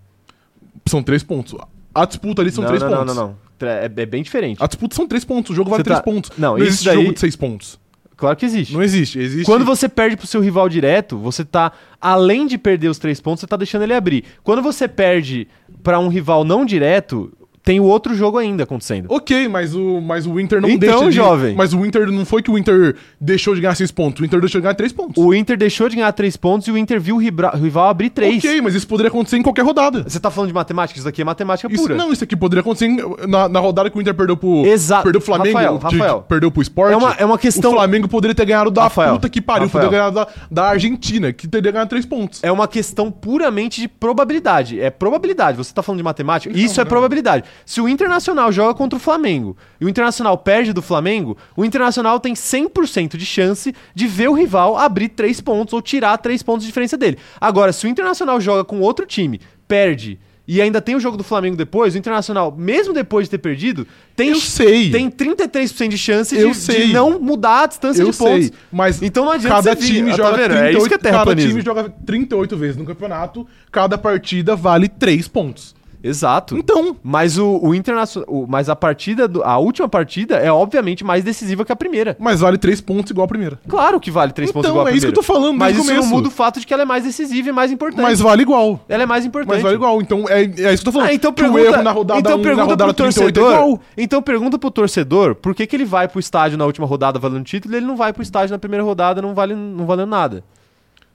São três pontos. A disputa ali são não, três não, pontos. não, não, não. É, é bem diferente. A disputa são três pontos. O jogo vale Você três tá- pontos. Não, isso existe daí- jogo de seis pontos. Claro que existe. Não existe. Existe. Quando você perde pro seu rival direto, você tá, além de perder os três pontos, você tá deixando ele abrir. Quando você perde pra um rival não direto, tem o outro jogo ainda acontecendo. Ok, mas o, mas o Inter não Então, deixa de... jovem. Mas o Inter não foi que o Inter deixou de ganhar seis pontos. O Inter deixou de ganhar três pontos. O Inter deixou de ganhar três pontos e o Inter viu o rival abrir três. Ok, mas isso poderia acontecer em qualquer rodada. Você tá falando de matemática? Isso daqui é matemática Isso, pura. não, isso aqui poderia acontecer em- na, na rodada que o Inter perdeu pro, Exato. perdeu pro Flamengo, Rafael, que Rafael. perdeu pro Sport. É uma- é uma questão- O Flamengo poderia ter ganhado da Rafael, puta que pariu, Rafael. poderia ganhar da, da Argentina, que teria ganhado três pontos. É uma questão puramente de probabilidade. É probabilidade. Você tá falando de matemática? Então, Isso é não. probabilidade. Se o Internacional joga contra o Flamengo e o Internacional perde do Flamengo, o Internacional tem 100% de chance de ver o rival abrir três pontos ou tirar três pontos de diferença dele. Agora, se o Internacional joga com outro time, perde e ainda tem o jogo do Flamengo depois, o Internacional, mesmo depois de ter perdido, tem, Eu sei. tem 33% de chance de, de não mudar a distância Eu de pontos. sei, mas Então não adianta cada vir- time Ah, tá joga vendo? 38, É isso que é cada time joga 38 vezes no campeonato, cada partida vale 3 pontos. Exato. Então, Mas o, o Internacional. Mas a partida. do- a última partida é obviamente mais decisiva que a primeira. mas vale 3 pontos igual a primeira. Claro que vale 3 pontos Então, igual a é isso que eu primeira. tô falando Mas isso não muda o fato de que ela é mais decisiva e mais importante. Mas vale igual. Ela é mais importante. Mas vale igual. Então é, é isso que eu tô falando. Ah, então que o pergunta, erro na rodada então 1 e pergunta na rodada pro 38 é torcedor. igual. então pergunta pro torcedor por que, que ele vai pro estádio na última rodada valendo título e ele não vai pro estádio na primeira rodada não, vale, não valendo nada.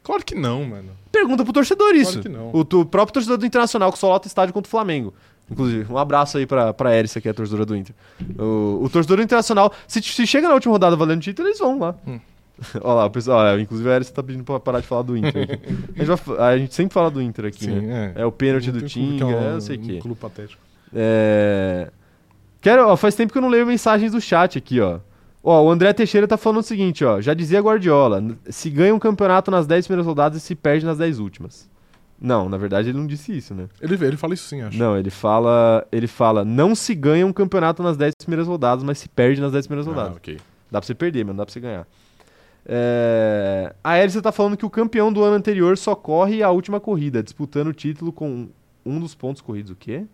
Claro que não, mano. Pergunta pro torcedor isso. que não. O, tu- próprio torcedor do Internacional que só lota estádio contra o Flamengo. Inclusive, um abraço aí pra, pra Erissa, que é a torcedora do Inter. O, o torcedor do Internacional, se, se chega na última rodada valendo título, eles vão lá. Hum. Olha lá, o pessoal, olha, inclusive a Erissa tá pedindo pra parar de falar do Inter. a, gente vai a gente sempre fala do Inter aqui, Sim, né? é. É o pênalti do Tinga, é um- é não sei o um quê. clube patético. É... Quero, ó, faz tempo que eu não leio mensagens do chat aqui, ó. Ó, o André Teixeira tá falando o seguinte, ó. Já dizia Guardiola, se ganha um campeonato nas 10 primeiras rodadas e se perde nas 10 últimas. Não, na verdade ele não disse isso, né? Ele, ele fala isso sim, acho. Não, ele fala, ele fala, não se ganha um campeonato nas 10 primeiras rodadas, mas se perde nas 10 primeiras Ah, rodadas. ok. Dá pra você perder, mas não dá pra você ganhar. É... A Elisa tá falando que o campeão do ano anterior só corre a última corrida, disputando o título com um dos pontos corridos. O quê?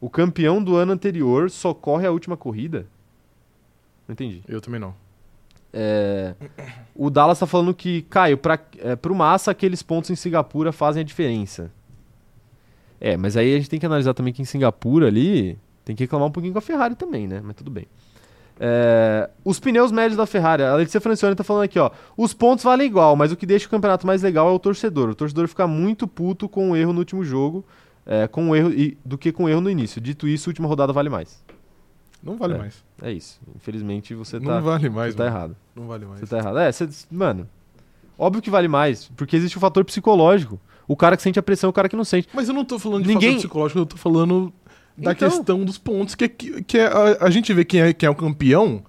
O campeão do ano anterior só corre a última corrida? Não entendi. Eu também não. É, O Dallas tá falando que, Caio, pra, é, pro Massa, aqueles pontos em Singapura fazem a diferença. É, mas aí a gente tem que analisar também que em Singapura ali tem que reclamar um pouquinho com a Ferrari também, né? Mas tudo bem. É, os pneus médios da Ferrari, a Letícia Francione tá falando aqui, ó. Os pontos valem igual, mas o que deixa o campeonato mais legal é o torcedor. O torcedor fica muito puto com o erro no último jogo, é, com o erro e- do que com o erro no início. Dito isso, a última rodada vale mais. Não vale É. mais. É isso. Infelizmente você não tá, vale mais, você tá mano. errado. Não vale mais. Você tá errado. É, você, mano, óbvio que vale mais, porque existe o fator psicológico. O cara que sente a pressão, o cara que não sente. Mas eu não tô falando de Ninguém- fator psicológico, eu tô falando da Então- questão dos pontos, que, é que, que é a, a gente vê quem é, quem é o campeão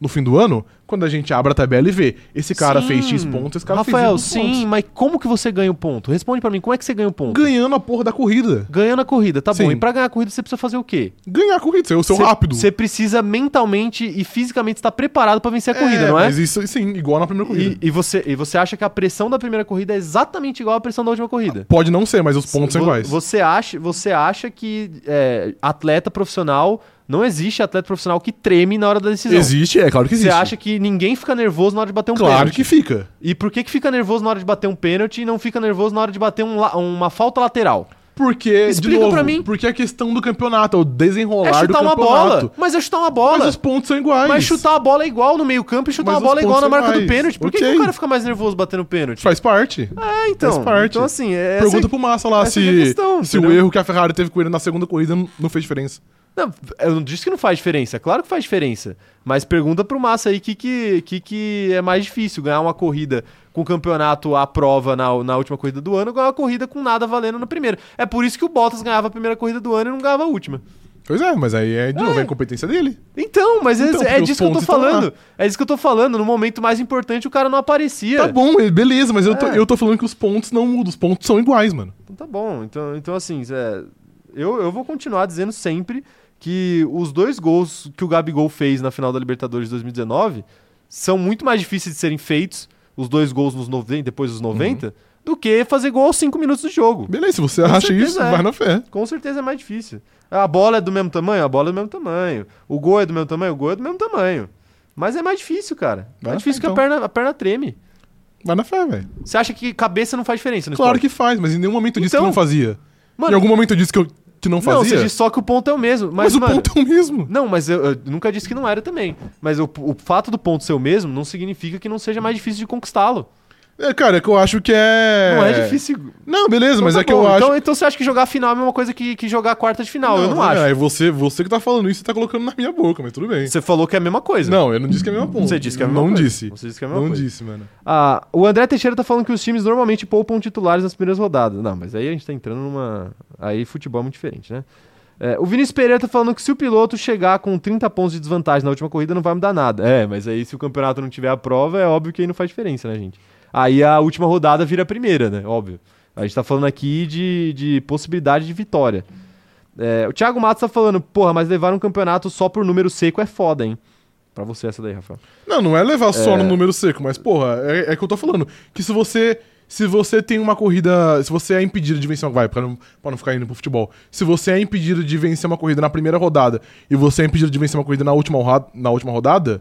no fim do ano, quando a gente abre a tabela e vê, esse cara Sim. fez X pontos, esse cara Rafael, fez Y pontos. sim, mas como que você ganha o ponto? Responde pra mim, como é que você ganha o ponto? Ganhando a porra da corrida. Ganhando a corrida, tá bom. Sim. E pra ganhar a corrida você precisa fazer o quê? Ganhar a corrida, ser o seu Você- rápido. Você precisa mentalmente e fisicamente estar preparado pra vencer a É, corrida, não é? Mas isso, sim, igual na primeira corrida. E, e você, e você acha que a pressão da primeira corrida é exatamente igual à pressão da última corrida? Pode não ser, mas os pontos são iguais. Você acha, você acha que é, atleta profissional. Não existe atleta profissional que treme na hora da decisão. Existe, é claro que Você existe. acha que ninguém fica nervoso na hora de bater um Claro pênalti? que fica. E por que, que fica nervoso na hora de bater um pênalti e não fica nervoso na hora de bater um uma falta lateral? Porque, Explica de novo, pra mim. porque a questão do campeonato, é o É desenrolar do chutar uma campeonato. bola. Mas é chutar uma bola. Mas os pontos são iguais. Mas chutar a bola é igual no meio campo e chutar Mas a bola é igual na marca são do iguais. pênalti. Por que, Ok. que o cara fica mais nervoso batendo pênalti? Faz parte. É, então. Faz parte. Então, assim, é, Pergunta essa- pro Massa lá essa se, é questão, se o erro que a Ferrari teve com ele na segunda corrida não fez diferença. Não, eu não disse que não faz diferença. Claro que faz diferença. Mas pergunta pro Massa aí o que, que, que, que é mais difícil: ganhar uma corrida com o campeonato à prova na, na última corrida do ano ou ganhar uma corrida com nada valendo na primeira. É por isso que o Bottas ganhava a primeira corrida do ano e não ganhava a última. Pois é, mas aí é de É. novo a incompetência dele. Então, mas é- Então, é, os disso que eu tô falando. É disso que eu tô falando. No momento mais importante, o cara não aparecia. Tá bom, beleza, mas eu, tô, É. eu tô falando que os pontos não mudam, os pontos são iguais, mano. Então tá bom. Então, então assim, é, eu, eu vou continuar dizendo sempre que os dois gols que o Gabigol fez na final da Libertadores de 2019 são muito mais difíceis de serem feitos, os dois gols nos 90, depois dos 90, do que fazer gol aos 5 minutos do jogo. Beleza, se você Com acha isso, é. vai na fé. Com certeza é mais difícil. A bola é do mesmo tamanho? A bola é do mesmo tamanho. O gol é do mesmo tamanho? O gol é do mesmo tamanho. Mas é mais difícil, cara. É na difícil fé, que a então. perna, a perna treme. Vai na fé, velho. Você acha que cabeça não faz diferença no Claro esporte? que faz, mas em nenhum momento eu disse Então, que não fazia. Mano, em algum momento eu disse que, eu, que não não, fazia. você diz só que o ponto é o mesmo. Mas, mas o mano, ponto é o mesmo. Não, mas eu, eu nunca disse que não era também. Mas o, o fato do ponto ser o mesmo não significa que não seja mais difícil de conquistá-lo. É, cara, é que eu acho que é. Não é difícil. Não, beleza, Então mas tá é que bom. eu acho. então, então você acha que jogar a final é a mesma coisa que, que jogar a quarta de final? eu não acho. É você, você que tá falando isso, você tá colocando na minha boca, mas tudo bem. Você falou que é a mesma coisa. Não, eu não disse que é a mesma ponta. Você disse que é a mesma Não coisa. disse. Você disse que é a mesma Não coisa. disse, mano. Ah, o André Teixeira tá falando que os times normalmente poupam titulares nas primeiras rodadas. Não, mas aí a gente tá entrando numa. Aí futebol é muito diferente, né? É, o Vinícius Pereira tá falando que se o piloto chegar com 30 pontos de desvantagem na última corrida, não vai mudar nada. É, mas aí se o campeonato não tiver a prova, é óbvio que aí não faz diferença, né, gente? Aí a última rodada vira a primeira, né? Óbvio. A gente tá falando aqui de, de possibilidade de vitória. É, o Thiago Matos tá falando, porra, mas levar um campeonato só por número seco é foda, hein? Pra você essa daí, Rafael. Não, não é levar só no número seco, mas, porra, é, é que eu tô falando. Que se você. Se você tem uma corrida. Se você é impedido de vencer uma. Vai, pra não, pra não ficar indo pro futebol. Se você é impedido de vencer uma corrida na primeira rodada e você é impedido de vencer uma corrida na última, na última rodada,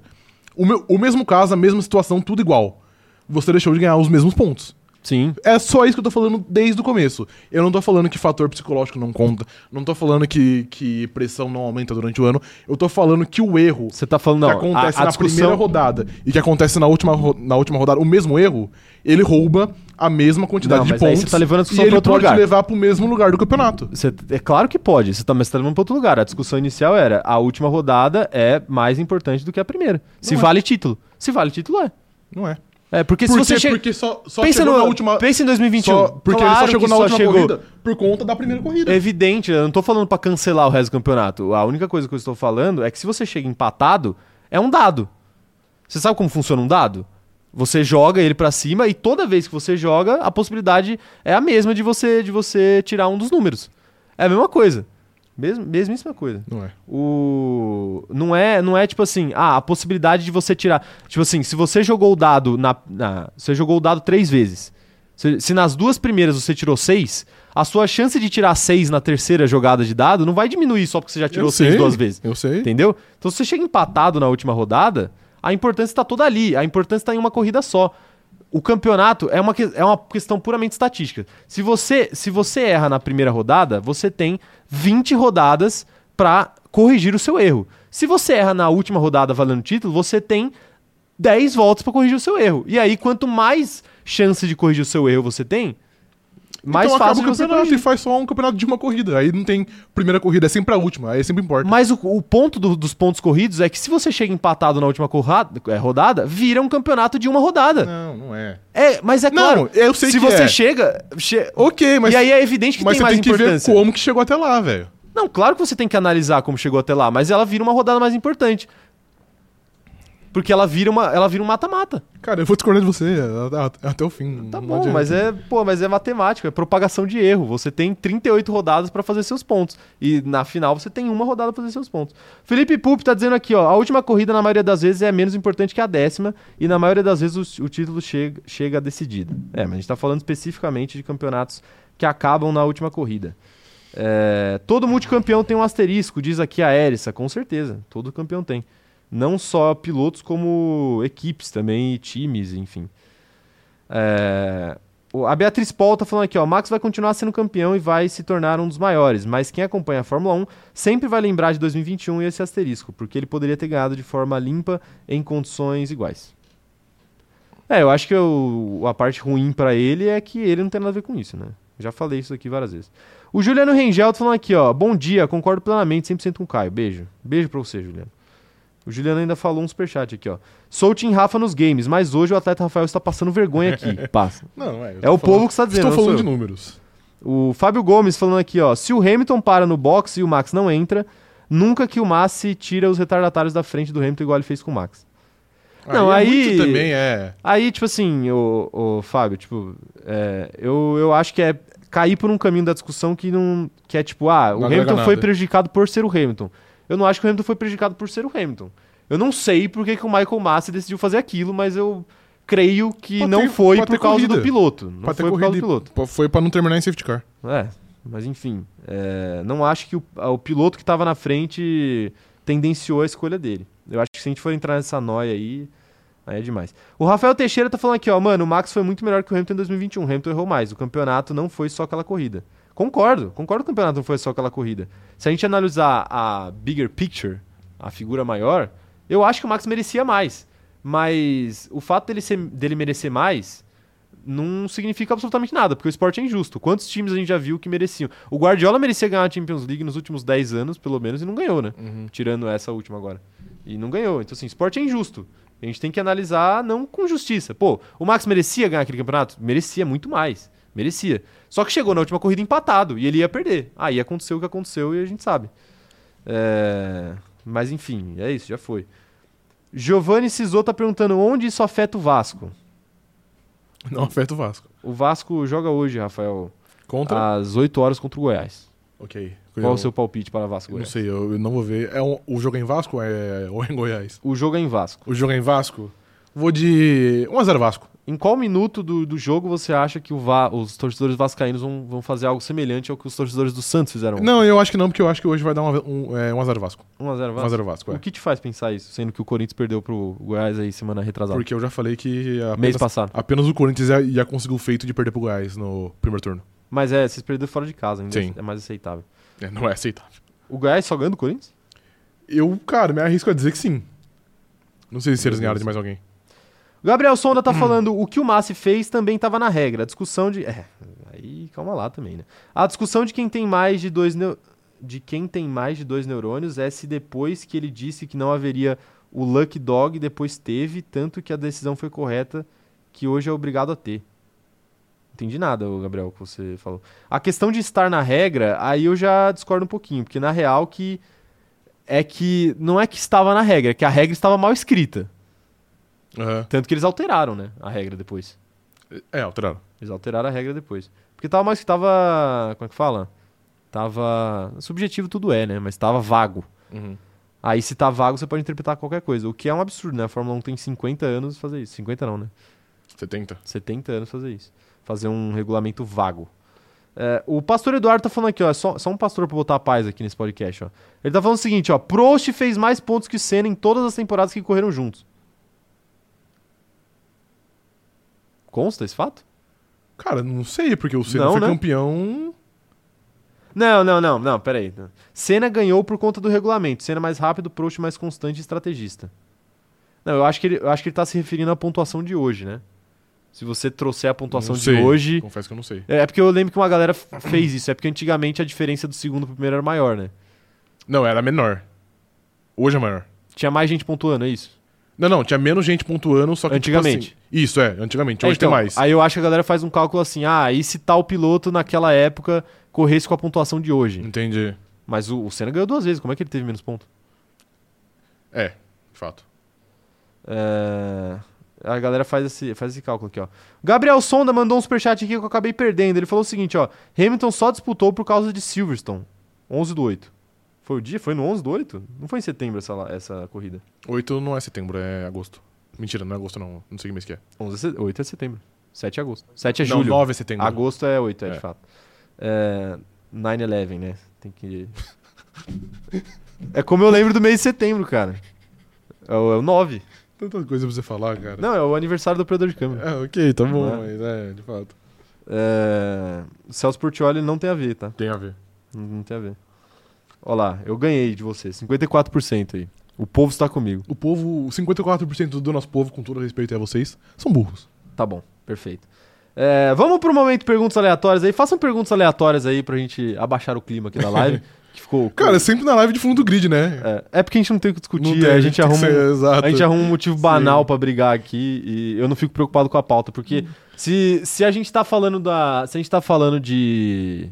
o, meu- o mesmo caso, a mesma situação, tudo igual. Você deixou de ganhar os mesmos pontos. Sim. É só isso que eu tô falando desde o começo. Eu não tô falando que fator psicológico não conta. Não tô falando que, que pressão não aumenta durante o ano. Eu tô falando que o erro Você tá falando, não, que acontece a, a na discussão... primeira rodada e que acontece na última, na última rodada, o mesmo erro, ele rouba a mesma quantidade Não, de pontos. você tá levando a discussão e ele outro pode lugar. levar pro mesmo lugar do campeonato. Você- é claro que pode, você tá, mas você tá levando pra outro lugar. A discussão inicial era, a última rodada é mais importante do que a primeira. Se Não é. vale título. Se vale título, é. Não é. É, porque se você chega... porque só, só pensa, chegou no, na última. pensa em 2021. só- porque claro ele só chegou na só última chegou- corrida por conta da primeira corrida. É evidente, eu não tô falando pra cancelar o resto do campeonato. A única coisa que eu estou falando é que se você chega empatado, é um dado. Você sabe como funciona um dado? Você joga ele pra cima e toda vez que você joga, a possibilidade é a mesma de você de você tirar um dos números. É a mesma coisa. Mesmo, mesmíssima coisa. Não é. O não é, não é tipo assim, ah, a possibilidade de você tirar, tipo assim, se você jogou o dado na, na você jogou o dado três vezes. Se, se nas duas primeiras você tirou seis, a sua chance de tirar seis na terceira jogada de dado não vai diminuir só porque você já tirou Eu seis sei, duas vezes. Eu sei. Entendeu? Então se você chega empatado na última rodada, a importância está toda ali, a importância está em uma corrida só. O campeonato é uma, é uma questão puramente estatística. Se você, se você erra na primeira rodada, você tem 20 rodadas para corrigir o seu erro. Se você erra na última rodada valendo título, você tem 10 voltas para corrigir o seu erro. E aí, quanto mais chance de corrigir o seu erro você tem, mais então fácil acaba o você campeonato e faz só um campeonato de uma corrida. Aí não tem primeira corrida, é sempre a última. Aí sempre importa. Mas o, o ponto do- dos pontos corridos é que se você chega empatado na última corrada- é, rodada, vira um campeonato de uma rodada. Não, não é. É, mas é Não, claro. eu sei se que você é. chega. che- Ok, mas, e aí é evidente que mas tem você mais tem que ver importância. como que chegou até lá, velho. Não, claro que você tem que analisar como chegou até lá, mas ela vira uma rodada mais importante. Porque ela vira uma, ela vira um mata-mata. Cara, eu vou discordar de você até, até o fim. Tá bom, adianta. mas é, pô, mas é matemática, é propagação de erro. Você tem 38 rodadas pra fazer seus pontos e na final você tem uma rodada pra fazer seus pontos. Felipe Pup tá dizendo aqui, ó, a última corrida na maioria das vezes é menos importante que a décima e na maioria das vezes o, o título chega, chega decidido. É, mas a gente tá falando especificamente de campeonatos que acabam na última corrida. É, todo multicampeão tem um asterisco, diz aqui a Erissa, com certeza, todo campeão tem. Não só pilotos, como equipes também, times, enfim. É, a Beatriz Paul tá falando aqui, ó, Max vai continuar sendo campeão e vai se tornar um dos maiores, mas quem acompanha a Fórmula 1 sempre vai lembrar de 2021 e esse asterisco, porque ele poderia ter ganhado de forma limpa em condições iguais. É, eu acho que a parte ruim pra ele é que ele não tem nada a ver com isso, né? Já falei isso aqui várias vezes. O Juliano Rengel tá falando aqui, ó, bom dia, concordo plenamente, 100% com o Caio, beijo. Beijo pra você, Juliano. O Juliano ainda falou um superchat aqui, ó. Sou o Team Rafa nos games, mas hoje o atleta Rafael está passando vergonha aqui. Passa. Não, é. É o falando- povo que está dizendo. Estou não sou falando de números. O Fábio Gomes falando aqui, ó. Se o Hamilton para no box e o Max não entra, nunca que o Massi tira os retardatários da frente do Hamilton igual ele fez com o Max. Não, é aí- muito também é. Aí, tipo assim, o, o Fábio, tipo, é, eu, eu acho que é cair por um caminho da discussão que não. Que é tipo, ah, o Não Hamilton foi prejudicado por ser o Hamilton. Eu não acho que o Hamilton foi prejudicado por ser o Hamilton. Eu não sei por que, que o Michael Massi decidiu fazer aquilo, mas eu creio que Pode não ter- foi pode por causa corrida. do piloto. Não ter foi por causa do piloto. Foi pra não terminar em safety car. É, mas enfim, é, não acho que o, o piloto que estava na frente tendenciou a escolha dele. Eu acho que se a gente for entrar nessa noia aí, aí é demais. O Rafael Teixeira tá falando aqui, ó, mano, o Max foi muito melhor que o Hamilton em 2021. O Hamilton errou mais. O campeonato não foi só aquela corrida. Concordo, concordo que o campeonato não foi só aquela corrida. Se a gente analisar a bigger picture, a figura maior, eu acho que o Max merecia mais. Mas o fato dele, ser- dele merecer mais não significa absolutamente nada, porque o esporte é injusto. Quantos times a gente já viu que mereciam? O Guardiola merecia ganhar a Champions League nos últimos 10 anos, pelo menos, e não ganhou, né? Tirando essa última agora. E não ganhou. Então, assim, esporte é injusto. A gente tem que analisar não com justiça. Pô, o Max merecia ganhar aquele campeonato? Merecia muito mais. Merecia. Só que chegou na última corrida empatado e ele ia perder. Aí aconteceu o que aconteceu e a gente sabe. É, Mas enfim, é isso, já foi. Giovanni Cisou tá perguntando onde isso afeta o Vasco. Não afeta o Vasco. O Vasco joga hoje, Rafael, Contra? às 8 horas contra o Goiás. Ok. Qual Eu- o seu palpite para Vasco eu Não Goiás? sei, eu, eu não vou ver. É um- o jogo é em Vasco ou é, ou é em Goiás? O jogo é em Vasco. O jogo é em Vasco? Vou de 1x0 Vasco. Em qual minuto do, do jogo você acha que o Va- os torcedores vascaínos vão, vão fazer algo semelhante ao que os torcedores do Santos fizeram? Não, eu acho que não, porque eu acho que hoje vai dar uma- um, é, 1x0 Vasco. 1x0 Vasco? 1x0 Vasco, é. O que te faz pensar isso, sendo que o Corinthians perdeu pro Goiás aí semana retrasada? Porque eu já falei que Mês apenas, passado. apenas o Corinthians ia, ia conseguir o feito de perder pro Goiás no primeiro turno. Mas é, vocês perderam fora de casa, ainda Sim. é mais aceitável. É, não é aceitável. O Goiás só ganha do Corinthians? Eu, cara, me arrisco a dizer que sim. Não sei se eles ganharam de mais alguém. Gabriel Sonda tá falando o que o Massi fez também tava na regra. A discussão de. É, aí calma lá também, né? A discussão de quem tem mais de dois neu- de quem tem mais de dois neurônios é se depois que ele disse que não haveria o Lucky Dog, depois teve, tanto que a decisão foi correta, que hoje é obrigado a ter. Entendi nada, Gabriel, que você falou. A questão de estar na regra, aí eu já discordo um pouquinho, porque na real que é que não é que estava na regra, é que a regra estava mal escrita. Aham. Tanto que eles alteraram, né, a regra depois. É, alteraram. Eles alteraram a regra depois. Porque tava mais que tava. Como é que fala? Tava. Subjetivo tudo é, né? Mas tava vago. Uhum. Aí se tá vago, você pode interpretar qualquer coisa. O que é um absurdo, né? A Fórmula 1 tem 50 anos fazer isso. 50 não, né? 70. 70 anos fazer isso. Fazer um regulamento vago. É, o pastor Eduardo tá falando aqui, ó. Só, só um pastor pra botar a paz aqui nesse podcast, ó. Ele tá falando o seguinte, ó. Prost fez mais pontos que o Senna em todas as temporadas que correram juntos. Consta esse fato? Cara, não sei, porque o Senna Não, foi né? campeão. Não, não, não, não, peraí. Senna ganhou por conta do regulamento. Senna mais rápido, Prost mais constante e estrategista. Não, eu acho que ele, eu acho que ele tá se referindo à pontuação de hoje, né? Se você trouxer a pontuação de hoje. Confesso que eu não sei. É é porque eu lembro que uma galera fez isso. É porque antigamente a diferença do segundo pro primeiro era maior, né? Não, era menor. Hoje é maior. Tinha mais gente pontuando, é isso? Não, não, tinha menos gente pontuando, só que. tipo Antigamente. assim- isso, é, antigamente. É, Hoje então, tem mais. Aí eu acho que a galera faz um cálculo assim: ah, e se tal piloto naquela época corresse com a pontuação de hoje? Entendi. Mas o, o Senna ganhou duas vezes, como é que ele teve menos pontos? É, de fato. É, A galera faz esse, faz esse cálculo aqui, ó. Gabriel Sonda mandou um superchat aqui que eu acabei perdendo. Ele falou o seguinte, ó. Hamilton só disputou por causa de Silverstone. 11 do 8. Foi o dia? Foi no 11 do 8? Não foi em setembro essa, essa corrida. 8 não é setembro, é agosto. Mentira, não é agosto, não. Não sei que mês que é. 11 é, se- 8 é setembro. 7 é agosto. 7 é não, julho. 9 é setembro. Agosto é 8, é, de É. fato. É, 9-11, né? Tem que... é como eu lembro do mês de setembro, cara. É o, é o 9. Tanta coisa pra você falar, cara. Não, é o aniversário do operador de câmera. É, ok, tá bom, Não mas é, de fato. É... Celso Portioli não tem a ver, tá? Tem a ver. Não, não tem a ver. Olha lá, eu ganhei de você, 54% aí. O povo está comigo. O povo, 54% do nosso povo, com todo respeito a vocês, são burros. Tá bom, perfeito. É, vamos pro momento perguntas aleatórias aí. Façam perguntas aleatórias aí pra gente abaixar o clima aqui da live. que ficou. Cara, é sempre na live de fundo do grid, né? é, é porque a gente não tem o que discutir, tem, a gente arruma. ser um-. A gente arruma um motivo banal pra brigar aqui e eu não fico preocupado com a pauta, porque Hum. se, se a gente tá falando da. Se a gente tá falando de.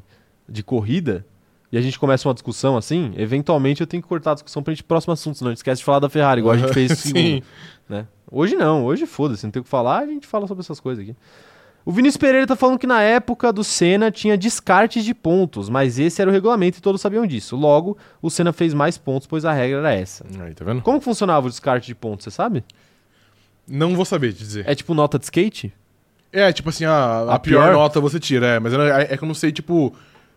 de corrida e a gente começa uma discussão assim, eventualmente eu tenho que cortar a discussão pra gente ir pro próximo assunto, senão a gente esquece de falar da Ferrari, igual a gente fez Sim. segundo, né? Hoje não, hoje foda-se, não tem o que falar, a gente fala sobre essas coisas aqui. O Vinícius Pereira tá falando que na época do Senna tinha descartes de pontos, mas esse era o regulamento e todos sabiam disso. Logo, o Senna fez mais pontos, pois a regra era essa. Aí, tá vendo? Como funcionava o descarte de pontos, você sabe? Não vou saber te dizer. É tipo nota de skate? É, tipo assim, a, a, A pior, pior? nota você tira, é. Mas é, é que eu não sei, tipo,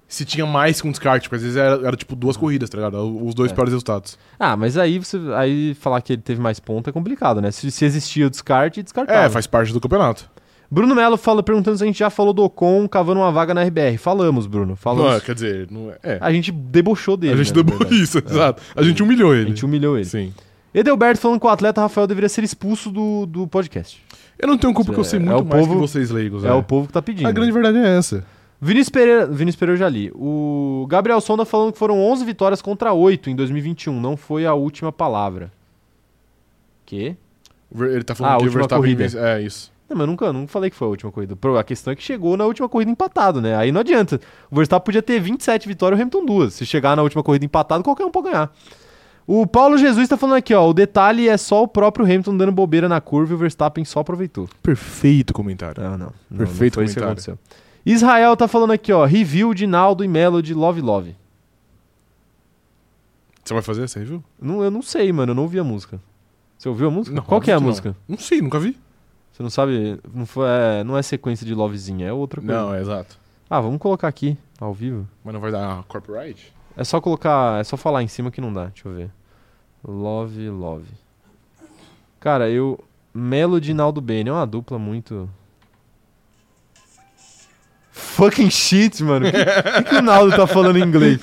se tinha mais que um descarte, porque às vezes era, era, tipo duas corridas, tá ligado? Os dois É. piores resultados. Ah, mas aí você aí falar que ele teve mais pontos é complicado, né? Se, se existia o descarte, descartava. É, faz parte do campeonato. Bruno Melo fala perguntando se a gente já falou do Ocon cavando uma vaga na RBR. Falamos, Bruno. Falamos. Não, quer dizer, não é. é. A gente debochou dele. A gente né, verdade. isso, exato. A gente humilhou A ele. gente humilhou ele. Sim. Edelberto falando que o atleta Rafael deveria ser expulso do, do podcast. Eu não tenho culpa porque eu sei É, muito é o mais povo- que vocês leigos. É, o povo que tá pedindo. A grande verdade é essa. Vinícius Pereira, Vinícius Pereira eu já li. O Gabriel Sonda falando que foram 11 vitórias contra 8 em 2021. Não foi a última palavra. Que? Ele tá Ah, falando a que o última Verstappen corrida. vence- É, isso. Não, mas eu nunca, nunca falei que foi a última corrida. A questão é que chegou na última corrida empatado, né? Aí não adianta. O Verstappen podia ter 27 vitórias e o Hamilton duas. Se chegar na última corrida empatado, qualquer um pode ganhar. O Paulo Jesus tá falando aqui, ó. O detalhe é só o próprio Hamilton dando bobeira na curva e o Verstappen só aproveitou. Perfeito comentário. Não, não. não Perfeito não foi isso que comentário. aconteceu. Israel tá falando aqui, ó. Review de Naldo e Melody Love Love. Você vai fazer essa review? Não, eu não sei, mano. Eu não ouvi a música. Você ouviu a música? Não, Qual que é a óbvio música? Não. não sei, nunca vi. Você não sabe? Não, foi, é, não é sequência de Lovezinha, é outra coisa. Não, é exato. Ah, vamos colocar aqui, ao vivo. Mas não vai dar copyright? É só colocar. É só falar em cima que não dá. Deixa eu ver. Love, love. Cara, eu. Melody e Naldo Bene é uma dupla muito. Fucking shit, mano. O que, o Naldo tá falando em inglês?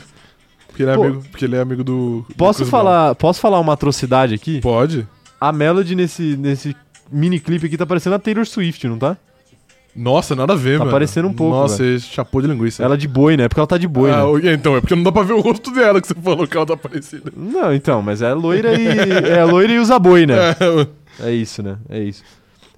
Porque ele é, Pô. amigo, porque ele é amigo do. do Posso Chris falar, posso falar uma atrocidade aqui? Pode? A Melody nesse, nesse mini clipe aqui tá parecendo a Taylor Swift, não tá? Nossa, nada a ver, Tá mano. parecendo um pouco, Nossa, ele chapou de linguiça. Ela de boi, né? Porque ela tá de boi, ah, né? então, é porque não dá pra ver o rosto dela que você falou que ela tá parecida. Não, então, mas é loira e. É loira e usa boi, né? É, É isso, né? É isso.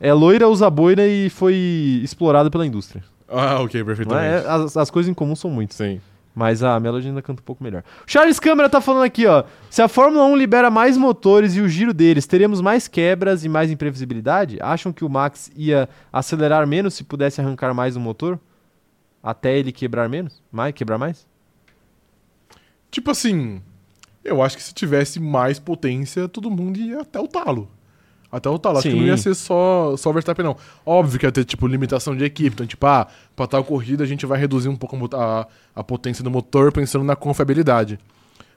É loira, usa boina e foi explorada pela indústria. Ah, ok, perfeitamente. é? As, as coisas em comum são muitas. Sim. Mas a Melody ainda canta um pouco melhor. Charles Câmara tá falando aqui, ó. Se a Fórmula 1 libera mais motores e o giro deles, teremos mais quebras e mais imprevisibilidade? Acham que o Max ia acelerar menos se pudesse arrancar mais o motor? Até ele quebrar menos? Mais? Quebrar mais? Tipo assim, eu acho que se tivesse mais potência, todo mundo ia até o talo. Até o talo. Acho que não ia ser só, só Verstappen, não. Óbvio que ia ter, tipo, limitação de equipe. Então, tipo, ah, pra tal corrida a gente vai reduzir um pouco a a, potência do motor pensando na confiabilidade.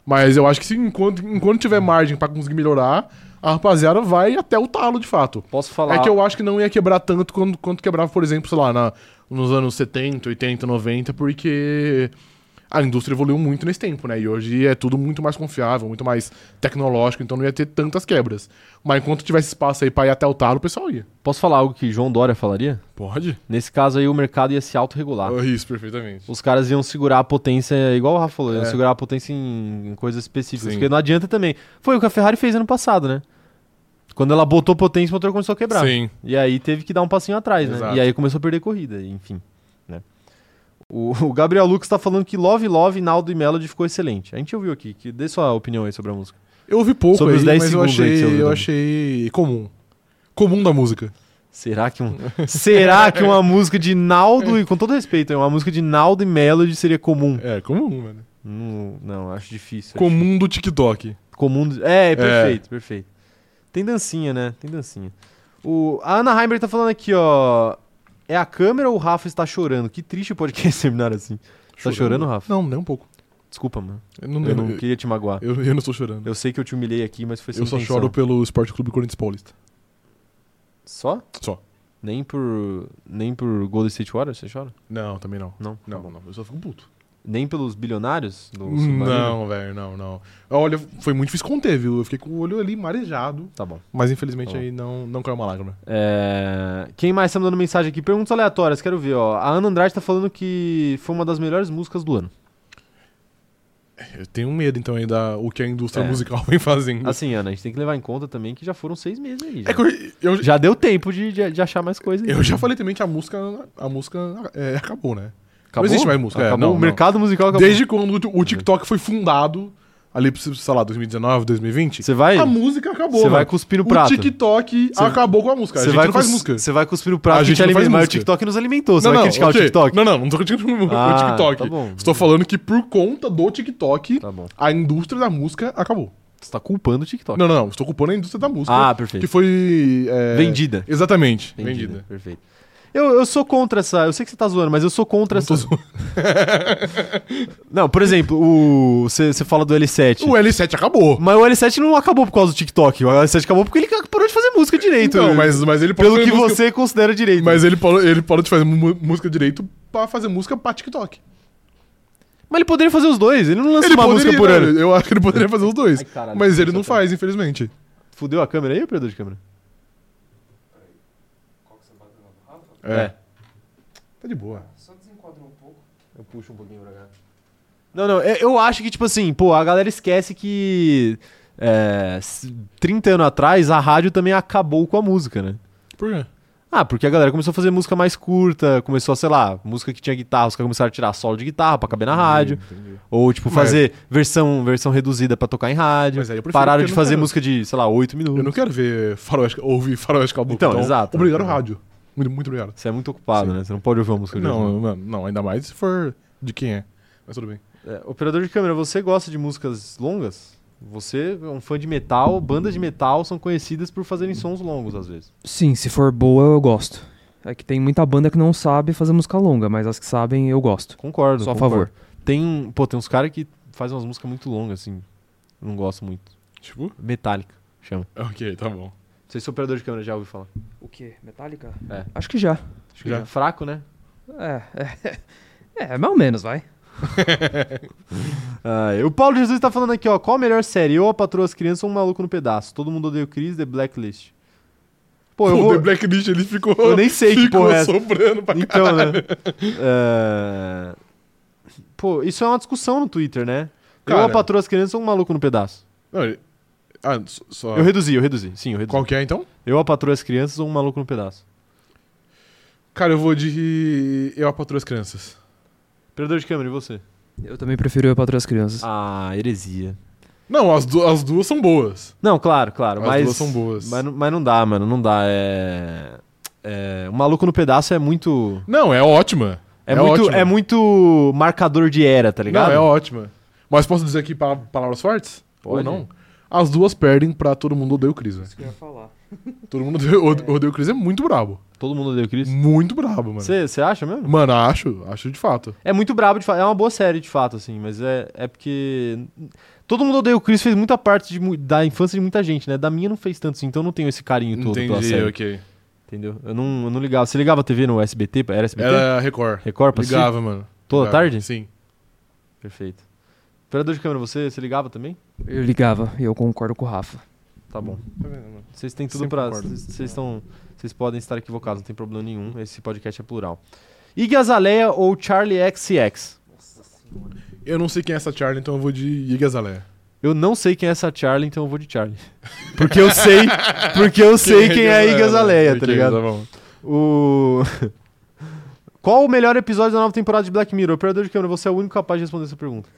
Mas eu acho que se, enquanto, enquanto tiver margem pra conseguir melhorar, a rapaziada vai até o talo, de fato. Posso falar? É que eu acho que não ia quebrar tanto quanto, quanto quebrava, por exemplo, sei lá, na- nos anos 70, 80, 90, porque a indústria evoluiu muito nesse tempo, né? E hoje é tudo muito mais confiável, muito mais tecnológico, então não ia ter tantas quebras. Mas enquanto tivesse espaço aí pra ir até o talo, o pessoal ia. Posso falar algo que João Dória falaria? Pode? Nesse caso aí, o mercado ia se autorregular. Oh, Isso, perfeitamente. Os caras iam segurar a potência, igual o Rafa falou, iam É. segurar a potência em, em coisas específicas. Sim. Porque não adianta também. Foi o que a Ferrari fez ano passado, né? Quando ela botou potência, o motor começou a quebrar. Sim. E aí teve que dar um passinho atrás, né? Exato. E aí começou a perder corrida, enfim. O, o Gabriel Lucas tá falando que Love Love, Naldo e Melody ficou excelente. A gente ouviu aqui, que dê sua opinião aí sobre a música. Eu ouvi pouco Sobre aí, os 10 mas eu achei, eu também. achei comum. Comum da música. Será que um. será que uma música de Naldo, e com todo respeito, uma música de Naldo e Melody seria comum? É, comum, mano. Não, não acho difícil. acho Comum do TikTok. Comum. É, perfeito, perfeito. Tem dancinha, né? Tem dancinha. O, a Ana Heimberg tá falando aqui, ó. É a câmera ou o Rafa está chorando? Que triste o podcast terminar assim. Tá chorando, Rafa? Não, nem um pouco. Desculpa, mano. Eu não, Eu eu, não queria te magoar. eu, eu não estou chorando. Eu sei que eu te humilhei aqui, mas foi sem Eu só intenção. choro pelo Esporte Clube Corinthians Paulista. Só? Só. Nem por. Nem por Golden State Warriors você chora? Não, também não. Não? Não, não. Eu só fico puto. Nem pelos bilionários? Não, velho, não, não. Olha, foi muito difícil conter, viu? Eu fiquei com o olho ali marejado. Tá bom. Mas infelizmente Tá aí não, não caiu uma lágrima. É, Quem mais tá mandando mensagem aqui? Perguntas aleatórias, quero ver, ó. A Ana Andrade tá falando que foi uma das melhores músicas do ano. Eu tenho medo, então, aí da o que a indústria É. musical vem fazendo. Assim, Ana, a gente tem que levar em conta também que já foram seis meses aí. Já, é eu, eu, Já deu tempo de, de, de achar mais coisa aí. eu já falei também que a música, a música é, acabou, né? Acabou? existe mais música, é, Acabou? não, o não. mercado musical acabou. Desde quando o, o TikTok foi fundado, ali, sei lá, 2019, 2020, Você vai, a música acabou, você vai cuspir no O prato. TikTok Você- acabou com a música. A Você gente vai, não faz cus- música. você vai cuspir no prato A gente te não faz alimenta, mas o. TikTok nos alimentou. Você não, vai não, criticar o TikTok? Não, não, não tô criticando o Ah, TikTok. tá bom. Estou falando que por conta do TikTok, Tá a indústria da música acabou. Você tá culpando o TikTok. Não, não, não. Estou culpando a indústria da música. Ah, perfeito. Que foi. é, Vendida. Exatamente. Vendida. Vendida. Perfeito. Eu, eu sou contra essa. Eu sei que você tá zoando, mas eu sou contra Não essa. Não, por exemplo, o. Você fala do L7. O L7 acabou. Mas o L7 não acabou por causa do TikTok. O L7 acabou porque ele parou de fazer música direito. Então, mas, mas ele parou Pelo que música- você considera direito. Mas ele parou, ele parou de fazer música direito pra fazer música pra TikTok. Mas ele poderia fazer os dois. Ele não lança Ele uma música poderia, por ano. né? Eu acho que ele poderia fazer os dois. Ai, caralho, mas ele não faz, infelizmente. Fudeu a câmera aí, operador de câmera? É. Tá de boa. Eu puxo um pouquinho pra cá. Não, não, é- eu acho que, tipo assim, pô, a galera esquece que. É, s- 30 anos atrás, a rádio também acabou com a música, né? Por quê? Ah, porque a galera começou a fazer música mais curta, começou a, sei lá, música que tinha guitarra, os caras começaram a tirar solo de guitarra pra caber na rádio. Entendi. Ou, tipo, Mas- fazer versão, versão reduzida pra tocar em rádio. Mas aí eu Pararam de eu fazer quero- música de, sei lá, 8 minutos. Eu não quero ver faroeste, ouvir faroeste caboclo. Então, exato. Obrigado, rádio. Muito, muito obrigado. Você é muito ocupado, Sim. né? Você não pode ouvir uma música de. Não, mano, não, ainda mais se for de quem é. Mas tudo bem. É, operador de câmera, você gosta de músicas longas? Você é um fã de metal, bandas de metal são conhecidas por fazerem sons longos às vezes. Sim, se for boa, eu gosto. É que tem muita banda que não sabe fazer música longa, mas as que sabem, eu gosto. Concordo. Sou a favor. Tem, pô, tem uns caras que fazem umas músicas muito longas, assim. Não gosto muito. Tipo? Metallica, chama. Ok, tá bom. Não sei se o operador de câmera já ouviu falar. O quê? Metallica? É. Acho que já. Acho que Já. já. Fraco, né? É, é, é, mais ou menos, vai. Ah, o Paulo Jesus tá falando aqui, ó. Qual a melhor série? Eu, a Patroa as Crianças ou Um Maluco no Pedaço? Todo mundo odeia o Chris, The Blacklist. Pô, eu o vou... The Blacklist ele ficou. Eu nem sei que ficou porra é essa. soprando pra Então, né? É, Pô, isso é uma discussão no Twitter, né? eu, Cara. a Patroa as Crianças ou Um Maluco no Pedaço? Não, ele- Ah, só-. Eu reduzi, eu reduzi. Sim, eu reduzi. Qual que é então? Eu, a Patroa as Crianças ou Um Maluco no Pedaço? Cara, eu vou de. Eu apatrulho as crianças. Operador de câmera, e você? Eu também prefiro eu para as crianças. Ah, heresia. Não, as, du- as duas são boas. Não, claro, claro, As mas... duas são boas. Mas, não- mas não dá, mano, não dá. É... é... O Maluco no Pedaço é muito... Não, é ótima. É, muito, ótima. é muito marcador de era, tá ligado? Não, é ótima. Mas posso dizer aqui pa- palavras fortes? Pode. Ou não? As duas perdem pra todo mundo odeia o Chris, velho. que eu ia falar. Todo mundo odeia, ode- odeia o Chris é muito brabo. Todo mundo odeia o Chris. Muito brabo, mano. Você acha mesmo? Mano, acho, acho de fato. É muito brabo de fato. É uma boa série de fato, assim, mas é, é porque. Todo mundo odeia o Chris fez muita parte de mu- da infância de muita gente, né? Da minha não fez tanto assim, então eu não tenho esse carinho todo pela série. ok. Entendeu? Eu não, eu não ligava. Você ligava a TV no SBT? Era SBT? Era Record. Record pra assistir? Ligava, mano. Toda Ligava. tarde? Sim. Perfeito. Operador de câmera, você, você ligava também? Eu ligava e eu concordo com o Rafa. Tá bom. Tá? Vocês têm tudo Sempre pra. concordo. Vocês estão. Vocês podem estar equivocados, não tem problema nenhum. Esse podcast é plural. Iggy Azalea ou Charlie XCX? Eu não sei quem é essa Charlie, então eu vou de Iggy Azalea. Eu não sei quem é essa Charlie, então eu vou de Charlie. Porque eu sei, porque eu sei quem é a Iggy Azalea, tá ligado? Tá bom. O Qual o melhor episódio da nova temporada de Black Mirror? Operador de câmera, você é o único capaz de responder essa pergunta.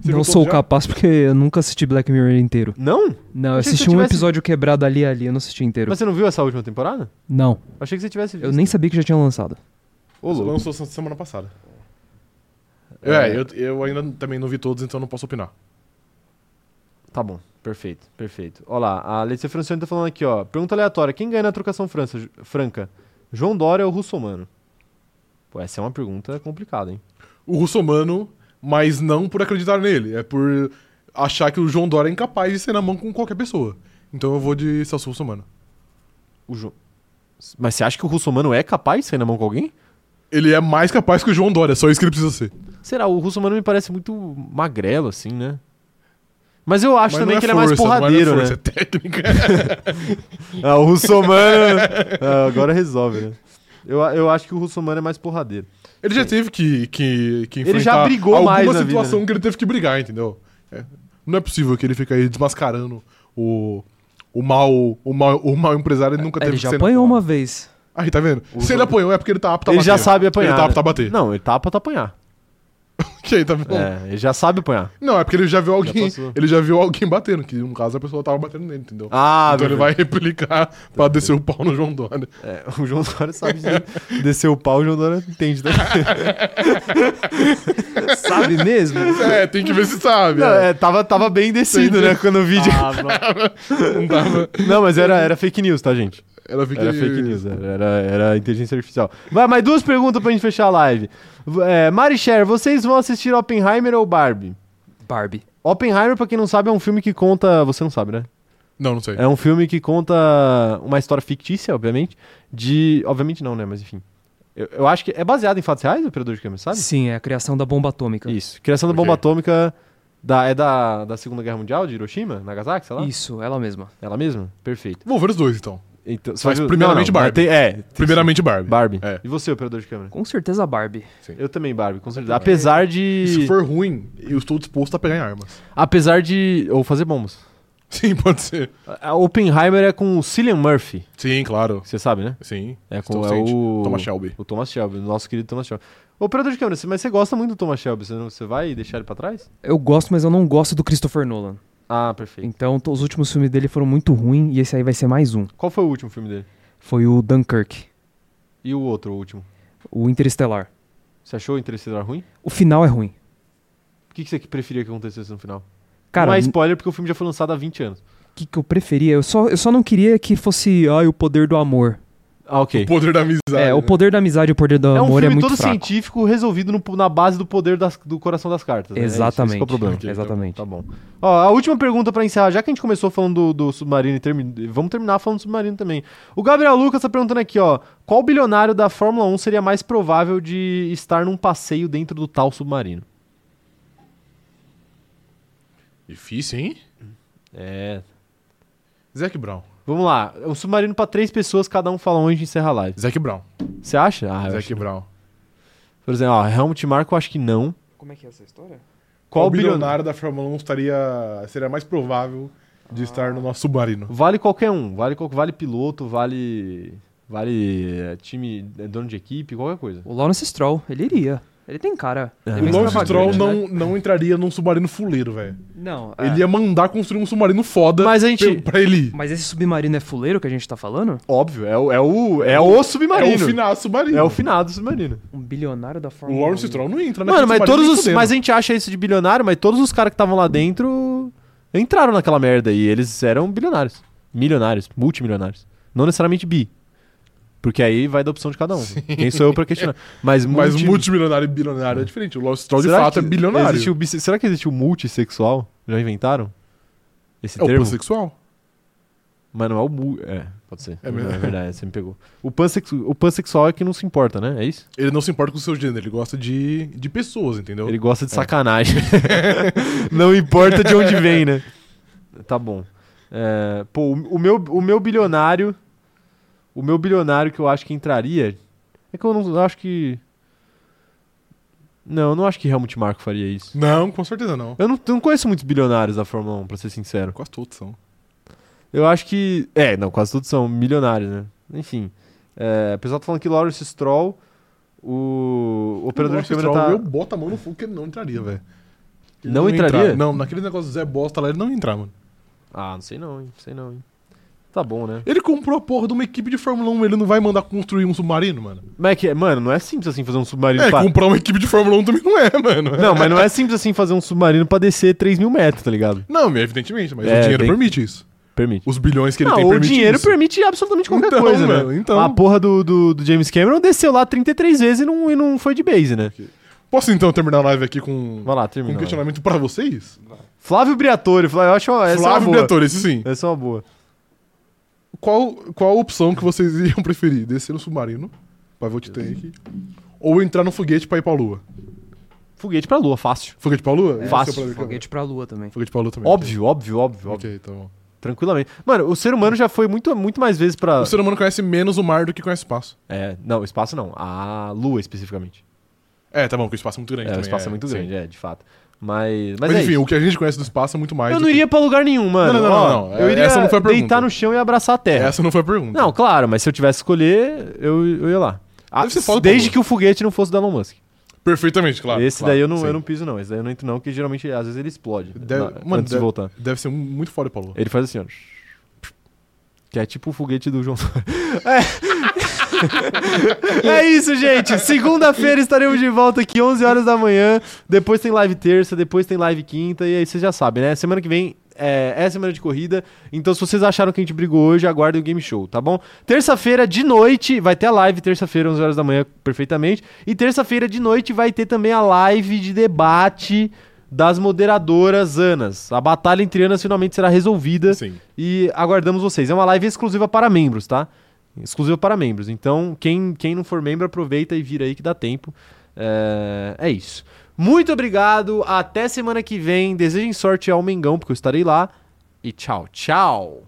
Você não sou já? capaz porque eu nunca assisti Black Mirror inteiro. Não? Não, eu que assisti você um tivesse- episódio quebrado ali e ali, eu não assisti inteiro. Mas você não viu essa última temporada? Não, Achei que você tivesse visto. eu nem sabia que já tinha lançado. Ô, louco. lançou semana passada. É. É, eu, eu ainda também não vi todos, então não posso opinar. Tá bom, perfeito, perfeito. Ó lá, a Letícia Francione tá falando aqui, ó. Pergunta aleatória: quem ganha na trocação frança, franca? João Dória ou Russomano? Pô, essa é uma pergunta complicada, hein? O russomano, mas não por acreditar nele, é por achar que o João Dória é incapaz de ser na mão com qualquer pessoa. Então eu vou de Celso Russomano. O João. Mas você acha que o Russomano é capaz de sair na mão com alguém? Ele é mais capaz que o João Dória, só isso que ele precisa ser. Será? O Russomano me parece muito magrelo, assim, né? Mas eu acho Mas também não que ele é mais força, não porradeiro, força, né? É técnica. Ah, o Russomano. Ah, agora resolve, né? Eu, eu acho que o Russomano é mais porradeiro. Ele já teve que, que, que Ele já enfrentar brigou alguma mais na vida, situação né? que ele teve que brigar, entendeu? É. Não é possível que ele fique aí desmascarando o, o, mal, o, mal, o mal empresário. Ele nunca teve Ele que já apanhou uma vez. Aí, tá vendo? O Se ele apanhou é porque ele tá apto a ele bater. já sabe apanhar. Ele tá apto a bater. Não, ele tá apto a apanhar. Ok, tá bom. É, ele já sabe apanhar. Não, é porque ele já viu alguém. passou. ele já viu alguém batendo, que no caso a pessoa tava batendo nele, entendeu? Ah, então ele vai replicar pra descer o pau no João Dória. É, o João Dória sabe de- descer o pau, o João Dória entende. Né? Sabe mesmo? É, tem que ver se sabe. Não, é. é, tava, tava bem descido, né? Quando o vídeo. Não tava. Não, mas era, era fake news, tá, gente? Era fake Era news. fake news, era, era, era inteligência artificial. Vai, mais duas perguntas pra gente fechar a live. É, Mari Cher, vocês vão assistir Oppenheimer ou Barbie? Barbie. Oppenheimer, pra quem não sabe, é um filme que conta. Você não sabe, né? Não, não sei. É um filme que conta uma história fictícia, obviamente. De. Obviamente não, né? Mas enfim. Eu, eu acho que é baseado em fatos reais, o operador de câmera, sabe? Sim, é a criação da bomba atômica. Isso. Criação da Ok. bomba atômica da, é da, da Segunda Guerra Mundial, de Hiroshima, Nagasaki, sei lá? Isso, ela mesma. Ela mesma? Perfeito. Vou ver os dois, então. Então, Mas viu- primeiramente mas Barbie. tem- é, tem- Primeiramente Barbie. Barbie. É. E você, operador de câmera? Com certeza Barbie. Eu também, Barbie, com certeza. Apesar E se de. for ruim, eu estou disposto a pegar em armas. Apesar de. Ou fazer bombas. Sim, pode ser. A Oppenheimer é com o Cillian Murphy, Sim, claro. você sabe, né? Sim. É com é o Thomas Shelby. O Thomas Shelby, o nosso querido Thomas Shelby. Operador de câmera, mas você gosta muito do Thomas Shelby, você, não, você vai deixar ele pra trás? Eu gosto, mas eu não gosto do Christopher Nolan. Ah, perfeito. Então, os últimos filmes dele foram muito ruins e esse aí vai ser mais um. Qual foi o último filme dele? Foi o Dunkirk, E o outro, o último? o Interestelar. Você achou o Interestelar ruim? O final é ruim. O que que você preferia que acontecesse no final? Cara, não é o spoiler porque o filme já foi lançado há 20 anos. que, que eu preferia? Eu só, eu só não queria que fosse, ai, o poder do amor. Ah, ok. O poder da amizade. é, o né? poder da amizade e o poder do É um amor é filme muito todo fraco. científico resolvido no- na base do poder das- do coração das cartas. né? É isso, Exatamente. Esse é o problema. Ok, Exatamente. Tá bom. Ó, a última pergunta pra encerrar, já que a gente começou falando do, do submarino e termi- vamos terminar falando do submarino também. O Gabriel Lucas tá perguntando aqui, ó, qual bilionário da Fórmula 1 seria mais provável de estar num passeio dentro do tal submarino? Difícil, hein? É. Zac Brown. Vamos lá, um submarino pra três pessoas, cada um fala onde encerra a live. Zac Brown. Você acha? Ah, eu Zac acho Brown. Por exemplo, ó, Helmut Marko eu acho que não. Como é que é essa história? Qual Qual bilionário? bilionário da Fórmula 1 estaria, seria mais provável de estar no nosso submarino? Vale qualquer um, vale, vale piloto, vale vale é, time, é, dono de equipe, qualquer coisa. O Lawrence Stroll, ele iria. Ele tem cara. É, O extravagante, Stroll né? não, não entraria num submarino fuleiro, velho. Não, é. Ele ia mandar construir um submarino foda Mas a gente, pra, ele. Mas esse submarino é fuleiro que a gente tá falando? óbvio, é o, é o, é o submarino. É o final submarino. É o finado submarino. Um bilionário da O Fórmula 1. Lawrence Stroll não entra Mano, mas todos os, mas a gente acha isso de bilionário, mas todos os caras que estavam lá dentro entraram naquela merda e eles eram bilionários, milionários, multimilionários, não necessariamente bi. Porque aí vai da opção de cada um. Quem sou eu pra questionar? Mas, Mas multi- multimilionário e bilionário é diferente. O Lawrence Stroll, de fato, é bilionário. existe o será que existe o multissexual? Já inventaram? Esse É o termo? pansexual. Mas não é o mu... É, pode ser. É mesmo? é verdade, você me pegou. O, pansexu... o pansexual é que não se importa, né? É isso? Ele não se importa com o seu gênero, ele gosta de, de pessoas, entendeu? Ele gosta de É. sacanagem. não importa de onde vem, né? Tá bom. É, pô, o, o meu, o meu bilionário... O meu bilionário que eu acho que entraria... É que eu não acho que... Não, eu não acho que Helmut Marko faria isso. Não, com certeza não. Eu não, eu não conheço muitos bilionários da Fórmula 1, pra ser sincero. Quase todos são. Eu acho que. É, não, quase todos são milionários, né? Enfim. É, o pessoal tá falando que Lawrence Stroll, o, o operador de câmera Stroll, tá. Eu boto a mão no fogo que ele não entraria, velho. Não ia entraria? entrar. Não, naquele negócio do Zé Bosta lá, ele não ia entrar, mano. Ah, não sei não, hein? Sei não, hein? Tá bom, né? Ele comprou a porra de uma equipe de Fórmula 1, ele não vai mandar construir um submarino, mano? Mas é que, mano, não é simples assim fazer um submarino É, pra... comprar uma equipe de Fórmula 1 também não é, mano. Não, mas não é simples assim fazer um submarino pra descer 3 mil metros, tá ligado? Não, evidentemente, mas É, o dinheiro tem- permite isso. Permite. Os bilhões que ele não, tem o permite dinheiro isso. permite absolutamente qualquer Então, coisa, né? mano, então. A porra do, do, do James Cameron desceu lá 33 vezes e não, e não foi de base, né? Posso então terminar a live aqui com, Vai lá, com termina. um lá. questionamento pra vocês? Flávio Briatore, Flávio, eu acho essa é uma Flávio boa. Briatore, esse sim. Essa é uma boa. Qual, qual a opção que vocês iriam preferir? Descer no submarino, pra ver o Titanic, ou entrar no foguete pra ir pra lua? Foguete pra lua, fácil. Foguete pra lua? É, fácil. O plano de Foguete pra lua também. Foguete pra lua também. Óbvio, óbvio, óbvio, óbvio. Ok, tá bom. Tranquilamente. Mano, o ser humano já foi muito, muito mais vezes pra. O ser humano conhece menos o mar do que conhece o espaço. É, não, espaço não. A lua especificamente. É, tá bom, porque o espaço é muito grande É, o também. espaço é, muito sim. grande, é, de fato. Mas. Mas, Mas, é enfim, o que a gente conhece do espaço é muito mais. Eu não que- iria pra lugar nenhum, mano. Não, não, não, Ó, não, não. Eu iria Essa não foi a pergunta. deitar no chão e abraçar a terra. Essa não foi a pergunta. Não, claro, mas se eu tivesse que escolher, eu, eu ia lá. Ah, desde que o foguete não fosse do Elon Musk. Perfeitamente, claro. Esse claro, daí eu não, sim. eu não piso, não. Esse daí eu não entro, não, porque geralmente, às vezes, ele explode. Deve- na- mano, antes de deve- voltar. Deve ser muito foda lua. Ele faz assim, ó. Que é tipo o foguete do João É. é isso, gente. Segunda-feira estaremos de volta aqui, 11 horas da manhã. Depois tem live terça, depois tem live quinta. E aí vocês já sabem, né? Semana que vem é, é semana de corrida. Então, se vocês acharam que a gente brigou hoje, aguardem o game show, tá bom? Terça-feira de noite vai ter a live, terça-feira, 11 horas da manhã, perfeitamente. E terça-feira de noite vai ter também a live de debate das moderadoras Anas. A batalha entre Anas finalmente será resolvida Sim. e aguardamos vocês. É uma live exclusiva para membros, tá? Exclusiva para membros. Então, quem, quem não for membro, aproveita e vira aí que dá tempo. É, é isso. Muito obrigado. Até semana que vem. Desejem sorte ao Mengão, porque eu estarei lá. E tchau, tchau.